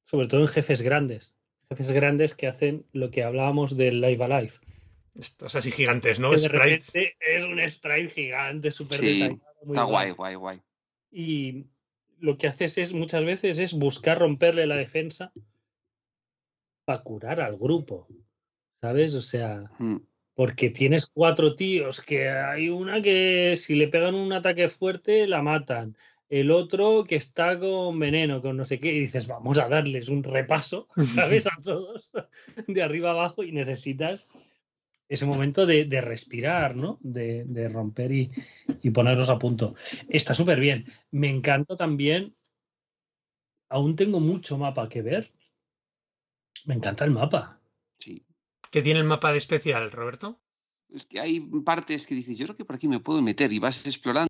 sobre todo en jefes grandes, jefes grandes que hacen lo que hablábamos del Live Alive. Estos así gigantes, ¿no? Sprites. es un sprite gigante, súper Sí, detallado. muy Está guay. guay, guay, guay. Y lo que haces es muchas veces es buscar romperle la defensa para curar al grupo, ¿sabes? O sea, Mm. porque tienes cuatro tíos que hay una que si le pegan un ataque fuerte la matan. El otro que está con veneno, con no sé qué, y dices, vamos a darles un repaso, ¿sabes? A todos, de arriba abajo, y necesitas ese momento de, de respirar, ¿no? De, de romper y, y ponerlos a punto. Está súper bien. Me encanta también. Aún tengo mucho mapa que ver. Me encanta el mapa. ¿Qué tiene el mapa de especial, Roberto? Es que hay partes que dices, yo creo que por aquí me puedo meter y vas explorando.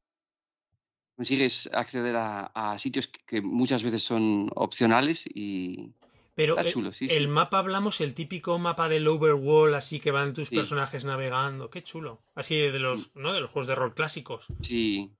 Consigues acceder a, a sitios que, muchas veces son opcionales y, Pero el- chulo, sí, el sí. mapa hablamos, el típico mapa del overworld, así que van tus Sí. personajes navegando. Qué chulo. Así de los, ¿no? De los juegos de rol clásicos. Sí.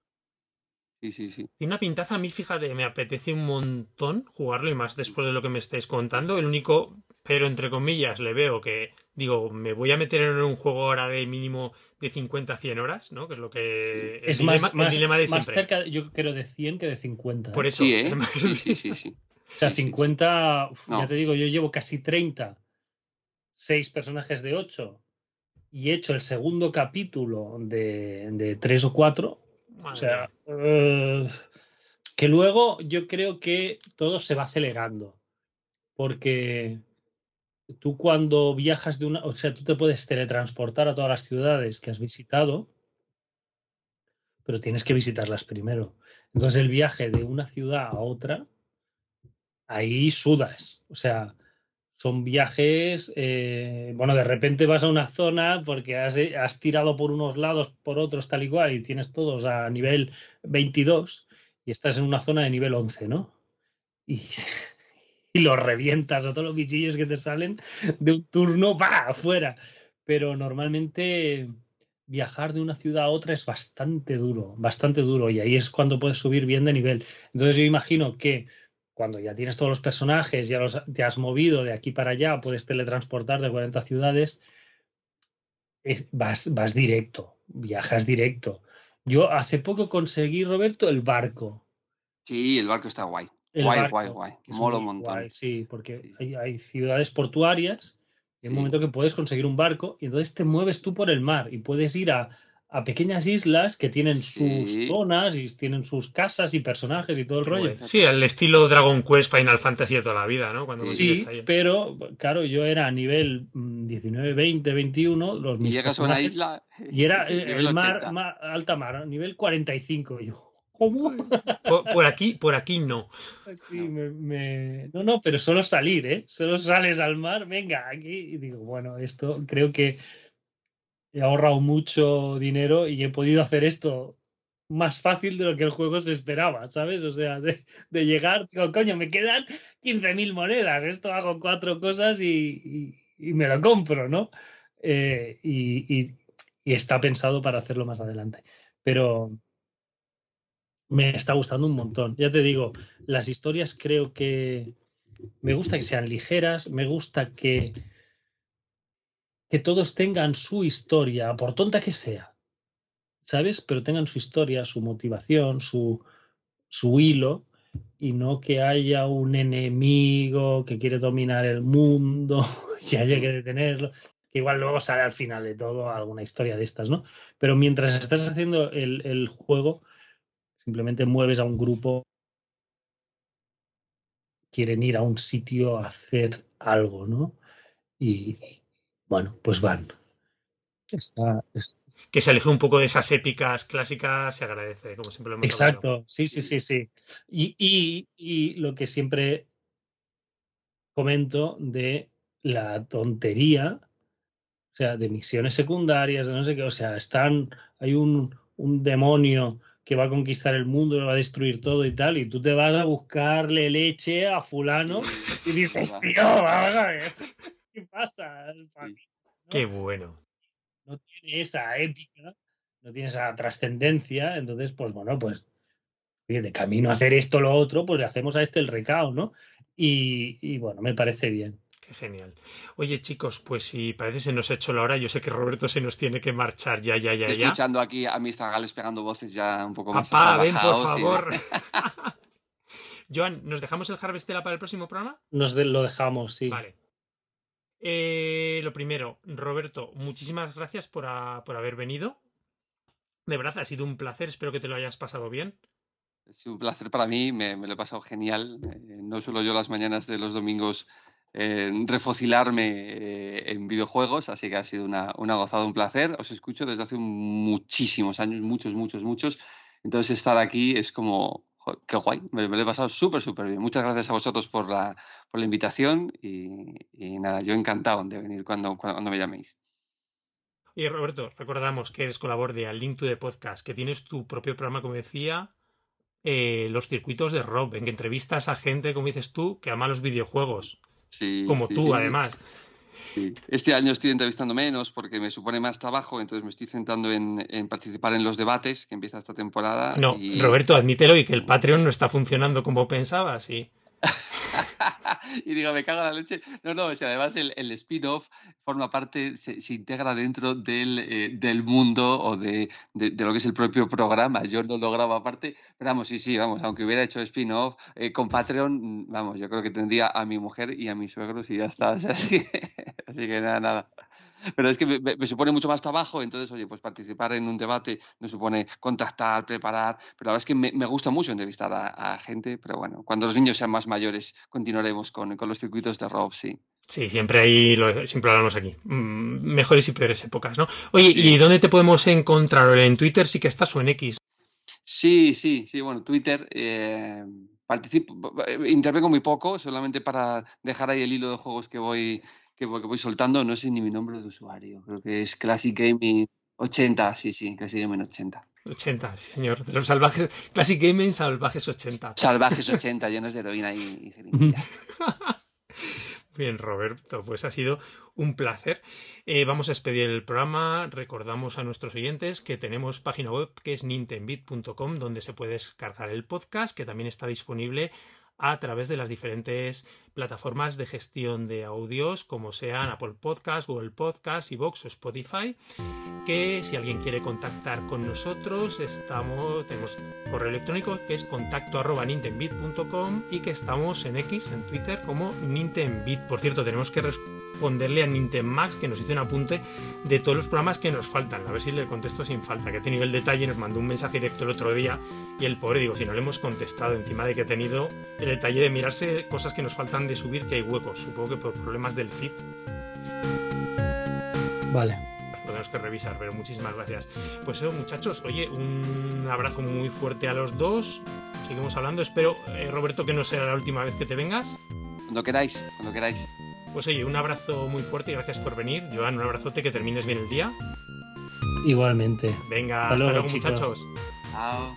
Sí, sí, sí. Tiene una pintaza a mí, fíjate, me apetece un montón jugarlo y más después de lo que me estáis contando. El único, pero entre comillas, le veo que, digo, me voy a meter en un juego ahora de mínimo de 50 a 100 horas, ¿no? Que es lo que... El Es dilema, más, el más, dilema de más siempre. cerca, yo creo, de 100 que de 50. Por ¿eh? eso. Sí, ¿eh? Sí, sí, sí, sí. O sea, Sí, sí, sí. 50, uf, No. ya te digo, yo llevo casi 30, 6 personajes de 8 y he hecho el segundo capítulo de, de 3 o 4. Madre O sea, eh, que luego yo creo que todo se va acelerando. Porque tú cuando viajas de una, o sea, tú te puedes teletransportar a todas las ciudades que has visitado, pero tienes que visitarlas primero. Entonces el viaje de una ciudad a otra, ahí sudas. O sea, son viajes, eh, bueno, de repente vas a una zona porque has, tirado por unos lados, por otros, tal y cual, y tienes todos a nivel 22 y estás en una zona de nivel 11, ¿no? Y, y los revientas a todos los bichillos que te salen de un turno, ¡pa! afuera. Pero normalmente viajar de una ciudad a otra es bastante duro, bastante duro, y ahí es cuando puedes subir bien de nivel. Entonces yo imagino que cuando ya tienes todos los personajes, ya los, te has movido de aquí para allá, puedes teletransportar de 40 ciudades, es- vas, vas directo, viajas directo. Yo hace poco conseguí, Roberto, el barco. Sí, el barco está guay. El Guay, barco, guay, guay. Mola un muy montón. guay, sí, porque Sí. hay, hay ciudades portuarias y hay un momento que puedes conseguir un barco y entonces te mueves tú por el mar y puedes ir a, a pequeñas islas que tienen Sí. sus zonas y tienen sus casas y personajes y todo el rollo. Sí, al estilo Dragon Quest, Final Fantasy de toda la vida, ¿no? Cuando Sí, ahí. pero claro, yo era a nivel mm, 19, 20, 21, los Y llegas a una isla. y era el mar, 80. mar- alta mar, nivel 45. y Yo, ¿cómo? Por, por aquí, por aquí no. Sí, me, me- No, no, pero solo salir, ¿eh? Solo sales al mar, venga, aquí. Y digo, bueno, esto creo que he ahorrado mucho dinero y he podido hacer esto más fácil de lo que el juego se esperaba, ¿sabes? O sea, de, de llegar, digo, coño, me quedan 15.000 monedas, esto hago cuatro cosas y, y- y me lo compro, ¿no? Eh, y, y- y está pensado para hacerlo más adelante. Pero me está gustando un montón. Ya te digo, las historias creo que me gusta que sean ligeras, me gusta que, que todos tengan su historia, por tonta que sea, ¿sabes? Pero tengan su historia, su motivación, su, su hilo, y no que haya un enemigo que quiere dominar el mundo y haya que detenerlo. Que igual luego sale al final de todo alguna historia de estas, ¿no? Pero mientras estás haciendo el, el juego, simplemente mueves a un grupo quieren ir a un sitio a hacer algo, ¿no? Y bueno, pues van. Está, es- Que se aleje un poco de esas épicas clásicas, se agradece, como siempre lo hemos exacto, hablado. sí, sí, sí, sí. Y, y, y lo que siempre comento de la tontería, o sea, de misiones secundarias, de no sé qué, o sea, están, hay un, un demonio que va a conquistar el mundo, lo va a destruir todo y tal, y tú te vas a buscarle leche a fulano y dices, tío, vamos a ver, ¿qué pasa? ¿no? Qué bueno. no tiene esa épica, no tiene esa trascendencia, entonces, pues bueno, pues oye, de camino a hacer esto lo otro, pues le hacemos a este el recao, ¿no? Y, y, bueno, me parece bien. Qué genial. Oye, chicos, pues si parece se nos ha hecho la hora, yo sé que Roberto se nos tiene que marchar ya, ya, ya, Estoy ya. escuchando aquí a Mr. Gales pegando voces ya un poco más Papá, ven, por y- favor. Joan, ¿nos dejamos el Harvestella para el próximo programa? Nos de- lo dejamos, sí. Vale. Eh, lo primero, Roberto, muchísimas gracias por, a- por haber venido. De verdad, ha sido un placer. Espero que te lo hayas pasado bien. Ha sido un placer para mí, me, me lo he pasado genial. Eh, no suelo yo las mañanas de los domingos eh, refocilarme en videojuegos, así que ha sido una, una gozada, un placer. Os escucho desde hace muchísimos años, muchos, muchos, muchos. Entonces estar aquí es como, qué guay, me, lo he pasado súper, súper bien. Muchas gracias a vosotros por la, por la invitación y, nada, yo encantado de venir cuando, cuando me llaméis. Y Roberto, recordamos que eres colaborador de Al Link to Podcast, que tienes tu propio programa, como decía, eh, los circuitos de Rob, en que entrevistas a gente, como dices tú, que ama los videojuegos. Sí, como sí, tú, sí. además. Este año estoy entrevistando menos porque me supone más trabajo, entonces me estoy centrando en, en participar en los debates que empieza esta temporada. No, y... Roberto, admítelo y que el Patreon no está funcionando como pensabas. Y... y digo, me cago en la leche. No, no, o sea, además el, el spin-off forma parte, se, se, integra dentro del, eh, del mundo o de, de, lo que es el propio programa. Yo no lo grabo aparte, pero vamos, sí, sí, vamos, aunque hubiera hecho spin-off eh, con Patreon, vamos, yo creo que tendría a mi mujer y a mis suegros y ya está. Así, así que nada, nada. Pero es que me, me, supone mucho más trabajo, entonces, oye, pues participar en un debate me supone contactar, preparar, pero la verdad es que me, me gusta mucho entrevistar a, a, gente, pero bueno, cuando los niños sean más mayores continuaremos con, con los circuitos de Rob, sí. Sí, siempre ahí lo, siempre hablamos aquí. Mm, mejores y peores épocas, ¿no? Oye, sí. ¿y dónde te podemos encontrar? ¿En Twitter sí que estás o en X? Sí, sí, sí, bueno, Twitter. Eh, participo, intervengo muy poco, solamente para dejar ahí el hilo de juegos que voy que voy soltando, no sé ni mi nombre de usuario, creo que es Classic Gaming 80, sí, sí, Classic Gaming 80. 80, sí, señor. De los salvajes, Classic Gaming Salvajes 80. Salvajes 80, llenos de heroína y, y Bien, Roberto, pues ha sido un placer. Eh, vamos a despedir el programa. Recordamos a nuestros oyentes que tenemos página web que es nintendbit.com donde se puede descargar el podcast, que también está disponible a través de las diferentes plataformas de gestión de audios como sean Apple Podcast, Google Podcast, Evox o Spotify que si alguien quiere contactar con nosotros estamos tenemos correo electrónico que es contacto arroba y que estamos en X, en Twitter como Nintendbit. Por cierto, tenemos que responderle a Nintendmax que nos hizo un apunte de todos los programas que nos faltan. A ver si le contesto sin falta, que ha tenido el detalle, nos mandó un mensaje directo el otro día y el pobre, digo, si no le hemos contestado encima de que he tenido el detalle de mirarse cosas que nos faltan de subir que hay huecos, supongo que por problemas del feed. Vale. Lo tenemos que revisar, pero muchísimas gracias. Pues eso, muchachos, oye, un abrazo muy fuerte a los dos. Seguimos hablando. Espero, eh, Roberto, que no sea la última vez que te vengas. Cuando queráis, cuando queráis. Pues oye, un abrazo muy fuerte y gracias por venir. Joan, un abrazote, que termines bien el día. Igualmente. Venga, hasta, hasta luego, luego muchachos. Chao.